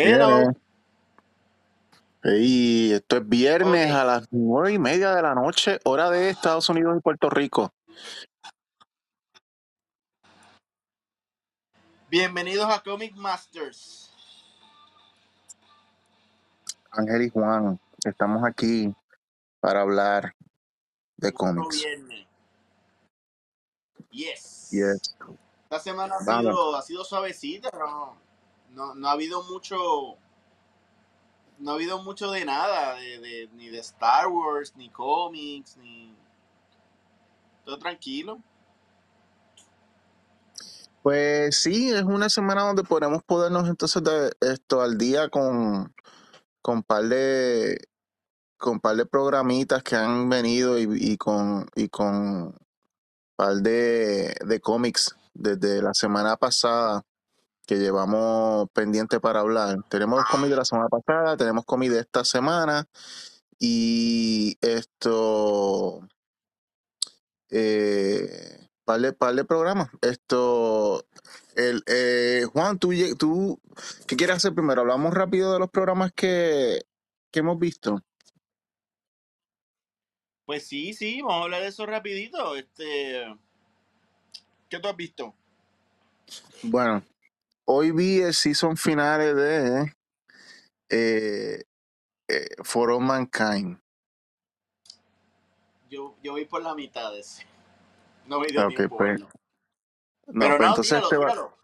Hello. Y esto es viernes a las nueve y media de la noche, hora de Estados Unidos y Puerto Rico. Bienvenidos a Comic Masters. Ángel y Juan, estamos aquí para hablar de cómics. viernes. Yes. Yes. Esta semana ha sido, ha sido suavecita, no, no, no ha habido mucho, no ha habido mucho de nada, de, de- ni de Star Wars, ni cómics, ni todo tranquilo. Pues sí, es una semana donde podremos ponernos entonces de esto al día con, con par de con par de programitas que han venido y, y con y con par de, de cómics desde la semana pasada que llevamos pendiente para hablar. Tenemos cómics de la semana pasada, tenemos cómics de esta semana y esto eh, par de, par de programas. Esto el eh, Juan, tú, tú ¿qué quieres hacer primero? Hablamos rápido de los programas que, que hemos visto. Pues sí, sí, vamos a hablar de eso rapidito. Este, ¿qué tú has visto? Bueno, hoy vi el season finales de eh, eh, For All Mankind. Yo, yo voy por la mitad de ese. No me dio Ok, tiempo. pues, verlo. No, Pero pues no, entonces te va- tíralo.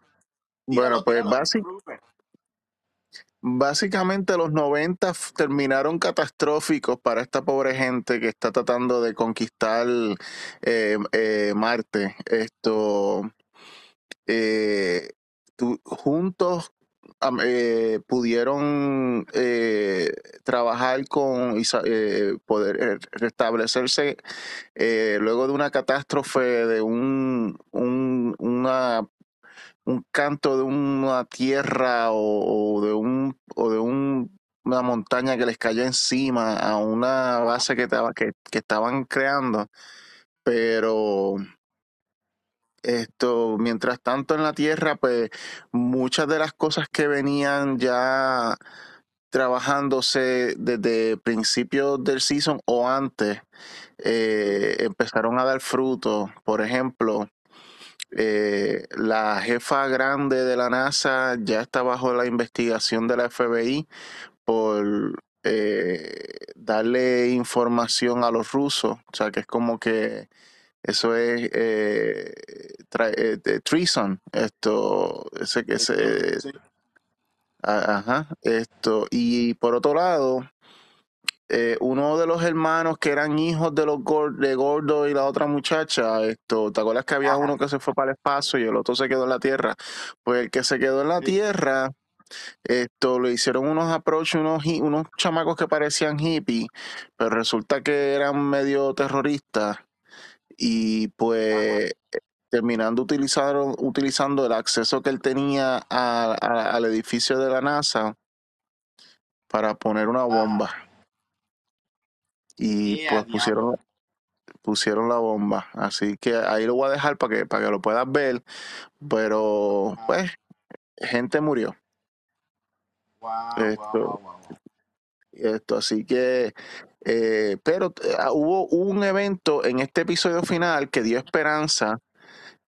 Bueno, pues tíralo, no te basi- preocupes. básicamente los 90 f- terminaron catastróficos para esta pobre gente que está tratando de conquistar eh, eh, Marte. Esto, eh, juntos eh, pudieron eh, trabajar con eh, poder eh, restablecerse luego de una catástrofe de un, un, un canto de una tierra o, de un o de un- una montaña que les cayó encima a una base que, que estaban creando pero esto mientras tanto en la tierra pues muchas de las cosas que venían ya trabajándose desde principios del season o antes eh, empezaron a dar frutos por ejemplo eh, la jefa grande de la NASA ya está bajo la investigación de la FBI por eh, darle información a los rusos. O sea, que es como que eso es eh, tra- eh, treason. Esto, ese, Sí. a- ajá, esto. Y por otro lado, eh, uno de los hermanos que eran hijos de los Gor- de Gordo y la otra muchacha, esto, ¿te acuerdas que había Ajá. uno que se fue para el espacio y el otro se quedó en la tierra? Pues el que se quedó en la Sí. tierra, esto, le hicieron unos approach, unos, unos chamacos que parecían hippies, pero resulta que eran medio terroristas y pues terminando utilizando, utilizando el acceso que él tenía a- a- al edificio de la NASA para poner una bomba. Y Yeah, pues pusieron, pusieron la bomba. Así que ahí lo voy a dejar para que, para que lo puedas ver. Pero, pues, gente murió. Wow, Esto, wow. esto, así que, eh, pero eh, ah, hubo un evento en este episodio final que dio esperanza,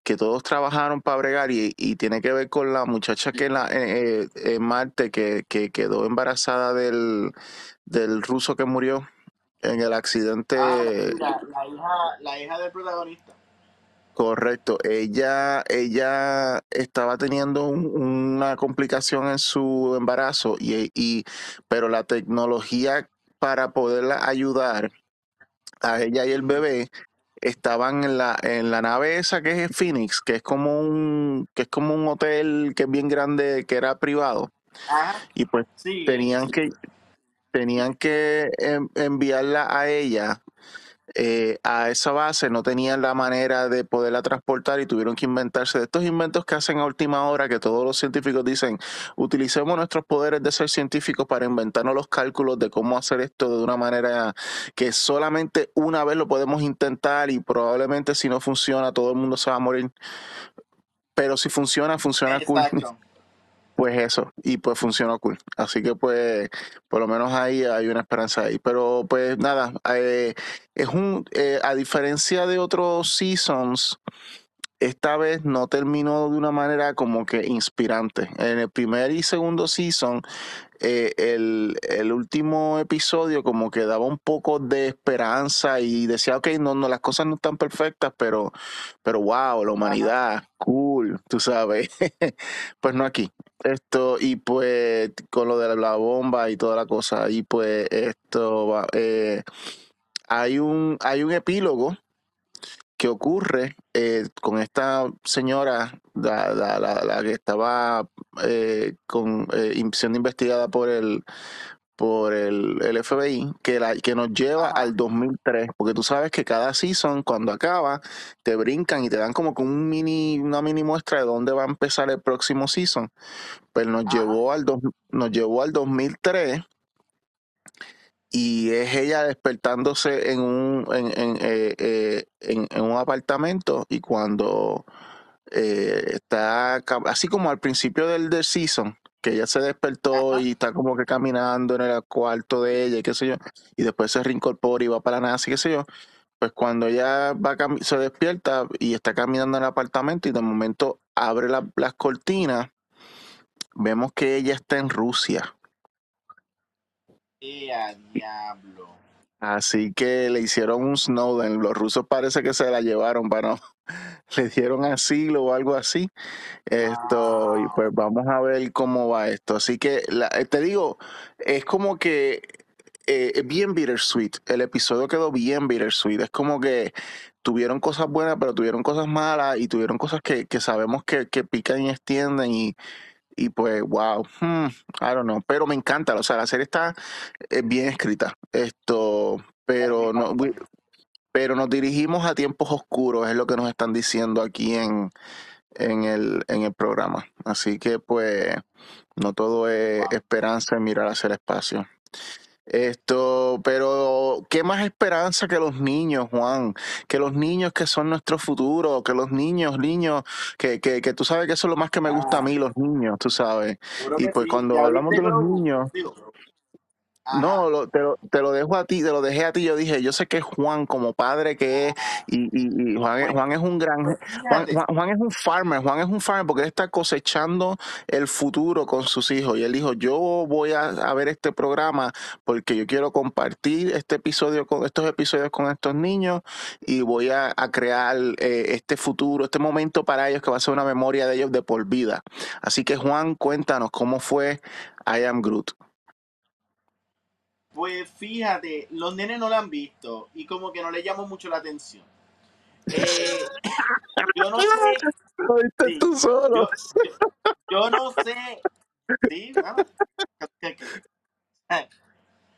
que todos trabajaron para bregar y, y tiene que ver con la muchacha que en, la, eh, en Marte que, que quedó embarazada del, del ruso que murió en el Ah, accidente. sí, la, la hija, la hija del protagonista. Correcto, ella, ella estaba teniendo un- una complicación en su embarazo y, y pero la tecnología para poderla ayudar a ella y el bebé estaban en la en la nave esa que es Phoenix, que es como un que es como un hotel que es bien grande que era privado y pues Sí, tenían sí. que tenían que en- enviarla a ella eh, a esa base no tenían la manera de poderla transportar y tuvieron que inventarse de estos inventos que hacen a última hora que todos los científicos dicen utilicemos nuestros poderes de ser científicos para inventarnos los cálculos de cómo hacer esto de una manera que solamente una vez lo podemos intentar y probablemente si no funciona todo el mundo se va a morir pero si funciona funciona Exacto. Pues eso, y pues funcionó cool. Así que pues por lo menos ahí hay una esperanza ahí. Pero pues nada, eh, es un, eh, a diferencia de otros seasons, esta vez no terminó de una manera como que inspirante. En el primer y segundo season, eh, el, el, último episodio como que daba un poco de esperanza y decía, ok, no, no, las cosas no están perfectas, pero, pero wow, la humanidad, cool, tú sabes. pues no aquí. Esto, y pues con lo de la bomba y toda la cosa, y pues esto va, eh, hay un, hay un epílogo que ocurre eh, con esta señora, la, la, la, que estaba eh, con, eh, siendo investigada por el por el, el FBI, que, la, que nos lleva al 2003, porque tú sabes que cada season, cuando acaba, te brincan y te dan como un mini, una mini muestra de dónde va a empezar el próximo season. Pero pues nos, llevó al, nos llevó al 2003 y es ella despertándose en un, en, en, eh, eh, en, un apartamento y cuando eh, está, así como al principio del, del season, que ella se despertó y está como que caminando en el cuarto de ella y qué sé yo, y después se reincorpora y va para NASA y qué sé yo, pues cuando ella va se despierta y está caminando en el apartamento y de momento abre las cortinas, vemos que ella está en Rusia diablo! Así que le hicieron un Snowden. Los rusos parece que se la llevaron para no. Le dieron asilo o algo así. Esto, y pues vamos a ver cómo va esto. Así que eh, te digo, es como que eh, bien bittersweet. El episodio quedó bien bittersweet. Es como que tuvieron cosas buenas, pero tuvieron cosas malas y tuvieron cosas que, que sabemos que, que pican y extienden y y pues, wow, hmm, I don't know, pero me encanta, o sea, la serie está eh, bien escrita, esto, pero no, pero nos dirigimos a tiempos oscuros, es lo que nos están diciendo aquí en, en, el, en el programa. Así que pues no todo es esperanza en mirar hacia el espacio. Esto, pero qué más esperanza que los niños, Juan, que los niños que son nuestro futuro, que los niños, niños, que, que, que tú sabes que eso es lo más que me gusta a mí, los niños, tú sabes. Y pues cuando hablamos de los niños, no, lo, te, lo, te, lo, dejo a ti, te lo dejé a ti. Yo dije, yo sé que Juan, como padre que es, y, y, Juan, Juan, es un gran. Juan, Juan, es un farmer, Juan es un farmer porque él está cosechando el futuro con sus hijos. Y él dijo: Yo voy a, a ver este programa porque yo quiero compartir este episodio con estos episodios con estos niños y voy a, a crear eh, este futuro, este momento para ellos que va a ser una memoria de ellos de por vida. Así que, Juan, cuéntanos cómo fue I Am Groot. Pues fíjate, los nenes no la han visto y como que no le llamó mucho la atención. Eh, yo no sé. Yo, no sé. Sí,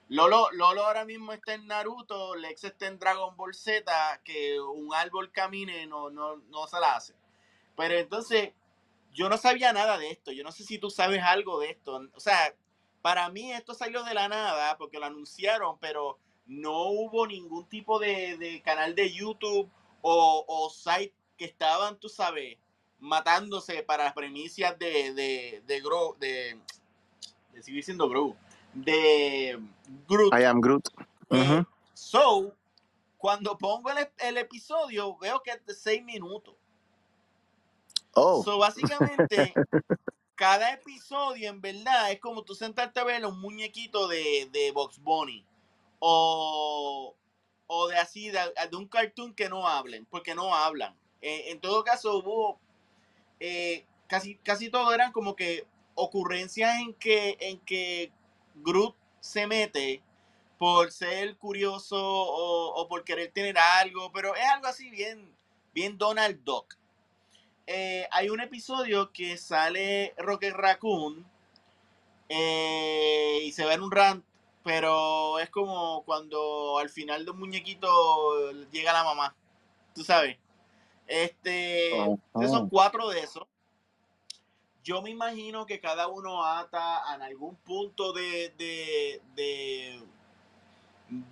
Lolo, Lolo ahora mismo está en Naruto, Lex está en Dragon Ball Z, que un árbol camine no, no, no se la hace. Pero entonces, yo no sabía nada de esto. Yo no sé si tú sabes algo de esto. O sea, para mí esto salió de la nada porque lo anunciaron, pero no hubo ningún tipo de, canal de YouTube o, site que estaban, tú sabes, matándose para las premisas de, de, de Grow, de, de seguir siendo Grow, de Groot. I am Groot. Eh, so, cuando pongo el, el, episodio, veo que es de seis minutos. Oh. So, básicamente, cada episodio, en verdad, es como tú sentarte a ver un muñequito de, de Box Bunny. O, o de así, de, un cartoon que no hablen, porque no hablan. Eh, en todo caso, hubo eh, casi, casi todo eran como que ocurrencias en que, en que Groot se mete por ser curioso o, o por querer tener algo, pero es algo así bien, bien Donald Duck. Eh, hay un episodio que sale Rocket Raccoon eh, y se ve en un rant, pero es como cuando al final de un muñequito llega la mamá, tú sabes. Este, son cuatro de esos. Yo me imagino que cada uno ata en algún punto de, de,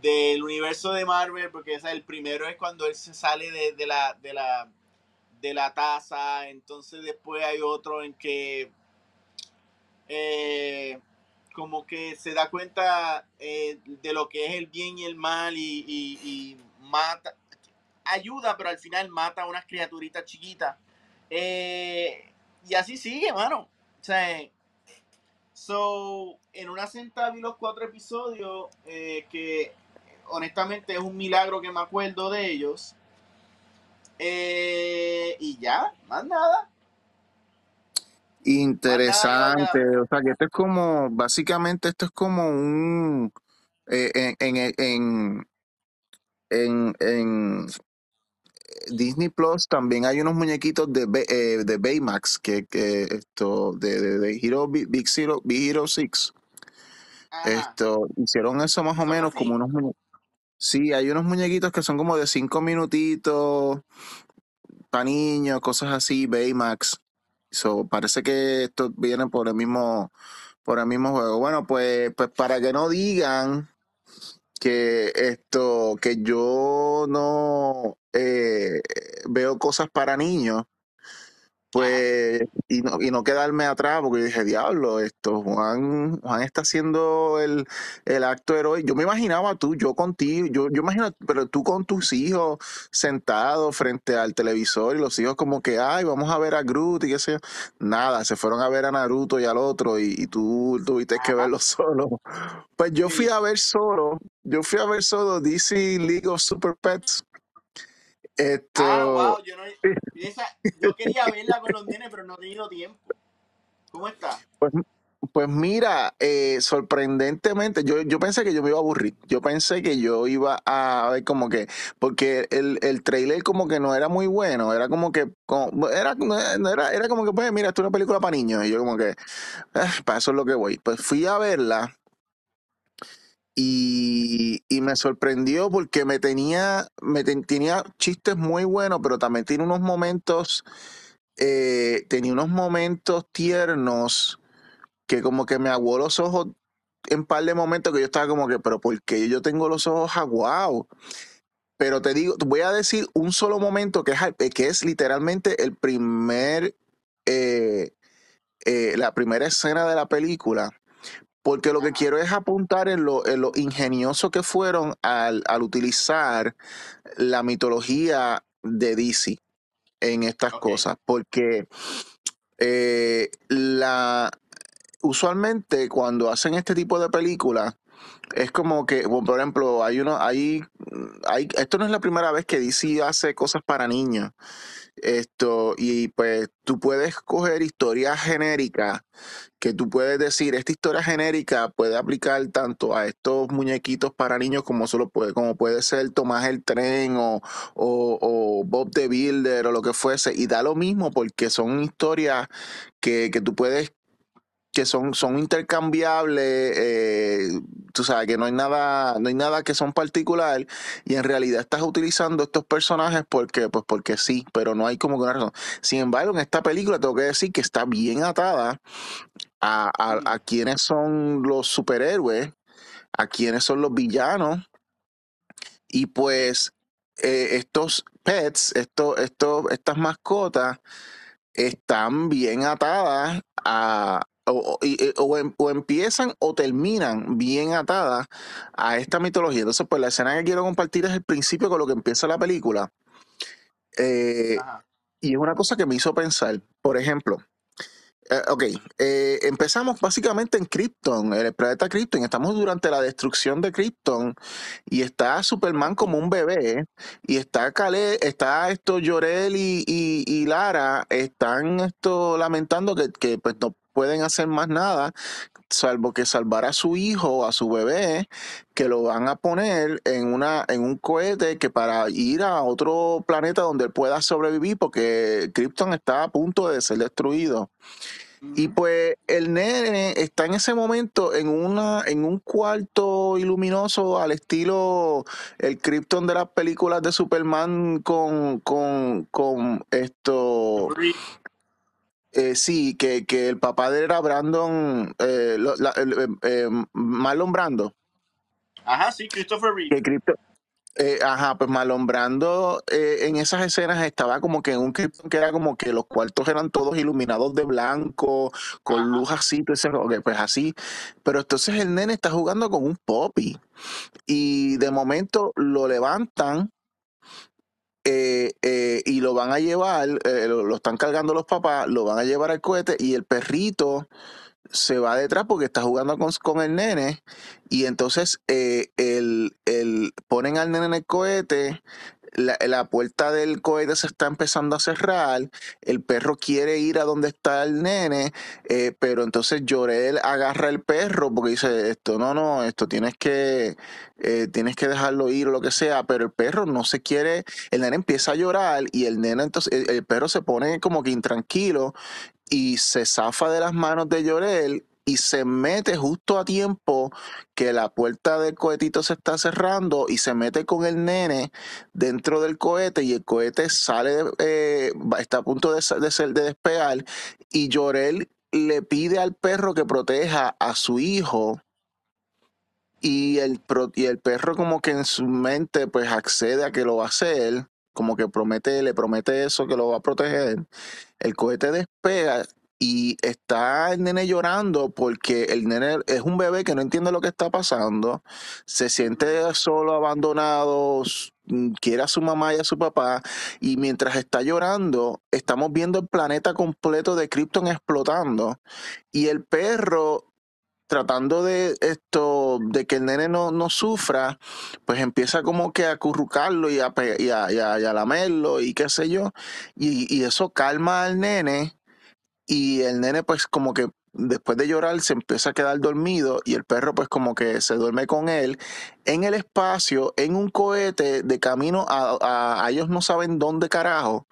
del universo de Marvel, porque el primero es cuando él se sale de, la, de la de la taza, entonces después hay otro en que eh, como que se da cuenta eh, de lo que es el bien y el mal y, mata, ayuda, pero al final mata a unas criaturitas chiquitas. Eh, y así sigue, mano. O sea, so, en una sentada vi los cuatro episodios que honestamente es un milagro que me acuerdo de ellos. Eh, y ya, más nada. Interesante, o sea que esto es como, básicamente esto es como un, eh, en, en, en, en, en Disney Plus también hay unos muñequitos de, eh, de Baymax, que, que esto, de, de, de Hero, Big Big Hero, Big Hero 6, Ajá. esto, hicieron eso más o ¿Son menos así? como unos muñequitos. Sí, hay unos muñequitos que son como de cinco minutitos, para niños, cosas así, Baymax. So, parece que esto viene por el mismo, por el mismo juego. Bueno, pues, pues para que no digan que esto, que yo no eh, veo cosas para niños, pues, y no, y no quedarme atrás, porque yo dije, diablo, esto, Juan, Juan está haciendo el, el acto heroico. Yo me imaginaba tú, yo contigo, yo, yo imagino, pero tú con tus hijos sentados frente al televisor y los hijos como que, ay, vamos a ver a Groot y qué sé yo. Nada, se fueron a ver a Naruto y al otro y, y tú tuviste que verlo solo. Pues yo fui a ver solo, yo fui a ver solo DC League of Super Pets. Esto, Ah, wow, yo no. esa- yo quería verla con los nenes, pero no he tenido tiempo. ¿Cómo está? Pues, pues mira, eh, sorprendentemente, yo, yo pensé que yo me iba a aburrir. Yo pensé que yo iba a ver como que, porque el, el trailer como que no era muy bueno, era como que, como- era, era, era como que, pues mira, esto es una película para niños. Y yo como que, "Ah, para eso es lo que voy. Pues fui a verla y, me sorprendió porque me tenía, me ten- tenía chistes muy buenos, pero también tiene unos momentos, eh, tenía unos momentos tiernos que como que me aguó los ojos en par de momentos que yo estaba como que, pero ¿por qué yo tengo los ojos aguados? Pero te digo, voy a decir un solo momento que es, que es literalmente el primer, eh, eh, la primera escena de la película, porque lo que quiero es apuntar en lo, en lo ingenioso que fueron al, al utilizar la mitología de DC en estas cosas, porque eh, la, usualmente cuando hacen este tipo de películas, es como que, bueno, por ejemplo, hay uno, hay, hay, esto no es la primera vez que DC hace cosas para niños. Esto, y pues tú puedes coger historias genéricas que tú puedes decir, esta historia genérica puede aplicar tanto a estos muñequitos para niños como solo puede, como puede ser Tomás el Tren o, o, o Bob the Builder o lo que fuese. Y da lo mismo porque son historias que, que tú puedes que son, son intercambiables, eh, tú sabes que no hay nada, no hay nada que son particular, y en realidad estás utilizando estos personajes porque, pues porque sí, pero no hay como que una razón. Sin embargo, en esta película tengo que decir que está bien atada a, a, a quiénes son los superhéroes, a quiénes son los villanos, y pues eh, estos pets, estos, estos, estas mascotas, están bien atadas a o, o- eh, o em- o empiezan o terminan bien atadas a esta mitología. Entonces, pues la escena que quiero compartir es el principio con lo que empieza la película. Eh, y es una cosa que me hizo pensar. Por ejemplo, eh, ok, eh, empezamos básicamente en Krypton, en el planeta Krypton. Estamos durante la destrucción de Krypton y está Superman como un bebé y está Kale, está esto Llorel y, y- y Lara están esto lamentando que, que, pues no pueden hacer más nada salvo que salvar a su hijo, a su bebé, que lo van a poner en una en un cohete que para ir a otro planeta donde él pueda sobrevivir porque Krypton está a punto de ser destruido. Y Ujú. pues el nene está en ese momento en una en un cuarto iluminoso al estilo el Krypton de las películas de Superman con con con esto. Eh, sí que, que el papá de él era Brandon eh, lo- la- el- eh, eh, Marlon Brando Ajá, sí, Christopher Reeve. Eh, ajá, pues malombrando eh, en esas escenas estaba como que en un Krypton que era como que los cuartos eran todos iluminados de blanco, con Ajá. luz así, pues así. Pero entonces el nene está jugando con un poppy y de momento lo levantan eh, eh, y lo van a llevar, eh, lo, lo están cargando los papás, lo van a llevar al cohete y el perrito se va detrás porque está jugando con, con el nene. Y entonces el, el- ponen al nene en el cohete, la, puerta del cohete se está empezando a cerrar, el perro quiere ir a donde está el nene, eh, pero entonces Llorel agarra el perro porque dice esto, no, no, esto tienes que, eh, tienes que dejarlo ir o lo que sea, pero el perro no se quiere, el nene empieza a llorar y el nene entonces, el perro se pone como que intranquilo y se zafa de las manos de Llorel y se mete justo a tiempo que la puerta del cohetito se está cerrando y se mete con el nene dentro del cohete y el cohete sale, eh, está a punto de, de, de despegar y Llorel le pide al perro que proteja a su hijo y el, y el perro como que en su mente pues accede a que lo va a hacer, como que promete, le promete eso que lo va a proteger. El cohete despega y está el nene llorando porque el nene es un bebé que no entiende lo que está pasando, se siente solo, abandonado, mm, quiere a su mamá y a su papá y mientras está llorando estamos viendo el planeta completo de Krypton explotando y el perro tratando de esto, de que el nene no, no sufra, pues empieza como que a acurrucarlo y a, y y a- y a lamerlo y qué sé yo, y, y eso calma al nene y el nene pues como que después de llorar se empieza a quedar dormido y el perro pues como que se duerme con él en el espacio, en un cohete de camino a, a- a ellos no saben dónde carajo.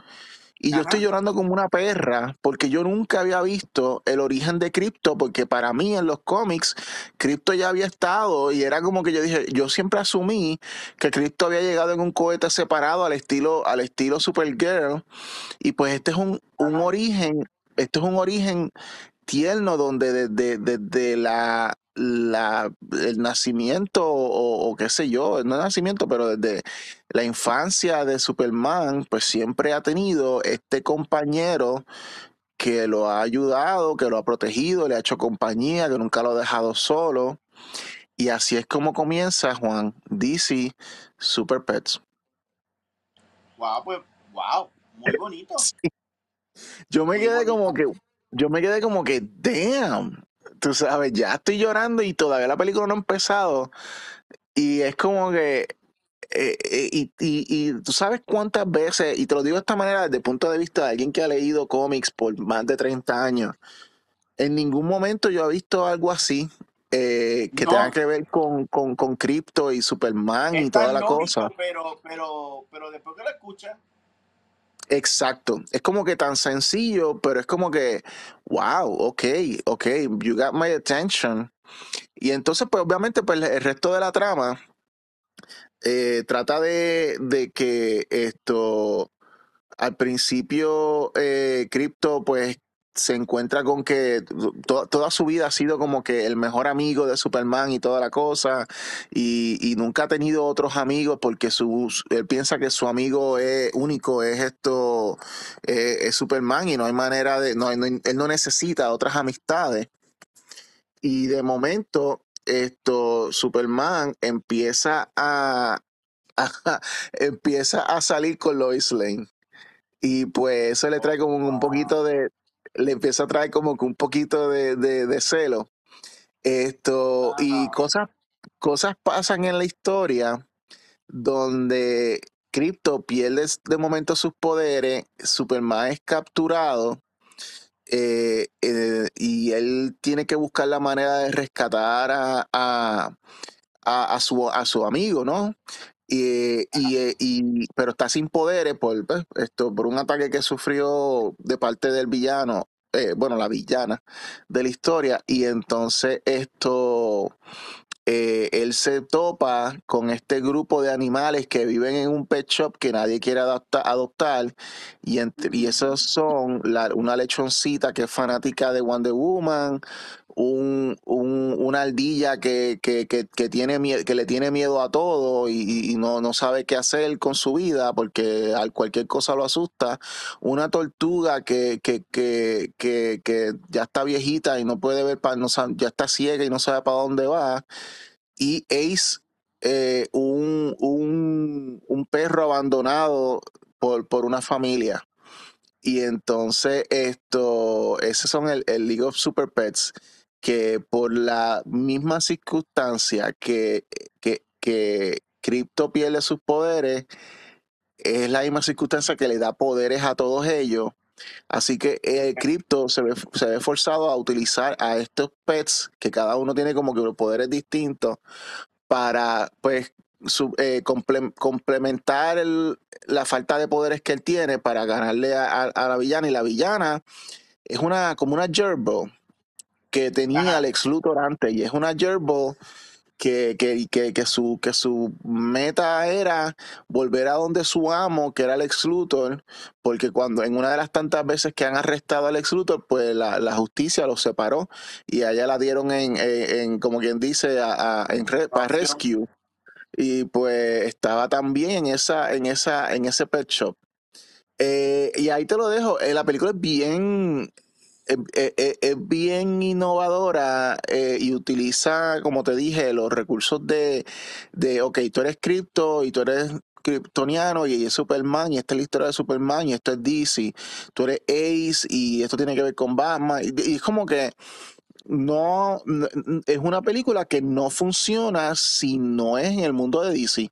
Y yo estoy llorando como una perra porque yo nunca había visto el origen de Crypto porque para mí en los cómics Crypto ya había estado y era como que yo dije, yo siempre asumí que Crypto había llegado en un cohete separado al estilo al estilo Supergirl. Y pues este es un, un origen, este es un origen tierno donde desde, la, la, el nacimiento o, o qué sé yo, no el nacimiento, pero desde la infancia de Superman, pues siempre ha tenido este compañero que lo ha ayudado, que lo ha protegido, le ha hecho compañía, que nunca lo ha dejado solo. Y así es como comienza Juan DC Super Pets. Wow, pues, wow, muy bonito. Yo me quedé como que, yo me quedé como que, damn, tú sabes, ya estoy llorando y todavía la película no ha empezado. Y es como que, eh, eh, y, y, y tú sabes cuántas veces, y te lo digo de esta manera desde el punto de vista de alguien que ha leído cómics por más de 30 años, en ningún momento yo he visto algo así. eh, que No. tenga que ver con, con, con Crypto y Superman y toda la lógico, cosa. pero, pero, pero después que lo escuchas, Exacto. Es como que tan sencillo, pero es como que, wow, ok, ok, you got my attention. Y entonces, pues obviamente, pues el resto de la trama eh, trata de, de que esto, al principio, eh, Crypto, pues se encuentra con que to- toda su vida ha sido como que el mejor amigo de Superman y toda la cosa, y, y nunca ha tenido otros amigos porque su, él piensa que su amigo es único, es esto, es Superman y no hay manera de, no- él no necesita otras amistades. Y de momento, esto, Superman empieza a, a- empieza a salir con Lois Lane. Y pues eso le trae como un poquito de, le empieza a traer como que un poquito de, de, de celo. Esto, y cosas, cosas pasan en la historia donde Crypto pierde de momento sus poderes, Superman es capturado eh, eh, y él tiene que buscar la manera de rescatar a, a, a- a su, a su amigo, ¿no? Y, y, eh, y- pero está sin poderes por pues, esto, por un ataque que sufrió de parte del villano, eh, bueno, la villana de la historia, y entonces esto eh, él se topa con este grupo de animales que viven en un pet shop que nadie quiere adopta- adoptar y, entre- y esos son la- una lechoncita que es fanática de Wonder Woman, un, un- una ardilla que, que, que, que tiene que le tiene miedo a todo y, no, no sabe qué hacer con su vida porque a cualquier cosa lo asusta. Una tortuga que, que, que, que, que ya está viejita y no puede ver, pa- no ya está ciega y no sabe para dónde va. Y Ace, eh, un, un, un perro abandonado por, por una familia. Y entonces esto, esos son el, el League of Super Pets, que por la misma circunstancia que, que, que Crypto pierde sus poderes, es la misma circunstancia que le da poderes a todos ellos. Así que eh, Crypto se ve, se ve forzado a utilizar a estos pets, que cada uno tiene como que los poderes distintos, para pues su- eh, comple- complementar la falta de poderes que él tiene para ganarle a la villana. Y la villana es una como una gerbil que tenía Ajá. Lex Luthor antes. Y es una gerbil que, que, que, que su, que su meta era volver a donde su amo, que era Lex Luthor, porque cuando en una de las tantas veces que han arrestado a Lex Luthor, pues la, la justicia los separó y a ella la dieron en, en, en, como quien dice, a, a- en re- para rescue. Y pues estaba también en esa, en esa, en ese pet shop. Eh, y ahí te lo dejo. Eh, la película es bien, es, bien innovadora eh, y utiliza, como te dije, los recursos de, de, ok, tú eres cripto y tú eres kryptoniano y es Superman y esta es la historia de Superman y esto es DC. Tú eres Ace y esto tiene que ver con Batman. Y, es como que no, no- es una película que no funciona si no es en el mundo de DC.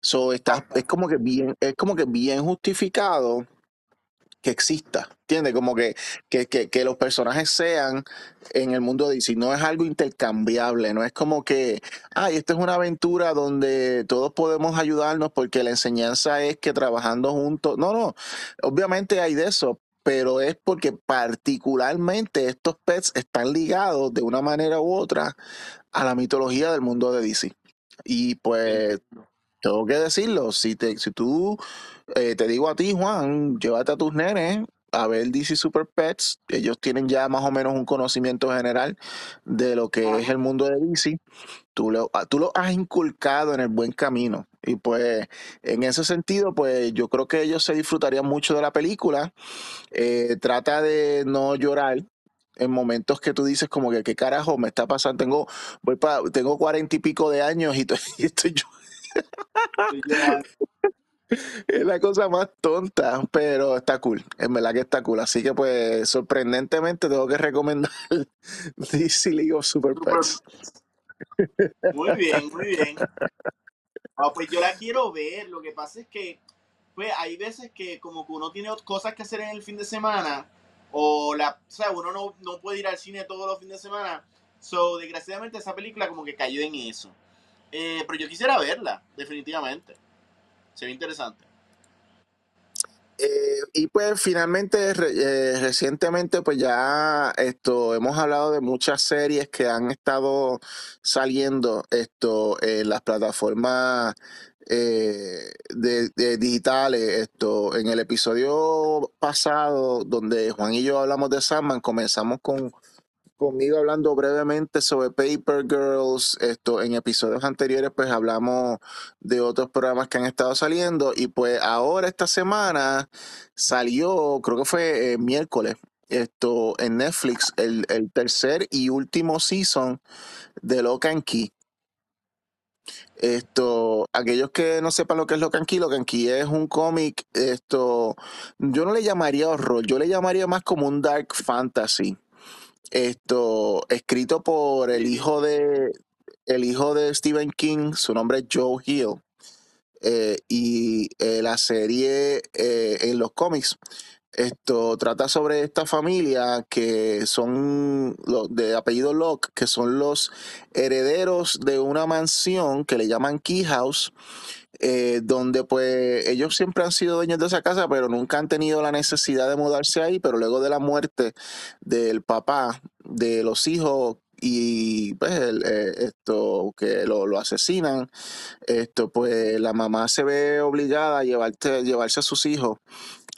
So, está, es como que bien, es como que bien justificado que exista, ¿entiendes? Como que, que, que, que los personajes sean en el mundo de DC, no es algo intercambiable, no es como que, ay, esta es una aventura donde todos podemos ayudarnos porque la enseñanza es que trabajando juntos, no, no, obviamente hay de eso, pero es porque particularmente estos pets están ligados de una manera u otra a la mitología del mundo de DC. Y pues tengo que decirlo, si, te, si tú, eh, te digo a ti, Juan, llévate a tus nenes a ver DC Super Pets, ellos tienen ya más o menos un conocimiento general de lo que es el mundo de DC, tú lo, ah, tú lo has inculcado en el buen camino. Y pues en ese sentido, pues yo creo que ellos se disfrutarían mucho de la película. Eh, trata de no llorar en momentos que tú dices como que qué carajo me está pasando. Tengo, voy pa- tengo cuarenta y pico de años y estoy, y estoy yo Estoy llorando. Es la cosa más tonta, pero está cool. En verdad que está cool. Así que, pues, sorprendentemente tengo que recomendar DC League of Super Pets. Muy bien, muy bien. Ah, pues yo la quiero ver. Lo que pasa es que, pues, hay veces que como que uno tiene cosas que hacer en el fin de semana, o la, o sea, uno no, no puede ir al cine todos los fines de semana. So, desgraciadamente esa película como que cayó en eso. Eh, pero yo quisiera verla, definitivamente. Se ve interesante. Eh, y pues finalmente, eh, recientemente, pues ya esto, hemos hablado de muchas series que han estado saliendo esto en las plataformas eh, digitales. Esto, en el episodio pasado, donde Juan y yo hablamos de Sandman, comenzamos con conmigo hablando brevemente sobre Paper Girls. Esto en episodios anteriores, pues hablamos de otros programas que han estado saliendo. Y pues ahora, esta semana, salió, creo que fue eh, miércoles, esto en Netflix, el, el tercer y último season de Lock and Key. Esto, aquellos que no sepan lo que es and Key, and Key es un cómic, esto, yo no le llamaría horror, yo le llamaría más como un dark fantasy esto escrito por el hijo de el hijo de Stephen King su nombre es Joe Hill eh, y eh, la serie eh, en los cómics. Esto trata sobre esta familia que son los de apellido Locke que son los herederos de una mansión que le llaman Key House eh, donde pues ellos siempre han sido dueños de esa casa, pero nunca han tenido la necesidad de mudarse ahí, pero luego de la muerte del papá, de los hijos y pues eh, esto que lo, lo asesinan, esto pues la mamá se ve obligada a llevarte, llevarse a sus hijos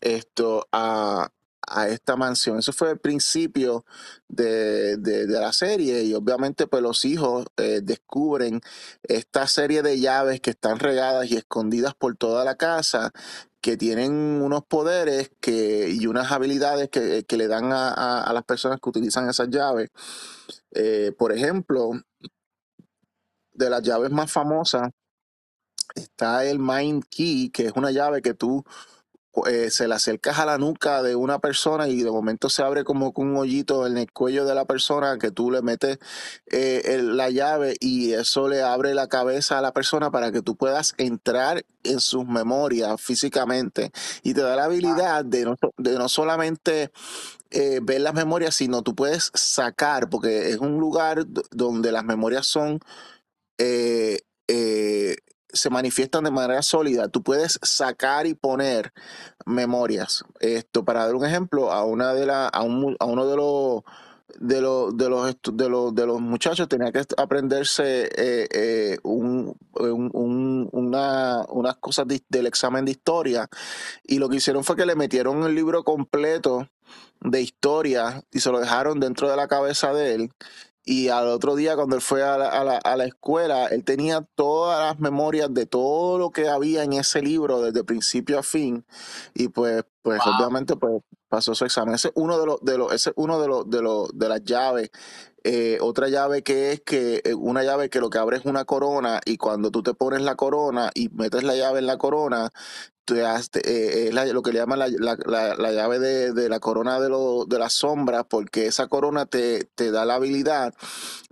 esto a, a esta mansión. Eso fue el principio de, de- la serie y obviamente pues los hijos eh, descubren esta serie de llaves que están regadas y escondidas por toda la casa que tienen unos poderes que, y unas habilidades que, que le dan a, a- a las personas que utilizan esas llaves. Eh, por ejemplo, de las llaves más famosas está el Mind Key, que es una llave que tú eh, se la acercas a la nuca de una persona y de momento se abre como con un hoyito en el cuello de la persona que tú le metes eh, el- la llave y eso le abre la cabeza a la persona para que tú puedas entrar en sus memorias físicamente y te da la habilidad de no, de no solamente eh, ver las memorias, sino tú puedes sacar, porque es un lugar donde las memorias son eh, se manifiestan de manera sólida. Tú puedes sacar y poner memorias. Esto, para dar un ejemplo, a una de la, a, un a uno de los de los de los de de los muchachos tenía que aprenderse eh, eh, un, un- un- una, unas cosas de- del examen de historia y lo que hicieron fue que le metieron el libro completo de historia y se lo dejaron dentro de la cabeza de él. Y al otro día, cuando él fue a la, a la- a la escuela, él tenía todas las memorias de todo lo que había en ese libro desde principio a fin. Y pues, pues Wow. obviamente, pues pasó su examen. Ese es uno de los, de los, ese es uno de los, de los, de las llaves. Eh, otra llave que es que eh, una llave que lo que abre es una corona y cuando tú te pones la corona y metes la llave en la corona, te has- eh, es lo que le llaman la, la- la- la llave de, de la corona de, lo- de las sombras, porque esa corona te, te da la habilidad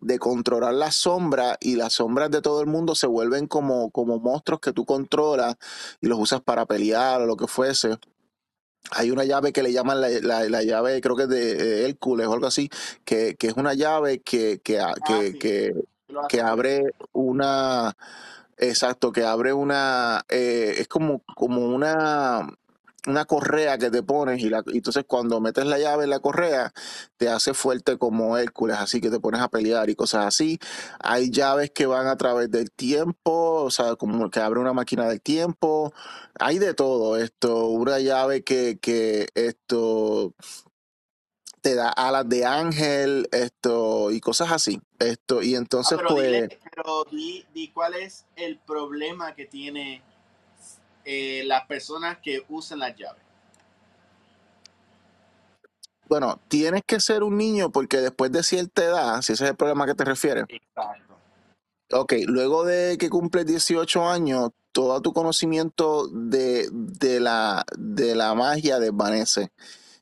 de controlar las sombras y las sombras de todo el mundo se vuelven como, como monstruos que tú controlas y los usas para pelear o lo que fuese. Hay una llave que le llaman la, la- la llave, creo que es de Hércules o algo así, que, que es una llave que, que, Ah, que, sí. que abre una, exacto, que abre una, eh, es como, como una, una correa que te pones y, la, y entonces cuando metes la llave en la correa te hace fuerte como Hércules, así que te pones a pelear y cosas así. Hay llaves que van a través del tiempo, o sea, como que abre una máquina del tiempo. Hay de todo esto, una llave que, que esto te da alas de ángel, esto y cosas así. Esto y Ah, entonces pero pues dile, pero di, di cuál es el problema que tiene eh, las personas que usan las llaves. Bueno, tienes que ser un niño porque después de cierta edad, si ese es el problema a que te refieres, Exacto. ok, luego de que cumples 18 años, todo tu conocimiento de, de la, de la magia desvanece.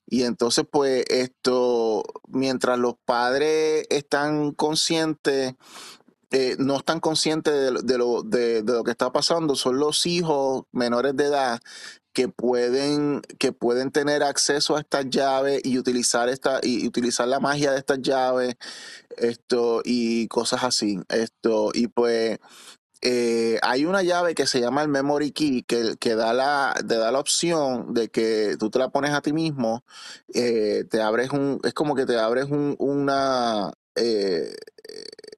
Y entonces, pues, esto, mientras los padres están conscientes, eh, no están conscientes de, lo- de lo, de, lo que está pasando, son los hijos menores de edad que pueden, que pueden tener acceso a estas llaves y utilizar esta, y utilizar la magia de estas llaves, esto, y cosas así. Esto, y pues eh, hay una llave que se llama el Memory Key que, que da la, te da la opción de que tú te la pones a ti mismo, eh, te abres un, es como que te abres un, una,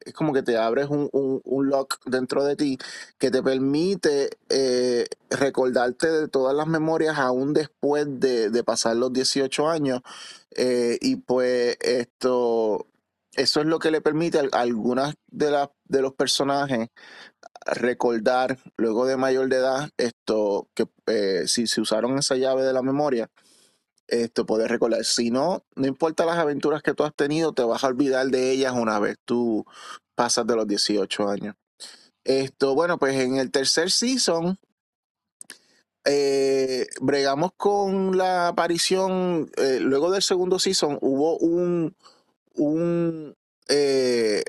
es como que te abres un, un, un lock dentro de ti que te permite eh, recordarte de todas las memorias aún después de, de pasar los 18 años. Eh, y pues esto, eso es lo que le permite a algunas de, las de los personajes recordar luego de mayor de edad esto que eh, si se usaron esa llave de la memoria esto poder recordar. Si no no importa las aventuras que tú has tenido te vas a olvidar de ellas una vez tú pasas de los 18 años. Esto bueno pues en el tercer season eh, bregamos con la aparición eh, luego del segundo season hubo un un eh,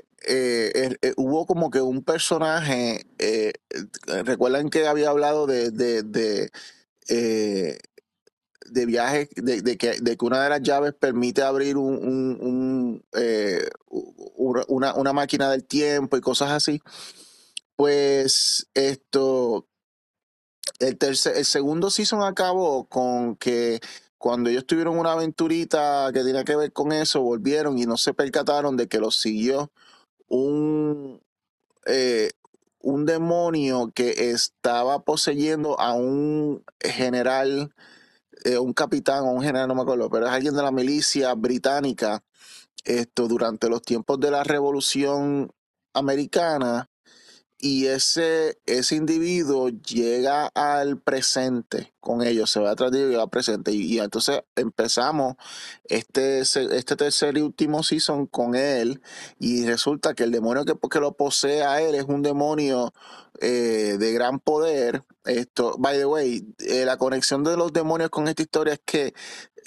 hubo como que un personaje recuerdan que había hablado de de viajes de, de que, de que una de las llaves permite abrir un, un- eh, una, una máquina del tiempo y cosas así pues esto el, tercer, el segundo season acabó con que cuando ellos tuvieron una aventurita que tenía que ver con eso, volvieron y no se percataron de que los siguió un, eh, un demonio que estaba poseyendo a un general eh, un capitán o un general, no me acuerdo, pero es alguien de la milicia británica, esto durante los tiempos de la Revolución Americana, y ese, ese individuo llega al presente con ellos, se va atrás de ellos al presente. Y, entonces empezamos este, este tercer y último season con él y resulta que el demonio que, que lo posee a él es un demonio eh, de gran poder. Esto, by the way, eh, la conexión de los demonios con esta historia es que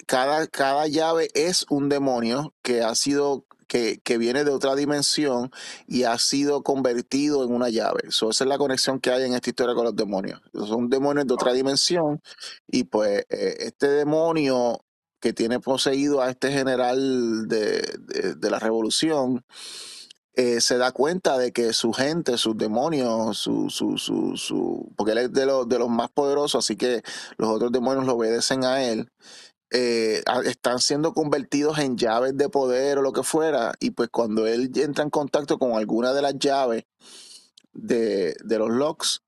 cada, cada llave es un demonio que ha sido, que, que viene de otra dimensión y ha sido convertido en una llave. So, esa es la conexión que hay en esta historia con los demonios. Son demonios de otra dimensión y pues eh, este demonio que tiene poseído a este general de, de- de la revolución, eh, se da cuenta de que su gente, sus demonios, su, su, su, su- porque él es de, los de los más poderosos, así que los otros demonios lo obedecen a él eh, están siendo convertidos en llaves de poder o lo que fuera, y pues cuando él entra en contacto con alguna de las llaves de, de los locks,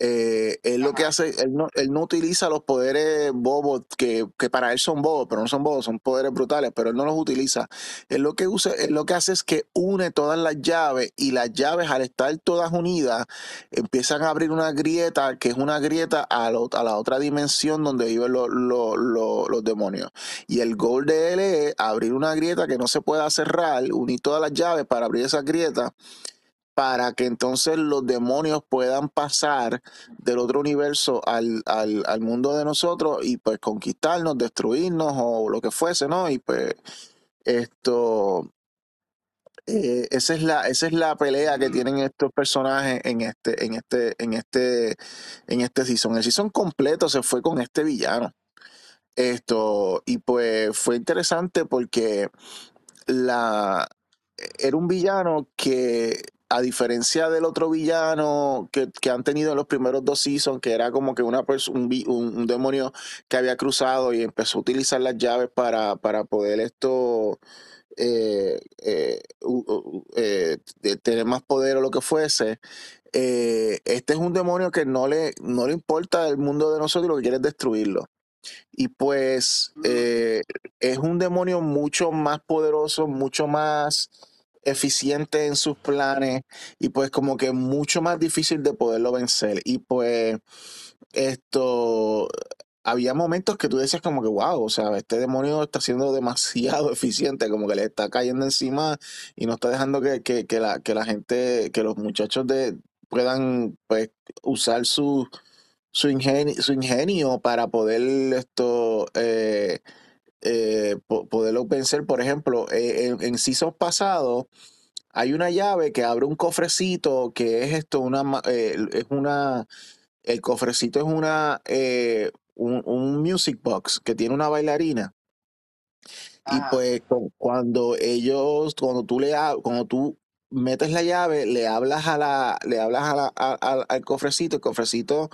eh, él lo que hace, él no, él no utiliza los poderes bobos que, que para él son bobos, pero no son bobos, son poderes brutales, pero él no los utiliza. Él lo que usa, él lo que hace es que une todas las llaves y las llaves al estar todas unidas empiezan a abrir una grieta que es una grieta a, lo- a la otra dimensión donde viven lo- lo- lo- los demonios. Y el goal de él es abrir una grieta que no se pueda cerrar, unir todas las llaves para abrir esa grieta para que entonces los demonios puedan pasar del otro universo al, al, al mundo de nosotros y pues conquistarnos, destruirnos o lo que fuese, ¿no? Y pues esto, eh, esa es la, esa es la pelea que tienen estos personajes en este, en este, en este, en este season. El season completo se fue con este villano. Esto, y pues fue interesante porque la, era un villano que, a diferencia del otro villano que, que han tenido en los primeros dos seasons, que era como que una un, un- demonio que había cruzado y empezó a utilizar las llaves para, para poder esto eh, eh, eh, tener más poder o lo que fuese. este es un demonio que no le, no le importa el mundo de nosotros, lo que quiere es destruirlo. Y pues es un demonio mucho más poderoso, mucho más eficiente en sus planes y pues como que mucho más difícil de poderlo vencer. Y pues esto, había momentos que tú decías como que, wow, o sea, este demonio está siendo demasiado eficiente, como que le está cayendo encima y no está dejando que, que, que la, que la gente, que los muchachos de, puedan pues usar su, su, ingenio, su ingenio para poder esto... eh, eh, po- poderlo vencer, por ejemplo, eh, en, en seasons pasados hay una llave que abre un cofrecito que es esto, una, eh, es una, el cofrecito es una, eh, un, un music box que tiene una bailarina. Y pues cu- cuando ellos, cuando tú le, cuando tú metes la llave, le hablas a la, le hablas a la, a- a- al cofrecito, el cofrecito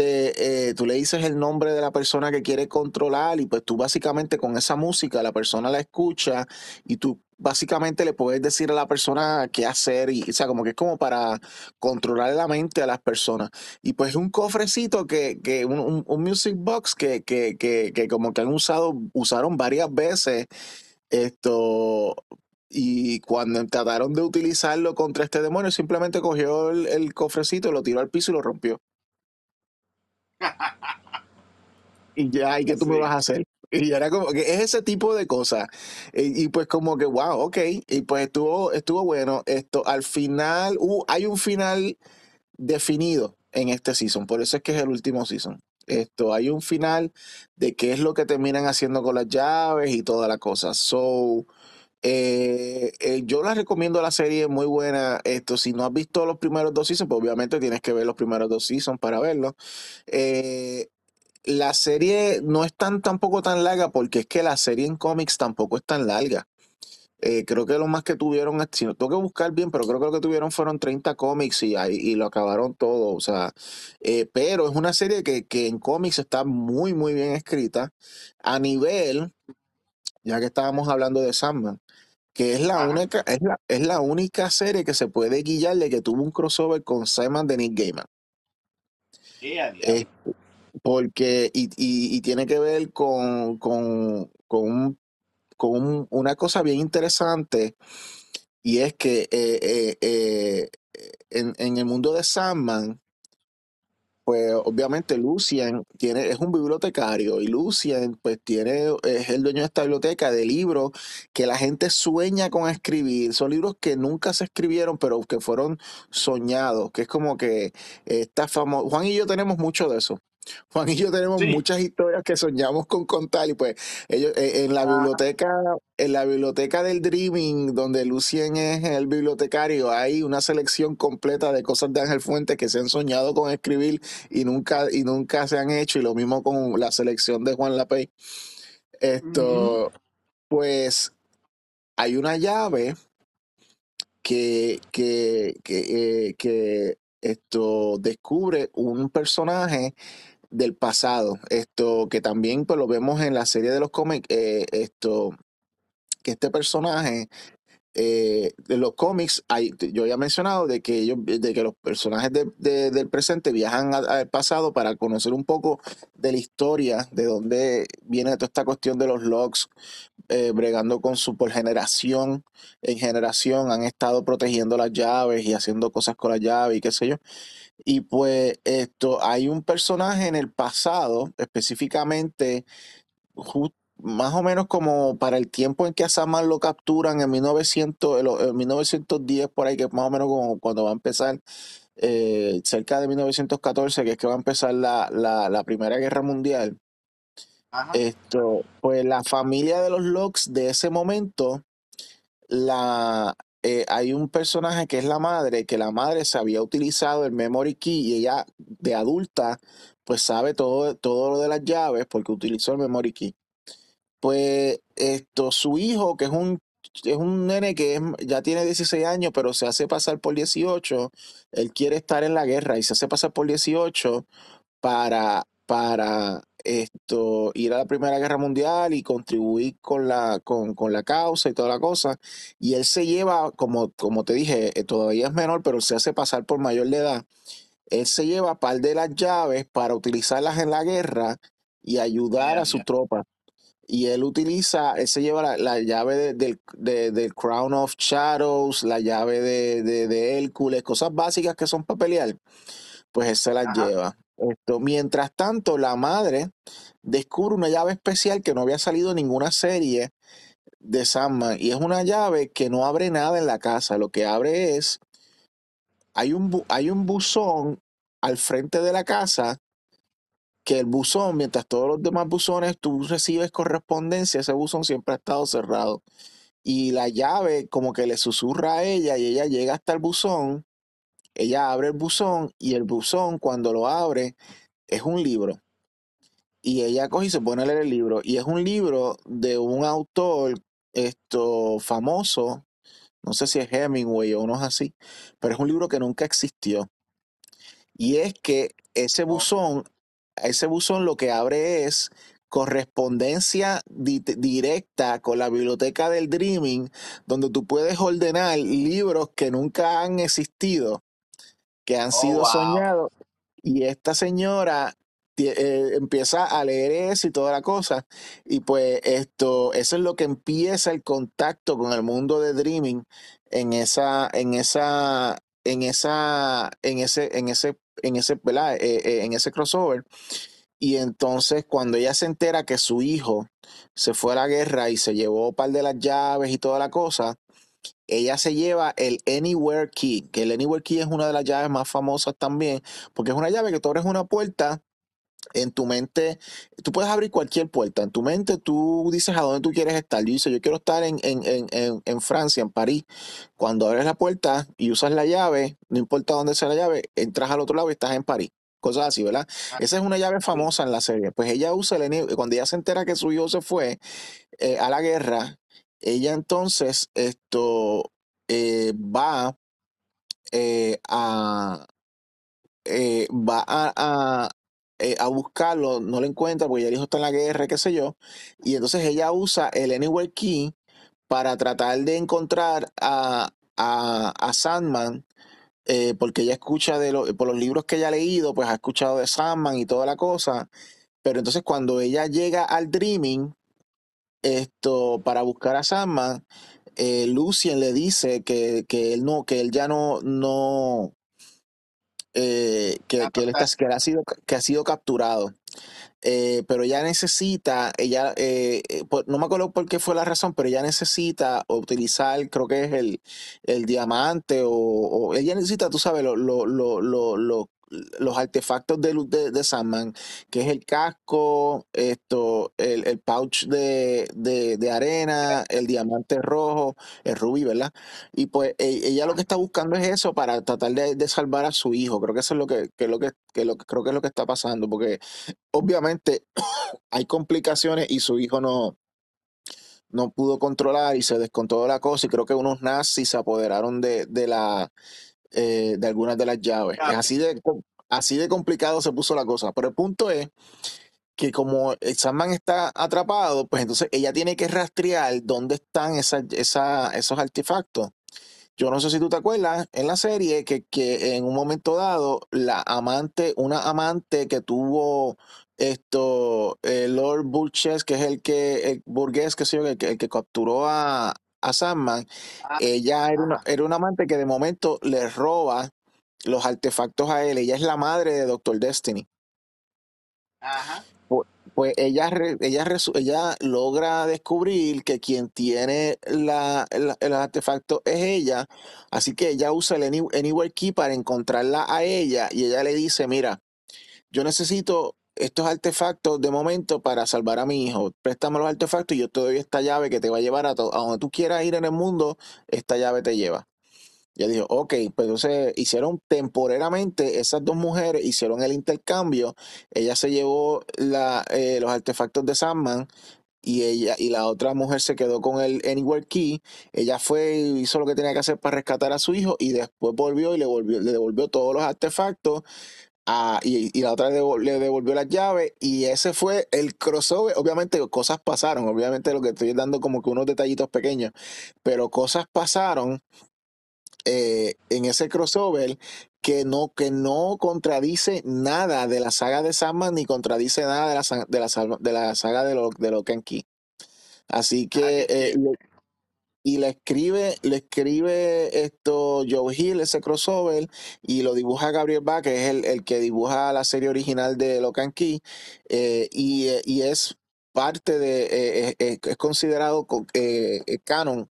eh, tú le dices el nombre de la persona que quiere controlar y pues tú básicamente con esa música la persona la escucha y tú básicamente le puedes decir a la persona qué hacer y o sea como que es como para controlar la mente a las personas. Y pues un cofrecito que, que un, un- un music box que, que, que, que como que han usado usaron varias veces esto y cuando trataron de utilizarlo contra este demonio simplemente cogió el, el cofrecito lo tiró al piso y lo rompió y ya, ¿y qué tú me vas a hacer? Y era como que es ese tipo de cosas. Y, y pues como que, wow, ok. Y pues estuvo, estuvo bueno. Esto, al final, uh, hay un final definido en este season. Por eso es que es el último season. Esto, hay un final de qué es lo que terminan haciendo con las llaves y toda la cosa. So, eh, eh, yo la recomiendo la serie, muy buena. Esto, si no has visto los primeros dos seasons, pues obviamente tienes que ver los primeros dos seasons para verlo. Eh, la serie no es tan tampoco tan larga porque es que la serie en cómics tampoco es tan larga. Creo que lo más que tuvieron, si no tengo que buscar bien, pero creo que lo que tuvieron fueron 30 cómics y, y lo acabaron todo. O sea, pero es una serie que, que en cómics está muy, muy bien escrita. A nivel, ya que estábamos hablando de Sandman, que es la Ajá. única, es la, es la única serie que se puede guillar de que tuvo un crossover con Sandman de Nick Gaiman. Eh, porque, y, y- y tiene que ver con, con, con, un- con un- una cosa bien interesante, y es que eh, eh, eh, en, en el mundo de Sandman, pues obviamente Lucien tiene, es un bibliotecario y Lucien pues tiene, es el dueño de esta biblioteca de libros que la gente sueña con escribir. Son libros que nunca se escribieron, pero que fueron soñados, que es como que está famoso. Juan y yo tenemos mucho de eso. Juan y yo tenemos Sí. muchas historias que soñamos con contar y pues ellos eh, en la Ah. biblioteca en la biblioteca del Dreaming donde Lucien es el bibliotecario hay una selección completa de cosas de Ángel Fuentes que se han soñado con escribir y nunca y nunca se han hecho y lo mismo con la selección de Juan Lapey esto pues hay una llave que que que, eh, que esto descubre un personaje del pasado. Esto que también pues lo vemos en la serie de los cómics eh, esto que este personaje eh, los cómics, hay, yo he mencionado de que ellos, de que los personajes de- de- del presente viajan al pasado para conocer un poco de la historia, de dónde viene toda esta cuestión de los logs, eh, bregando con su por generación en generación, han estado protegiendo las llaves y haciendo cosas con las llaves y qué sé yo. Y pues esto, hay un personaje en el pasado, específicamente ju- más o menos como para el tiempo en que a Saman lo capturan en 1900, en lo- en 1910, por ahí, que es más o menos como cuando va a empezar, eh, cerca de 1914, que es que va a empezar la, la, la Primera Guerra Mundial. Ajá. Esto, pues la familia de los Locks de ese momento, la, eh, hay un personaje que es la madre, que la madre se había utilizado el memory key y ella de adulta, pues sabe todo, todo lo de las llaves porque utilizó el memory key. Pues esto, su hijo, que es un, es un nene que es- ya tiene 16 años, pero se hace pasar por 18, él quiere estar en la guerra y se hace pasar por 18 para, para esto, ir a la Primera Guerra Mundial y contribuir con la, con, con la causa y toda la cosa. Y él se lleva, como, como te dije, eh, todavía es menor, pero se hace pasar por mayor de edad. Él se lleva par de las llaves para utilizarlas en la guerra y ayudar a su tropa. Y él utiliza, él se lleva la, la llave de- del, de- del Crown of Shadows, la llave de, de, de Hércules, cosas básicas que son para pelear, pues él se las Ajá. lleva. Esto, mientras tanto, la madre descubre una llave especial que no había salido en ninguna serie de Sandman, y es una llave que no abre nada en la casa, lo que abre es, hay un, hay un buzón al frente de la casa que el buzón, mientras todos los demás buzones tú recibes correspondencia, ese buzón siempre ha estado cerrado. Y la llave como que le susurra a ella y ella llega hasta el buzón, ella abre el buzón y el buzón cuando lo abre es un libro. Y ella coge y se pone a leer el libro. Y es un libro de un autor esto famoso, no sé si es Hemingway o no es así, pero es un libro que nunca existió. Y es que ese buzón, ese buzón lo que abre es correspondencia di- directa con la biblioteca del Dreaming, donde tú puedes ordenar libros que nunca han existido, que han Oh, sido wow. soñados. Y esta señora eh, empieza a leer eso y toda la cosa. Y pues esto, eso es lo que empieza el contacto con el mundo de Dreaming en esa, en esa, en esa, en ese, en ese, en ese. Eh, eh, en ese crossover. Y entonces cuando ella se entera que su hijo se fue a la guerra y se llevó un par de las llaves y toda la cosa, ella se lleva el Anywhere Key, que el Anywhere Key es una de las llaves más famosas también, porque es una llave que tú abres una puerta en tu mente, tú puedes abrir cualquier puerta. En tu mente tú dices a dónde tú quieres estar. Yo dice, yo quiero estar en, en, en, en, en Francia, en París. Cuando abres la puerta y usas la llave, no importa dónde sea la llave, entras al otro lado y estás en París. Cosas así, ¿verdad? Ah, Esa es una llave famosa en la serie. Pues ella usa el cuando ella se entera que su hijo se fue eh, a la guerra, ella entonces esto eh, va eh, a eh, va a, a, eh, a buscarlo, no lo encuentra porque ya el hijo está en la guerra, qué sé yo, y entonces ella usa el Anywhere Key para tratar de encontrar a, a, a Sandman eh, porque ella escucha de lo, por los libros que ella ha leído, pues ha escuchado de Sandman y toda la cosa. Pero entonces cuando ella llega al Dreaming, esto, para buscar a Sandman, eh, Lucien le dice que, que él no, que él ya no, no, eh, que, que él está, que ha sido, que ha sido capturado. Eh, pero ella necesita, ella, eh, por- no me acuerdo por qué fue la razón, pero ella necesita utilizar, creo que es el, el diamante, o, o ella necesita, tú sabes, lo- lo- lo- lo- lo- los artefactos de de, de Sandman, que es el casco, esto, el, el pouch de, de, de arena, el diamante rojo, el rubí, ¿verdad? Y pues e- ella lo que está buscando es eso para tratar de, salvar a su hijo. Creo que eso es lo que, que lo que, que lo que creo que es lo que está pasando, porque obviamente hay complicaciones y su hijo no, no pudo controlar y se descontroló la cosa y creo que unos nazis se apoderaron de, de la eh, de algunas de las llaves. Es así de así de complicado se puso la cosa. Pero el punto es que como el Sandman está atrapado, pues entonces ella tiene que rastrear dónde están esa- esos artefactos. Yo no sé si tú te acuerdas en la serie que, que en un momento dado la amante, una amante que tuvo esto, eh, Lord Burgess, que es el que, el burgués, que sé yo, el que, el que capturó a, a Sandman, Ah, ella era una, era una amante que de momento le roba los artefactos a él. Ella es la madre de Doctor Destiny. ajá. Pu- Pues ella, ella, ella logra descubrir que quien tiene la, la- el artefacto es ella, así que ella usa el Any- Anywhere Key para encontrarla a ella y ella le dice, mira, yo necesito estos artefactos de momento para salvar a mi hijo, préstame los artefactos y yo te doy esta llave que te va a llevar a, a donde tú quieras ir en el mundo, esta llave te lleva. Ya dijo, ok, pues entonces hicieron temporariamente, esas dos mujeres hicieron el intercambio, ella se llevó eh, los artefactos de Sandman y ella y la otra mujer se quedó con el Anywhere Key, ella fue y hizo lo que tenía que hacer para rescatar a su hijo y después volvió y le, volvió, le devolvió todos los artefactos a- y, y la otra le devol- le devolvió las llaves y ese fue el crossover, obviamente cosas pasaron, obviamente lo que estoy dando como que unos detallitos pequeños, pero cosas pasaron eh, en ese crossover que no, que no contradice nada de la saga de Sandman ni contradice nada de la, de la, de la saga de, lo, de Lock and Key. Así Ah, que, eh, le- y le escribe, le escribe esto Joe Hill, ese crossover, y lo dibuja Gabriel Bach, que es el, el que dibuja la serie original de Lock and Key, eh, y, eh, y es parte de, eh, eh, es considerado co- eh, canon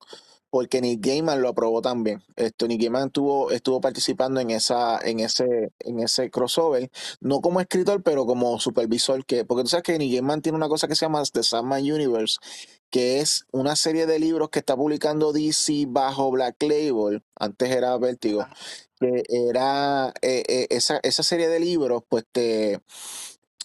porque Neil Gaiman lo aprobó también. Esto, Neil Gaiman estuvo, estuvo participando en esa, en ese, en ese crossover, no como escritor, pero como supervisor, que, porque tú sabes que Neil Gaiman tiene una cosa que se llama The Sandman Universe, que es una serie de libros que está publicando DC bajo Black Label, antes era Vértigo, que era eh, eh, esa, esa serie de libros, pues te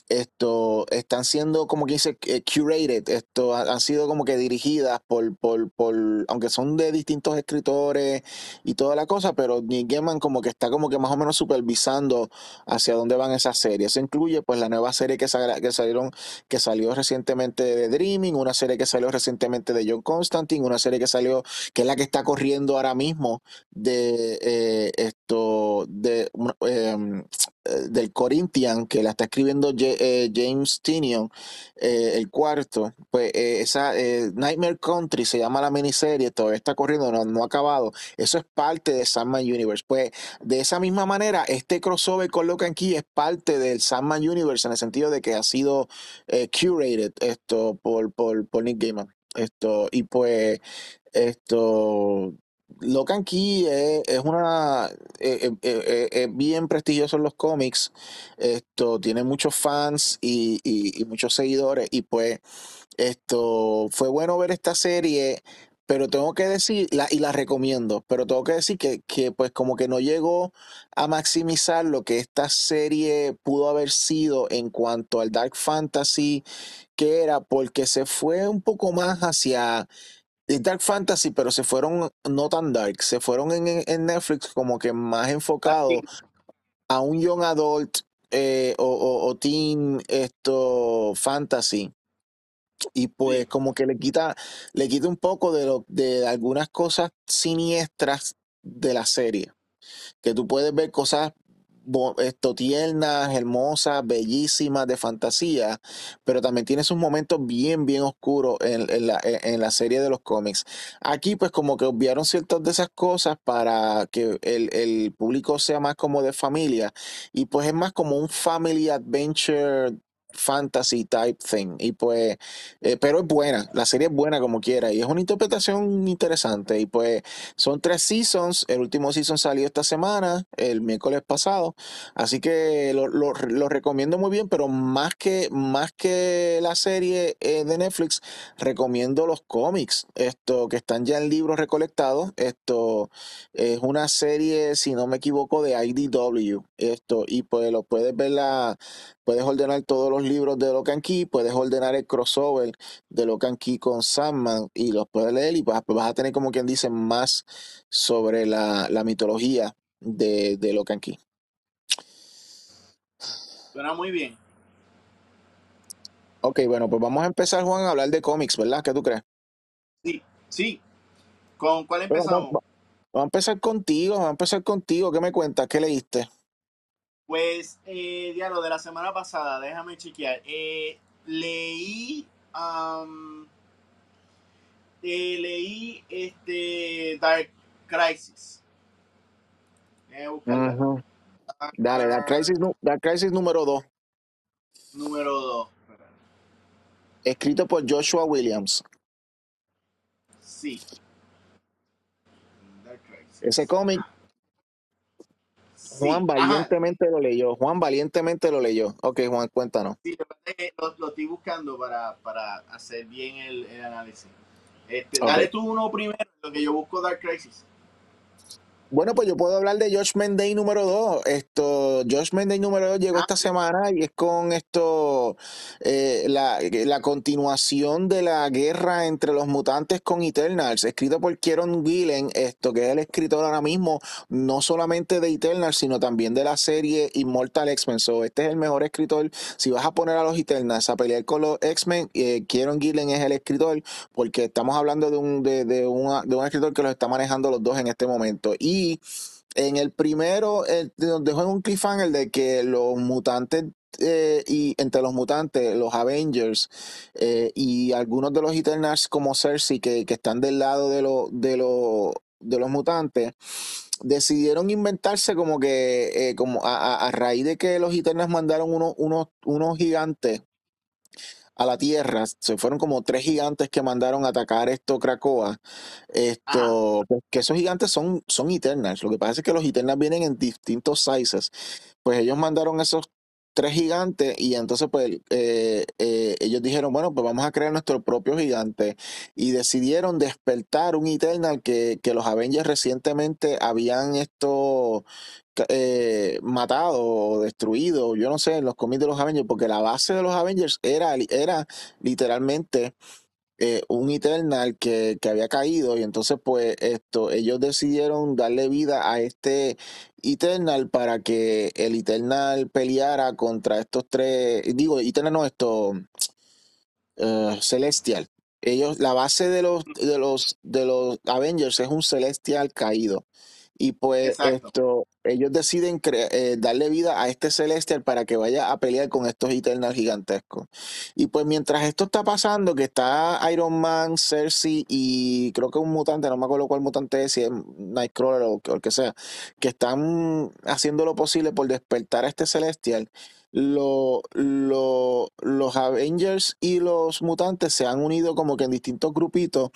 esto están siendo como que dice eh, curated, esto ha- han sido como que dirigidas por, por, por, aunque son de distintos escritores y toda la cosa, pero Neil Gaiman como que está como que más o menos supervisando hacia dónde van esas series. Eso incluye pues la nueva serie que, sal- que salieron, que salió recientemente de Dreaming, una serie que salió recientemente de John Constantine, una serie que salió, que es la que está corriendo ahora mismo de eh, esto, de em, del Corinthian, que la está escribiendo eh, James Tinion, eh, el cuarto, pues eh, esa eh, Nightmare Country se llama la miniserie, todavía está corriendo, no, no ha acabado. Eso es parte de Sandman Universe. Pues de esa misma manera, este crossover con Locan Key es parte del Sandman Universe en el sentido de que ha sido eh, curated esto por, por, por Nick Gaiman. Esto, y pues esto Locan Key es, es una eh, eh, eh, es bien prestigioso en los cómics. Esto tiene muchos fans y, y- y muchos seguidores. Y pues esto fue bueno ver esta serie, pero tengo que decir, la, y la recomiendo, pero tengo que decir que, que pues como que no llegó a maximizar lo que esta serie pudo haber sido en cuanto al Dark Fantasy que era, porque se fue un poco más hacia es Dark Fantasy, pero se fueron no tan dark, se fueron en, Netflix como que más enfocado a un young adult eh, o, o- o teen esto fantasy y pues Sí. como que le quita le quita un poco de lo de algunas cosas siniestras de la serie. que tú puedes ver cosas esto, tiernas, hermosas, bellísimas, de fantasía, pero también tiene sus momentos bien, bien oscuros en, en la, en la serie de los cómics. Aquí pues como que obviaron ciertas de esas cosas para que el, el público sea más como de familia y pues es más como un family adventure fantasy type thing. Y pues eh, pero es buena la serie es buena como quiera y es una interpretación interesante. Y pues son tres seasons el último season salió esta semana el miércoles pasado así que lo, lo- recomiendo muy bien pero más que más que la serie eh, de Netflix recomiendo los cómics esto que están ya en libros recolectados. Esto es una serie si no me equivoco de IDW esto y pues lo puedes ver la Puedes ordenar todos los libros de Locan Key, puedes ordenar el crossover de Locan Key con Sandman y los puedes leer y vas, vas a tener como quien dice más sobre la, la mitología de, de Locan Key. Suena muy bien. Ok, bueno, pues vamos a empezar, Juan, a hablar de cómics, ¿verdad? ¿Qué tú crees? Sí, sí. ¿Con cuál Bueno, vamos, empezamos? vamos a empezar contigo, vamos a empezar contigo. ¿Qué me cuentas? ¿Qué leíste? Pues, eh, lo de la semana pasada, déjame chequear. Eh, leí, eh, leí este Dark Crisis. Buscarla. Ujú. Dale, Dark Crisis, nu- Dark Crisis número 2, Número 2. escrito por Joshua Williams. Sí. Dark Crisis. Ese cómic Sí, Juan ajá. valientemente lo leyó. Juan valientemente lo leyó. Ok, Juan, cuéntanos. Sí, lo, lo estoy buscando para, para hacer bien el, el análisis. Este. Dale tú uno primero, lo que yo busco Dark Crisis. Bueno, pues yo puedo hablar de Judgment Day número 2. Esto, Judgment Day número 2 llegó Ah, esta semana y es con esto, eh, la, continuación de la guerra entre los mutantes con Eternals, escrito por Kieron Gillen, esto que es el escritor ahora mismo, no solamente de Eternals, sino también de la serie Immortal X-Men. So, este es el mejor escritor. Si vas a poner a los Eternals a pelear con los X-Men, eh, Kieron Gillen es el escritor, porque estamos hablando de un, de, de, de un escritor que los está manejando los dos en este momento. Y en el primero, nos dejó en un cliffhanger de que los mutantes, eh, y entre los mutantes, los Avengers eh, y algunos de los Eternals como Cersei, que, que están del lado de, los de, los de los mutantes, decidieron inventarse como que, eh, como a, a- a raíz de que los Eternals mandaron unos, unos, unos gigantes a la Tierra, se fueron como tres gigantes que mandaron a atacar esto Ajá. esto, pues, que esos gigantes son, son Eternals, lo que pasa es que los Eternals vienen en distintos sizes, pues ellos mandaron esos tres gigantes y entonces pues eh, eh, ellos dijeron, bueno, pues vamos a crear nuestro propio gigante y decidieron despertar un Eternal que, que los Avengers recientemente habían esto eh, matado o destruido, yo no sé, en los cómics de los Avengers, porque la base de los Avengers era, era literalmente eh, un Eternal que, que había caído y entonces pues esto, ellos decidieron darle vida a este Eternal para que el Eternal peleara contra estos tres, digo, Eternal no, esto, eh, Celestial. Ellos, la base de los, de los, de los Avengers es un Celestial caído. Y pues Exacto. esto, ellos deciden eh, darle vida a este Celestial para que vaya a pelear con estos Eternals gigantescos. Y pues mientras esto está pasando, que está Iron Man, Cersei y creo que un mutante, no me acuerdo cuál mutante es, si es Nightcrawler o, o el que sea, que están haciendo lo posible por despertar a este Celestial. Lo, lo- los Avengers y los mutantes se han unido como que en distintos grupitos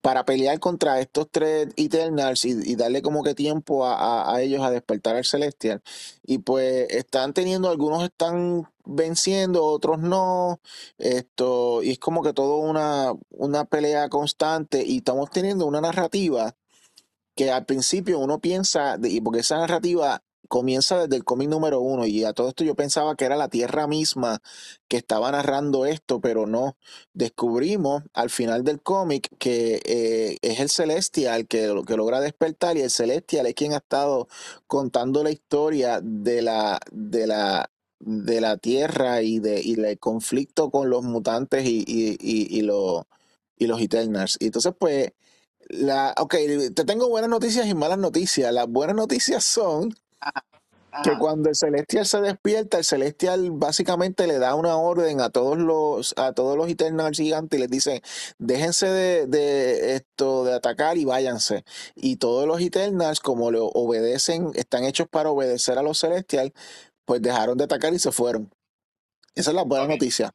para pelear contra estos tres Eternals y, y darle como que tiempo a, a- a ellos a despertar al Celestial. Y pues están teniendo, algunos están venciendo, otros no. Esto, y es como que todo una, una pelea constante y estamos teniendo una narrativa que al principio uno piensa, y porque esa narrativa comienza desde el cómic número uno, y a todo esto yo pensaba que era la Tierra misma que estaba narrando esto, pero no. Descubrimos al final del cómic que eh, es el Celestial que, que logra despertar, y el Celestial es quien ha estado contando la historia de la, de la, de la Tierra y, de, y del conflicto con los mutantes y, y, y, y los, y los Eternals. Y entonces, pues, La, ok, te tengo buenas noticias y malas noticias. Las buenas noticias son que cuando el celestial se despierta, el celestial básicamente le da una orden a todos los a todos los Eternals gigantes y les dice, déjense de, de esto de atacar y váyanse. Y todos los Eternals, como le obedecen, están hechos para obedecer a los celestial, pues dejaron de atacar y se fueron. Esa es la buena noticia.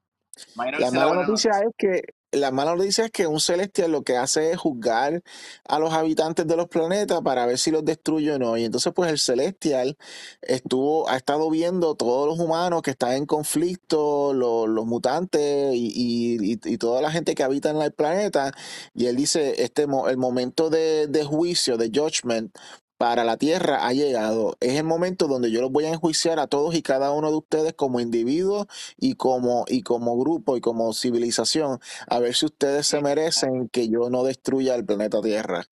Imagino La mala buena noticia noticia. es que la mala noticia es que un celestial lo que hace es juzgar a los habitantes de los planetas para ver si los destruye o no. Y entonces, pues el celestial estuvo, ha estado viendo todos los humanos que están en conflicto, los, los mutantes y, y- y- toda la gente que habita en el planeta. Y él dice, este el momento de, de juicio, de judgment para la Tierra ha llegado. Es el momento donde yo los voy a enjuiciar a todos y cada uno de ustedes como individuos y como, y como grupo y como civilización, a ver si ustedes se merecen que yo no destruya el planeta Tierra.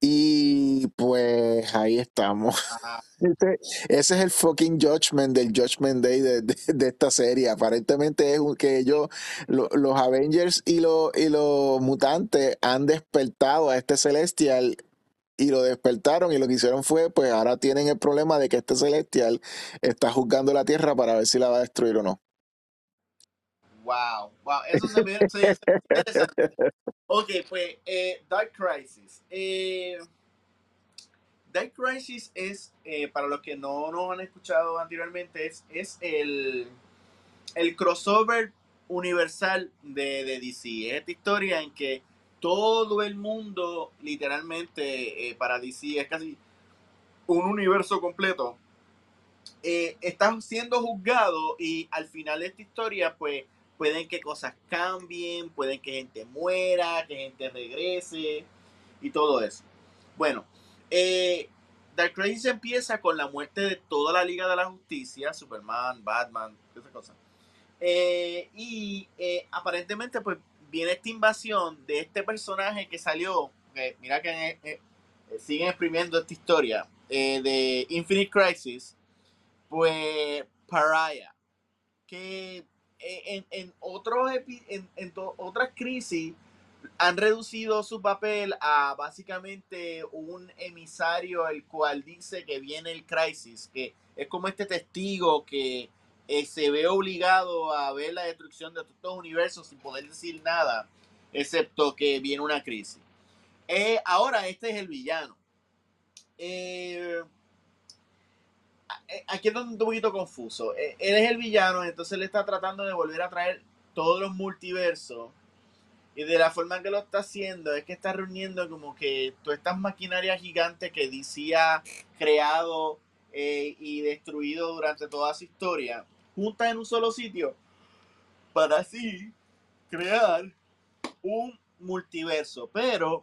Y pues ahí estamos. Este- ese es el fucking judgment del Judgment Day de, de- esta serie. Aparentemente es que ellos, lo- los Avengers y, y los mutantes han despertado a este celestial y lo despertaron y lo que hicieron fue, pues ahora tienen el problema de que este celestial está juzgando la Tierra para ver si la va a destruir o no. Wow, wow, eso se ve interesante. Ok, pues eh, Dark Crisis. Eh, Dark Crisis es, eh, para los que no nos han escuchado anteriormente, es, es el, el crossover universal de, de DC. Es esta historia en que todo el mundo, literalmente, eh, para DC es casi un universo completo, eh, siendo juzgado y al final de esta historia, pues, pueden que cosas cambien, pueden que gente muera, que gente regrese y todo eso. Bueno, eh, Dark Crisis empieza con la muerte de toda la Liga de la Justicia, Superman, Batman, esas cosas. Eh, y eh, aparentemente, pues, viene esta invasión de este personaje que salió, que mira que eh, eh, siguen exprimiendo esta historia, eh, de Infinite Crisis, pues, Pariah, que en, en otros en, en otras crisis han reducido su papel a básicamente un emisario el cual dice que viene el crisis, que es como este testigo que eh, se ve obligado a ver la destrucción de estos universos sin poder decir nada, excepto que viene una crisis. Eh, ahora este es el villano. Eh, aquí es un poquito confuso. Él es el villano, entonces le está tratando de volver a traer todos los multiversos. Y de la forma que lo está haciendo es que está reuniendo como que todas estas maquinarias gigantes que DC ha creado y destruido durante toda su historia, juntas en un solo sitio, para así crear un multiverso. Pero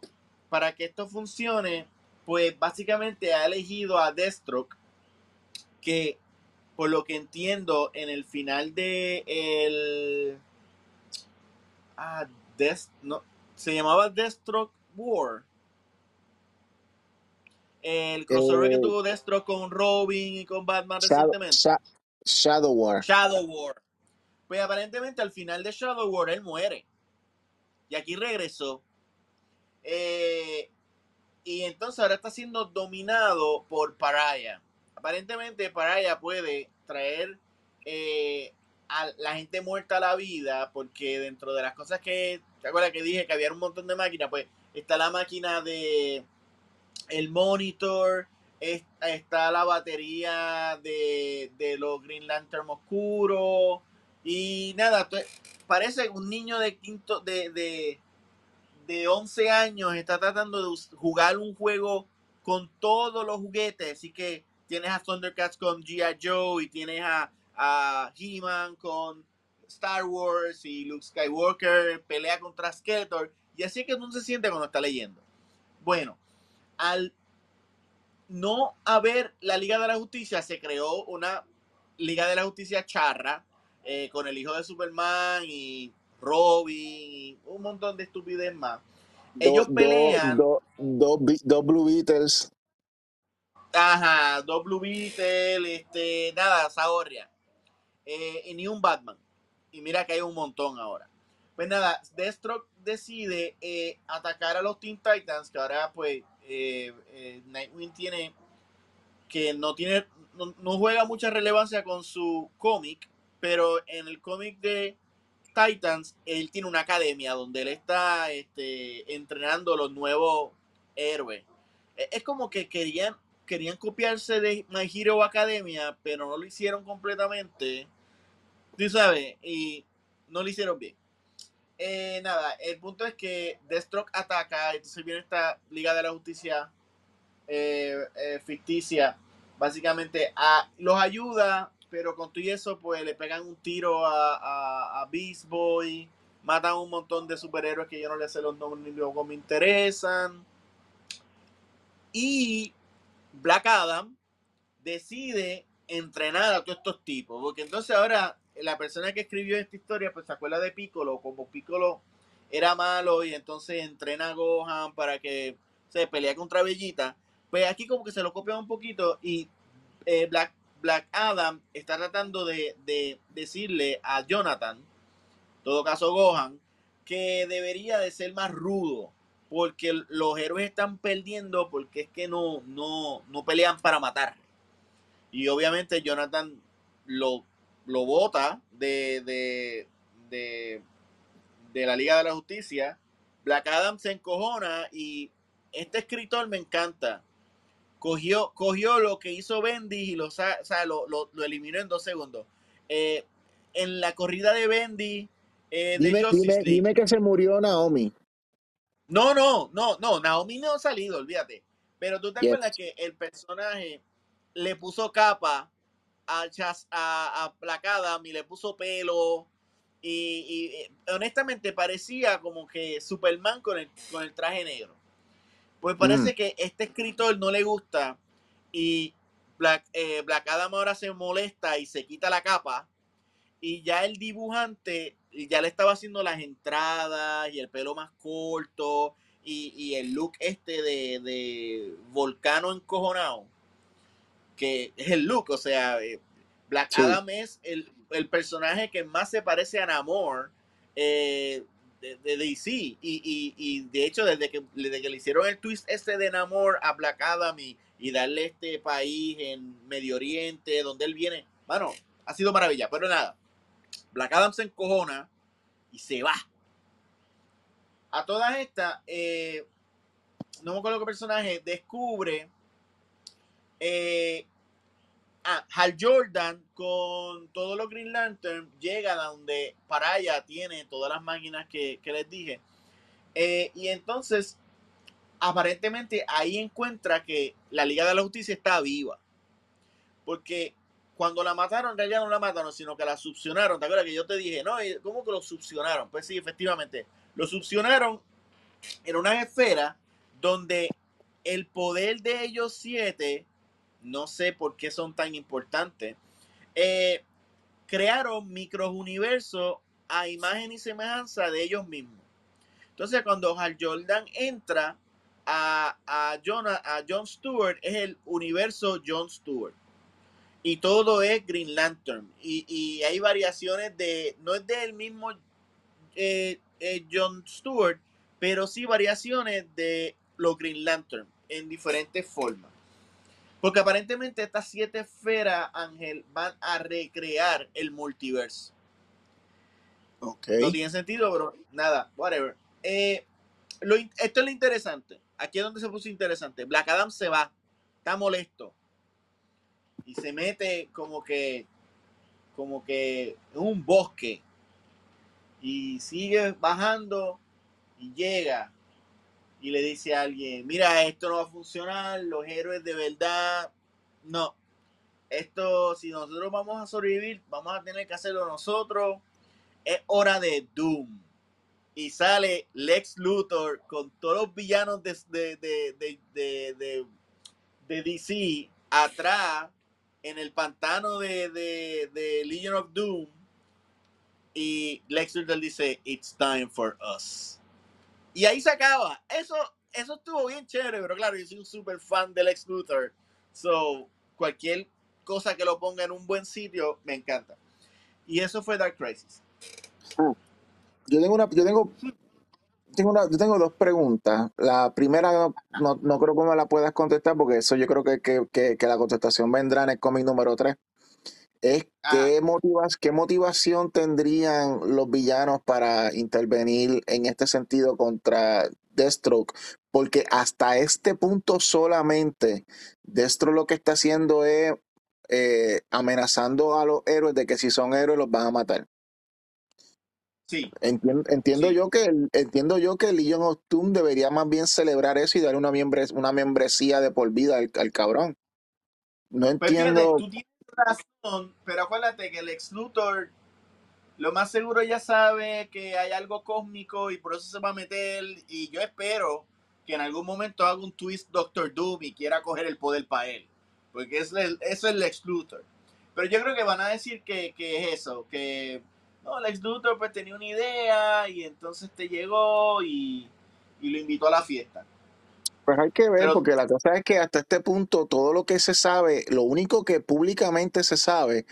para que esto funcione, pues básicamente ha elegido a Deathstroke, que por lo que entiendo, en el final de el... Ah, Death, no, se llamaba Deathstroke War. El crossover que Eh, tuvo Deathstroke con Robin y con Batman Shadow, recientemente. Sha- Shadow War. Shadow War. Pues aparentemente al final de Shadow War él muere. Y aquí regresó. Eh, y entonces ahora está siendo dominado por Paraya. Aparentemente Paraya puede traer eh, a la gente muerta a la vida porque dentro de las cosas que, ¿te acuerdas que dije que había un montón de máquinas? Pues está la máquina de el monitor, es- está la batería de, de los Green Lantern oscuros y nada, parece un niño de quinto, de, de, de 11 años está tratando de jugar un juego con todos los juguetes, así que tienes a Thundercats con G.I. Joe y tienes a, a He-Man con Star Wars y Luke Skywalker pelea contra Skeletor y así es que uno se siente cuando está leyendo. Bueno, al no haber la Liga de la Justicia, se creó una Liga de la Justicia charra eh, con el hijo de Superman y Robin y un montón de estupidez más. Ellos do- pelean, do- do dos Blue Beatles. ajá, dos Blue Beetle, este, nada, Zahorria, eh, y ni un Batman. Y mira que hay un montón ahora. Pues nada, Deathstroke decide eh, atacar a los Teen Titans, que ahora pues eh, eh, Nightwing tiene que no tiene no, juega mucha relevancia con su cómic, pero en el cómic de Titans él tiene una academia donde él está este, entrenando los nuevos héroes. E- Es como que querían querían copiarse de My Hero Academia, pero no lo hicieron completamente. Tú sabes, y no lo hicieron bien. Eh, nada, el punto es que Deathstroke ataca, entonces viene esta Liga de la Justicia eh, eh, ficticia, básicamente los ayuda, pero con todo eso, pues le pegan un tiro a, a, Beast Boy, matan un montón de superhéroes que yo no les sé los nombres ni luego me interesan. Y Black Adam decide entrenar a todos estos tipos, porque entonces ahora la persona que escribió esta historia pues se acuerda de Piccolo, como Piccolo era malo y entonces entrena a Gohan para que se pelee contra Bellita, pues aquí como que se lo copia un poquito y eh, Black, Black Adam está tratando de, de decirle a Jonathan, en todo caso Gohan, que debería de ser más rudo, porque los héroes están perdiendo porque es que no, no, no pelean para matar. Y obviamente Jonathan lo, lo bota de, de, de, de la Liga de la Justicia. Black Adam se encojona y este escritor me encanta. Cogió, cogió lo que hizo Bendy y lo, o sea, lo, lo- lo eliminó en dos segundos. Eh, en la corrida de Bendy eh, de Dime, Justice dime, dime que se murió Naomi. no, no, no, no, Naomi no ha salido, olvídate. Pero tú te Yes. acuerdas que el personaje le puso capa a, a, a Black Adam y le puso pelo. Y, y, eh, honestamente parecía como que Superman con el, con el traje negro. Pues parece Mm. que este escritor no le gusta y Black, eh, Black Adam ahora se molesta y se quita la capa y ya el dibujante ya le estaba haciendo las entradas y el pelo más corto y, y el look este de, de volcano encojonado que es el look, o sea, eh, Black Sí. Adam es el, el personaje que más se parece a Namor eh, de, de DC y, y- y de hecho desde que, desde que le hicieron el twist este de Namor a Black Adam y, y darle este país en Medio Oriente donde él viene, bueno, ha sido maravilla, pero nada, Black Adam se encojona y se va. A todas estas, eh, no me acuerdo qué personaje, descubre eh, ah, Hal Jordan con todos los Green Lantern llega a donde Paraya tiene todas las máquinas que, les dije. Eh, y entonces, aparentemente ahí encuentra que la Liga de la Justicia está viva. Porque cuando la mataron, en realidad no la mataron, sino que la succionaron. ¿Te acuerdas que yo te dije, no, ¿y ¿cómo que lo succionaron? Pues sí, efectivamente, lo succionaron en una esfera donde el poder de ellos siete, no sé por qué son tan importantes, eh, crearon microuniversos a imagen y semejanza de ellos mismos. Entonces, cuando Hal Jordan entra a, a, John, a John Stewart, es el universo John Stewart. Y todo es Green Lantern. Y, y hay variaciones de. No es del mismo eh, eh, John Stewart, pero sí variaciones de los Green Lantern en diferentes formas. Porque aparentemente estas siete esferas, Ángel, van a recrear el multiverso. Ok. No tiene sentido, pero nada, whatever. Eh, lo esto es lo interesante. Aquí es donde se puso interesante. Black Adam se va, está molesto. Y se mete como que, como que en un bosque. Y sigue bajando y llega. Y le dice a alguien, mira, esto no va a funcionar, los héroes de verdad, no. Esto, si nosotros vamos a sobrevivir, vamos a tener que hacerlo nosotros es hora de Doom. Y sale Lex Luthor con todos los villanos de, de, de, de, DC atrás en el pantano de, de Legion of Doom. Y Lex Luthor dice, It's time for us. Y ahí se acaba. Eso, eso estuvo bien chévere, pero claro, yo soy un super fan de Lex Luthor. So, cualquier cosa que lo ponga en un buen sitio, me encanta. Y eso fue Dark Crisis. Yo tengo una, yo tengo, tengo una, yo tengo dos preguntas. La primera no, no, no creo que me la puedas contestar porque eso yo creo que, que, que, que la contestación vendrá en el cómic número 3. Es qué, motivas, qué motivación tendrían los villanos para intervenir en este sentido contra Deathstroke, porque hasta este punto solamente Deathstroke lo que está haciendo es eh, amenazando a los héroes de que si son héroes los van a matar. sí, Entiendo, entiendo sí. yo que el, entiendo yo que Legion of Doom debería más bien celebrar eso y darle una, una membresía de por vida al, al cabrón. No Pues fíjate, entiendo. tú tienes pero acuérdate que el ex Luthor lo más seguro ya sabe que hay algo cósmico y por eso se va a meter. Y yo espero que en algún momento haga un twist Doctor Doom y quiera coger el poder para él. Porque es eso es el ex Luthor. Pero yo creo que van a decir que, que es eso, que no, el ex Luthor pues tenía una idea y entonces te llegó y, y lo invitó a la fiesta. Pues hay que ver, Pero porque la cosa es que hasta este punto todo lo que se sabe, lo único que públicamente se sabe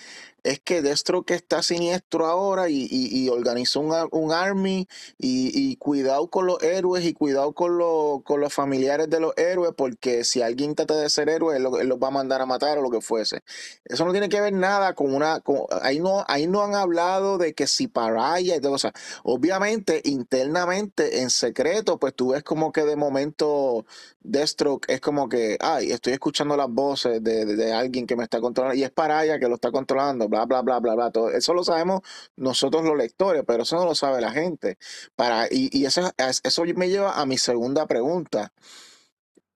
es que Deathstroke está siniestro ahora y, y- y organizó un, un army y, y cuidado con los héroes y cuidado con, los con los familiares de los héroes, porque si alguien trata de ser héroe, él, lo- él los va a mandar a matar o lo que fuese. Eso no tiene que ver nada con una... con- ahí, no, ahí no han hablado de que si Paraya y todo, o obviamente internamente, en secreto, pues tú ves como que de momento Deathstroke es como que, ay, estoy escuchando las voces de, de- de alguien que me está controlando y es Paraya que lo está controlando, bla, bla, bla, bla, bla. Todo. Eso lo sabemos nosotros los lectores, pero eso no lo sabe la gente. Para, y y eso, eso me lleva a mi segunda pregunta.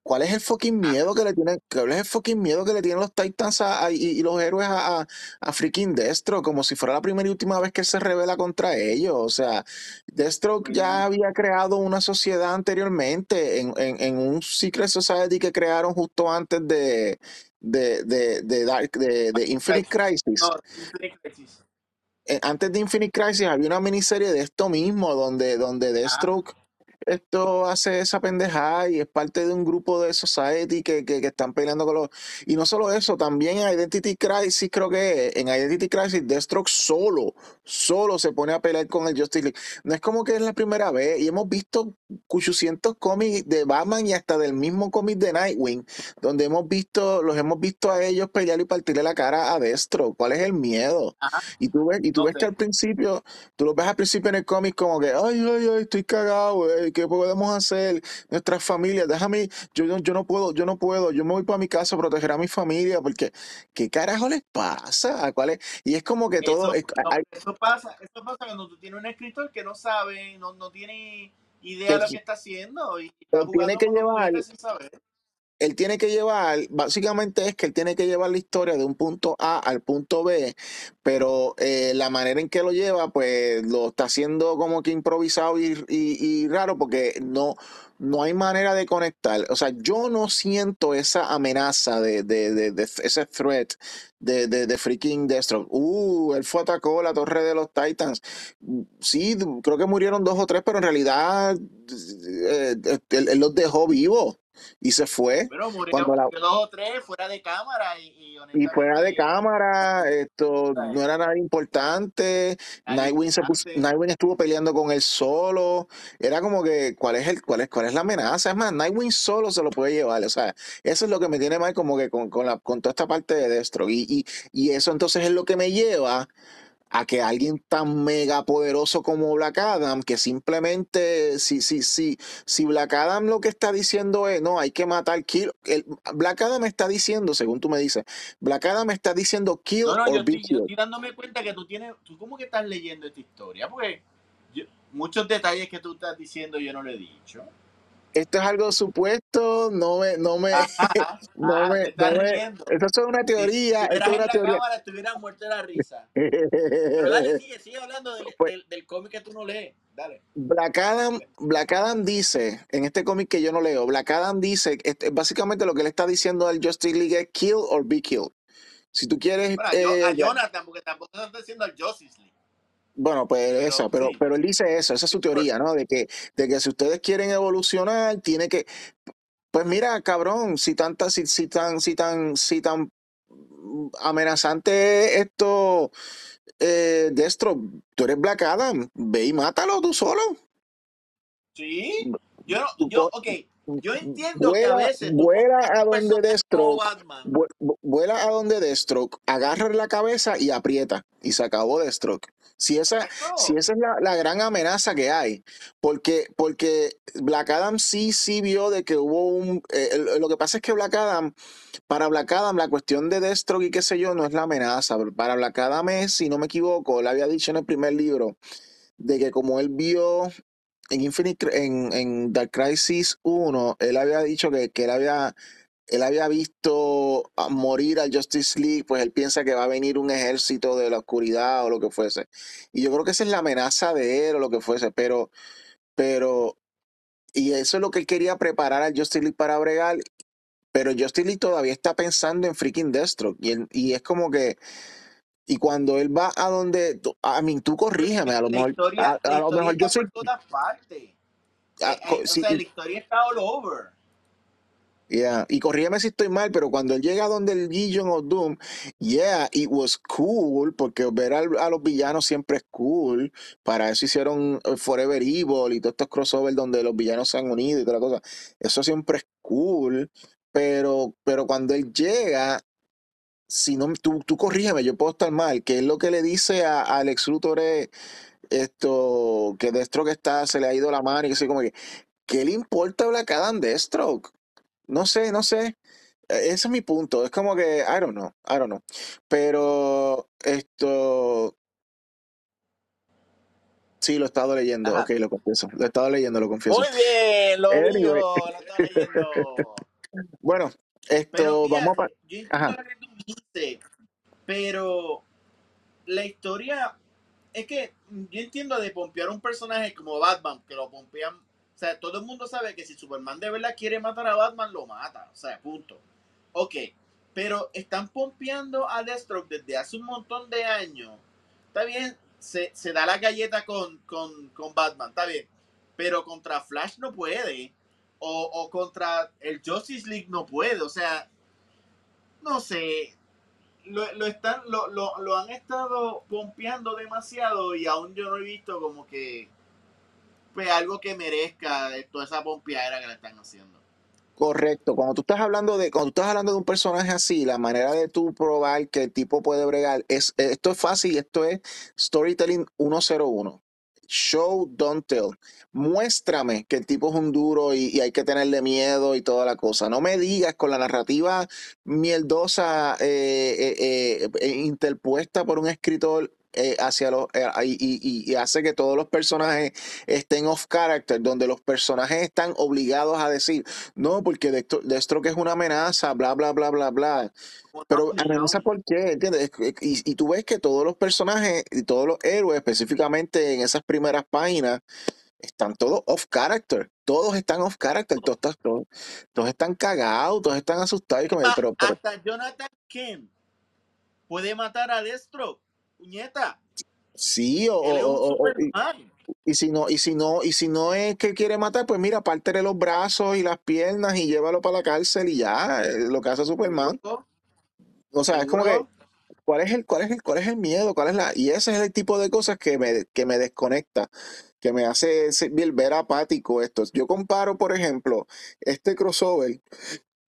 ¿Cuál es el fucking ah, miedo que le tienen, cuál es el fucking miedo que le tienen los Titans a- a- y, y los héroes a, a, a freaking Deathstroke? Como si fuera la primera y última vez que él se revela contra ellos. O sea, Deathstroke ya mm, había creado una sociedad anteriormente en, en, en un Secret Society que crearon justo antes de, de, de, de, Dark- de, de Infinite Crisis. no, Infinite Crisis. Eh, Antes de Infinite Crisis había una miniserie de esto mismo, donde, donde Ah, Deathstroke esto hace esa pendejada y es parte de un grupo de Society que, que, que están peleando con los... Y no solo eso, también en Identity Crisis, creo que en Identity Crisis, Deathstroke solo, solo se pone a pelear con el Justice League. No es como que es la primera vez y hemos visto 800 cómics de Batman y hasta del mismo cómic de Nightwing, donde hemos visto, los hemos visto a ellos pelear y partirle la cara a Deathstroke. ¿Cuál es el miedo? ajá, Y tú ves, y tú ves que al principio, tú lo ves al principio en el cómic como que, ay, ay, ay, estoy cagado, güey, ¿qué podemos hacer? Nuestras familias, déjame, yo, yo, yo no puedo, yo no puedo, yo me voy para mi casa a proteger a mi familia, porque, ¿qué carajo les pasa? ¿Cuál es? Y es como que todo, Eso, es- no, hay- eso pasa, eso pasa cuando tú tienes un escritor que no sabe, no, no tiene idea de lo que está haciendo y está tiene que llevar, juguetes sin saber. Él tiene que llevar, básicamente es que él tiene que llevar la historia de un punto A al punto B, pero eh, la manera en que lo lleva, pues lo está haciendo como que improvisado y, y- y raro porque no, no hay manera de conectar. O sea, yo no siento esa amenaza de, de, de- de ese threat de, de, de freaking Deathstroke. Uh, él fue atacó la torre de los Titans. Sí, creo que murieron dos o tres, pero en realidad eh, él, él los dejó vivos y se fue. Bueno, murió, Cuando la, murió dos o tres fuera de cámara y, y y fuera de cámara, esto ¿sabes? no era nada importante. Nightwing, se puso-. Nightwing estuvo peleando con él solo. Era como que, ¿cuál es el, cuál es, cuál es la amenaza? Es más, Nightwing solo se lo puede llevar. O sea, eso es lo que me tiene mal como que con, con, la, con toda esta parte de Destro. Y, y, y eso entonces es lo que me lleva a que alguien tan mega poderoso como Black Adam, que simplemente, si, si, si, si Black Adam lo que está diciendo es, no, hay que matar, kill, el, Black Adam está diciendo, según tú me dices, Black Adam está diciendo kill No, no, or yo be estoy, yo killed. estoy dándome cuenta que tú tienes, tú como que estás leyendo esta historia, porque yo- muchos detalles que tú estás diciendo yo no lo he dicho. Esto es algo supuesto, no me, no me, Ajá, no ajá, me, te estás no me, esto es una Si teoría, esto estuvieras es en una la teoría. cámara, estuvieras muerto de la risa. Pero dale, sigue, sigue hablando del, Pues, del, del cómic que tú no lees. Dale. Black Adam, Black Adam dice, en este cómic que yo no leo, Black Adam dice, este, básicamente lo que le está diciendo al Justice League es kill or be killed. Si tú quieres, Bueno, a, Jo- a eh, Jonathan, porque tampoco estás diciendo al Justice League. Bueno, pues Pero esa, pero, sí. pero él dice eso, esa es su teoría, ¿no? De que, de que si ustedes quieren evolucionar, tiene que, pues mira, cabrón, si tanta, si, si tan, si tan, si tan amenazante esto, eh, Destro, tú eres Black Adam, ve y mátalo tú solo. Sí, yo no, yo, ok, yo entiendo que a veces vuela a donde Deathstroke, vuela a donde Deathstroke, agarra la cabeza y aprieta, y se acabó Deathstroke. Si esa, si esa es la, la gran amenaza que hay, porque, porque Black Adam sí, sí vio de que hubo un... eh, lo que pasa es que Black Adam, para Black Adam, la cuestión de Deathstroke y qué sé yo, no es la amenaza. Para Black Adam es, si no me equivoco, él había dicho en el primer libro, de que como él vio en Infinite, en, en Dark Crisis 1, él había dicho que, que él había él había visto morir al Justice League, pues él piensa que va a venir un ejército de la oscuridad o lo que fuese. Y yo creo que esa es la amenaza de él o lo que fuese, pero, pero, y eso es lo que él quería preparar al Justice League para bregar, pero Justice League todavía está pensando en freaking Deathstroke. Y, y es como que, y cuando él va a donde, a mí, tú corrígeme, a lo mejor, a, historia, a la lo mejor yo soy, por todas partes. a- Eh, co- eh, o sí, sea, la historia está all over. Yeah, y corrígeme si estoy mal, pero cuando él llega donde el Legion of Doom, yeah, it was cool, porque ver al- a, los villanos siempre es cool. Para eso hicieron eh, Forever Evil y todos estos crossovers donde los villanos se han unido y toda la cosa. Eso siempre es cool, pero, pero cuando él llega, si no, tú, tú corrígeme, yo puedo estar mal, que es lo que le dice a, a Alex Luthor es esto, que Deathstroke está, se le ha ido la mano y que sé como que, ¿qué le importa Black Adam Deathstroke? No sé, no sé. Eh, Ese es mi punto. Es como que, I don't know, I don't know. Pero esto, sí, lo he estado leyendo. Ajá. Ok, lo confieso. Lo he estado leyendo, lo confieso. Muy bien, lo digo, lo leyendo. bueno, Pero esto, vamos a... yo entiendo Ajá. lo que tú dices, pero la historia es que yo entiendo de pompear un personaje como Batman, que lo pompean. O sea, todo el mundo sabe que si Superman de verdad quiere matar a Batman, lo mata. O sea, punto. Ok, pero están pompeando a Deathstroke desde hace un montón de años. Está bien, se, se da la galleta con, con, con Batman, está bien. Pero contra Flash no puede. O, o contra el Justice League no puede. O sea, no sé. Lo, lo están, lo, lo, lo han estado pompeando demasiado y aún yo no he visto como que pues algo que merezca toda esa pompeadera que le están haciendo. Correcto. Cuando tú estás hablando de, cuando tú estás hablando de un personaje así, la manera de tú probar que el tipo puede bregar es, esto es fácil, esto es storytelling 101. Show, don't tell. Muéstrame que el tipo es un duro y, y hay que tenerle miedo y toda la cosa. No me digas con la narrativa mierdosa eh, eh, eh, interpuesta por un escritor eh, hacia los eh, y, y- y hace que todos los personajes estén off character, donde los personajes están obligados a decir, no, porque Destro- Deathstroke es una amenaza, bla, bla, bla, bla, bla. Pero amenaza por qué, ¿entiendes? Es- Y, y tú ves que todos los personajes y todos los héroes, específicamente en esas primeras páginas, están todos off character. Todos están off character, todos, están- todos, todos están cagados, todos están asustados. Ah, pero, pero, hasta Jonathan Kent puede matar a Destro. Puñeta, sí, o, o- o- o- y, y si no, y si no, y si no es que quiere matar, pues mira, pártele los brazos y las piernas y llévalo para la cárcel y ya, eh, lo que hace Superman. O sea, es como que. ¿cuál es el, cuál es el, cuál es el miedo? ¿Cuál es la? Y ese es el tipo de cosas que me, que me desconecta, que me hace ver apático esto. Yo comparo, por ejemplo, este crossover,